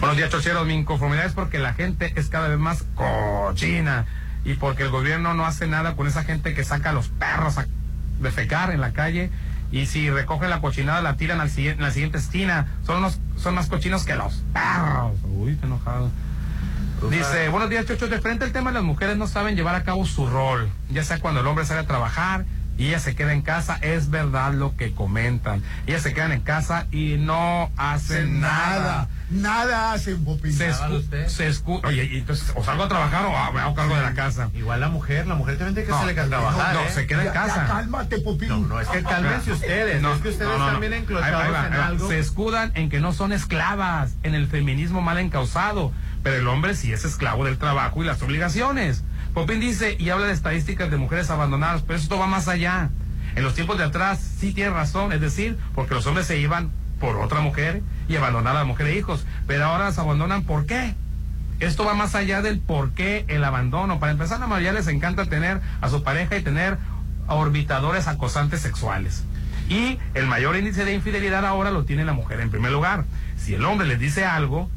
Buenos días, chocheros. Mi inconformidad es porque la gente es cada vez más cochina y porque el gobierno no hace nada con esa gente que saca a los perros a defecar en la calle y si recogen la cochinada la tiran al siguiente, en la siguiente esquina. Son, unos, son más cochinos que los perros. Uy, estoy enojado. Dice, buenos días, chochos. De frente al tema, las mujeres no saben llevar a cabo su rol, ya sea cuando el hombre sale a trabajar y ella se queda en casa, es verdad lo que comentan. Ellas se quedan en casa y no hacen nada. Nada. Nada hacen, Popín. Se, escu usted. se escu- Oye, y entonces, o salgo a trabajar o me hago cargo de la casa. Igual la mujer, la mujer también tiene que No, salir a trabajar. no, ¿eh? se queda en ya casa. cálmate, Popín. No, no, es que cálmense ustedes. No, es que ustedes no, no, no. también enclochados en algo. Se escudan en que no son esclavas, en el feminismo mal encausado, pero el hombre sí es esclavo del trabajo y las obligaciones. Popín dice y habla de estadísticas de mujeres abandonadas, pero esto va más allá. En los tiempos de atrás sí tiene razón, es decir, porque los hombres se iban por otra mujer y abandonaban a la mujer e hijos, pero ahora las abandonan ¿por qué? Esto va más allá del por qué el abandono. Para empezar, a la mayoría les encanta tener a su pareja y tener orbitadores acosantes sexuales. Y el mayor índice de infidelidad ahora lo tiene la mujer en primer lugar. Si el hombre les dice algo,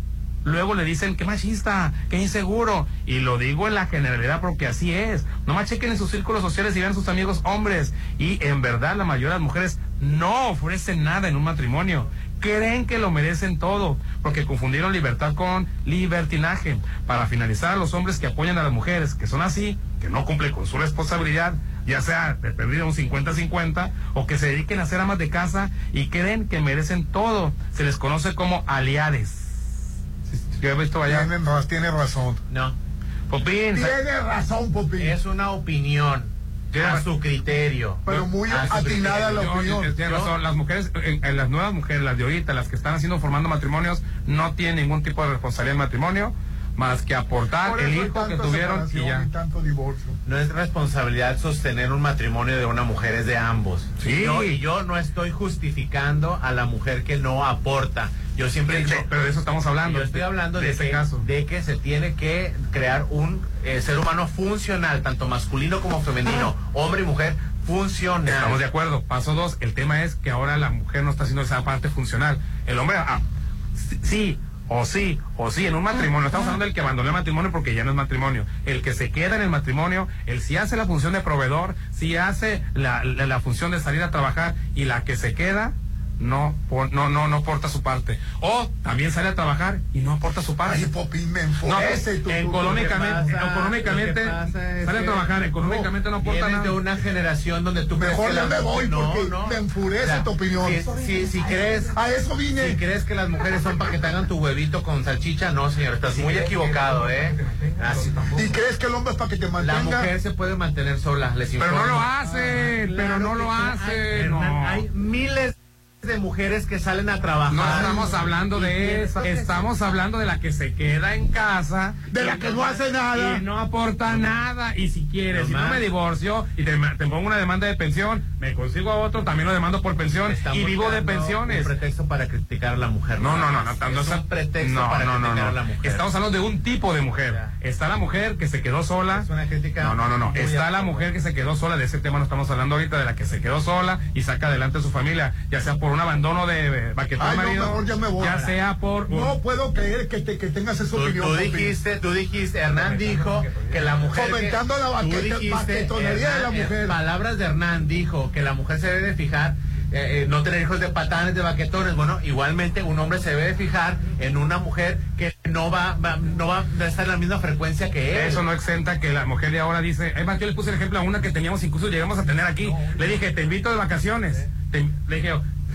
luego le dicen que machista, que inseguro. Y lo digo en la generalidad porque así es. Nomás chequen en sus círculos sociales y vean sus amigos hombres. Y en verdad la mayoría de las mujeres no ofrecen nada en un matrimonio. creen que lo merecen todo, porque confundieron libertad con libertinaje. Para finalizar, los hombres que apoyan a las mujeres, que son así, que no cumplen con su responsabilidad, ya sea de perdido un 50-50, o que se dediquen a ser amas de casa y creen que merecen todo, se les conoce como aliades. ¿Sí, has visto allá? Tiene, raz- tiene razón. No. Popín, sa- Tiene razón, Popín. Es una opinión. A su criterio. Pero muy A atinada la Yo- opinión. yo- tienes razón, las mujeres, en- en las nuevas mujeres, las de ahorita, las que están haciendo, formando matrimonios, no tienen ningún tipo de responsabilidad en matrimonio, más que aportar Por el hijo que tuvieron y ya. y tanto divorcio. No es responsabilidad sostener un matrimonio de una mujer, es de ambos. Sí. Y yo, y yo no estoy justificando a la mujer que no aporta. Yo siempre he dicho, Pero de eso estamos hablando. yo estoy hablando de, de ese que, caso. de que se tiene que crear un eh, ser humano funcional, tanto masculino como femenino, hombre y mujer funcional. Estamos de acuerdo. Paso dos, el tema es que ahora la mujer no está haciendo esa parte funcional. El hombre, ah, sí, o sí, o sí, en un matrimonio. Estamos hablando del que abandonó el matrimonio porque ya no es matrimonio. El que se queda en el matrimonio, el sí hace la función de proveedor, sí hace la función de salir a trabajar y la que se queda no, no, no, no aporta su parte. O también sale a trabajar y no aporta su parte. Ay, Popín, me No, económicamente, pasa- económicamente, que sale a trabajar, económicamente no aporta nada. de una generación donde tú Mejor ya me voy porque no, no. me enfurece tu opinión. Si, si, si crees, A eso vine. si crees que las mujeres son para que te hagan tu huevito con salchicha, no, señor, estás muy equivocado, ¿eh? Así- ¿Y crees que el hombre es para que te la mantenga? mujer se puede mantener sola, les Pero no lo hace, pero no lo hace. Hay, hay miles de mujeres que salen a trabajar. No estamos hablando de eso, estamos hablando de la que se queda en casa. De la que no hace nada. Y no aporta nada. Y si quieres, No si no me divorcio y te, te pongo una demanda de pensión, me consigo a otro, también lo demando por pensión y vivo de pensiones. Un pretexto para criticar a la mujer. No, no, no, no, es un pretexto no, para criticar a la mujer. Estamos hablando de un tipo de mujer. Está la mujer que se quedó sola. Es una crítica No, no, no, no. Está la mujer que se quedó sola. De ese tema no estamos hablando ahorita, de la que se quedó sola y saca adelante a su familia, ya sea por un abandono de baquetón Ay, no, marido, mejor ya me voy. ya sea por No puedo creer que, te- que tengas esa opinión. tú dijiste, tú dijiste, Hernán dijo que la mujer. que- Fomentando la baqueta- dijiste, baquetonería de la eh, mujer. palabras de Hernán dijo que la mujer se debe de fijar. eh, eh, no tener hijos de patanes, de baquetones. Bueno, igualmente un hombre se debe de fijar en una mujer que no va, va- no va a estar en la misma frecuencia que él. Eso no exenta que la mujer de ahora dice, es más, yo le puse el ejemplo a una que teníamos, incluso llegamos a tener aquí. Le dije, te invito de vacaciones. Te- le dije,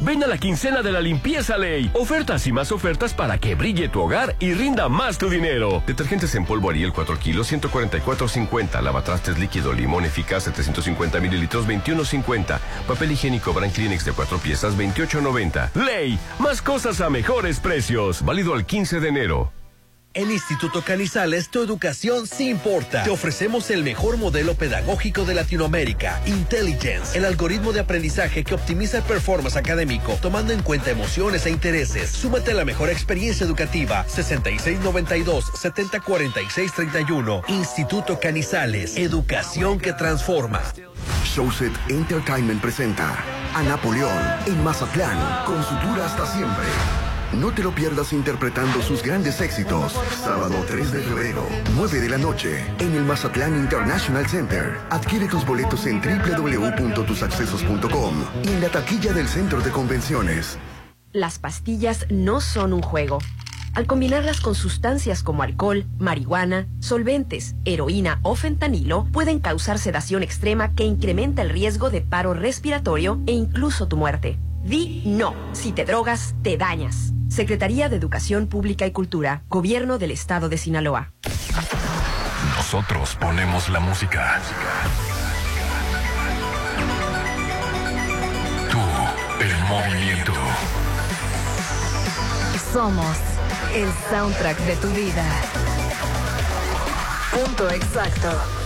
Ven a la quincena de la limpieza ley. Ofertas y más ofertas para que brille tu hogar y rinda más tu dinero. Detergentes en polvo Ariel 4 kilos 144.50. Lavatrastes líquido limón eficaz 750 mililitros 21.50. Papel higiénico Brand Kleenex de 4 piezas 28.90. Ley. Más cosas a mejores precios. Válido al 15 de enero. En Instituto Canizales, tu educación sí importa. Te ofrecemos el mejor modelo pedagógico de Latinoamérica, Intelligence, el algoritmo de aprendizaje que optimiza el performance académico, tomando en cuenta emociones e intereses. Súmate a la mejor experiencia educativa, 6692-704631. Instituto Canizales, educación que transforma. Showset Entertainment presenta a Napoleón en Mazatlán con su tour hasta siempre. No te lo pierdas interpretando sus grandes éxitos. Sábado 3 de febrero, 9 de la noche, en el Mazatlán International Center. Adquiere tus boletos en www.tusaccesos.com y en la taquilla del Centro de Convenciones. Las pastillas no son un juego. Al combinarlas con sustancias como alcohol, marihuana, solventes, heroína o fentanilo, pueden causar sedación extrema que incrementa el riesgo de paro respiratorio e incluso tu muerte. Di no. Si te drogas, te dañas. Secretaría de Educación Pública y Cultura, Gobierno del Estado de Sinaloa. Nosotros ponemos la música. Tú, el movimiento. Somos el soundtrack de tu vida. Punto exacto.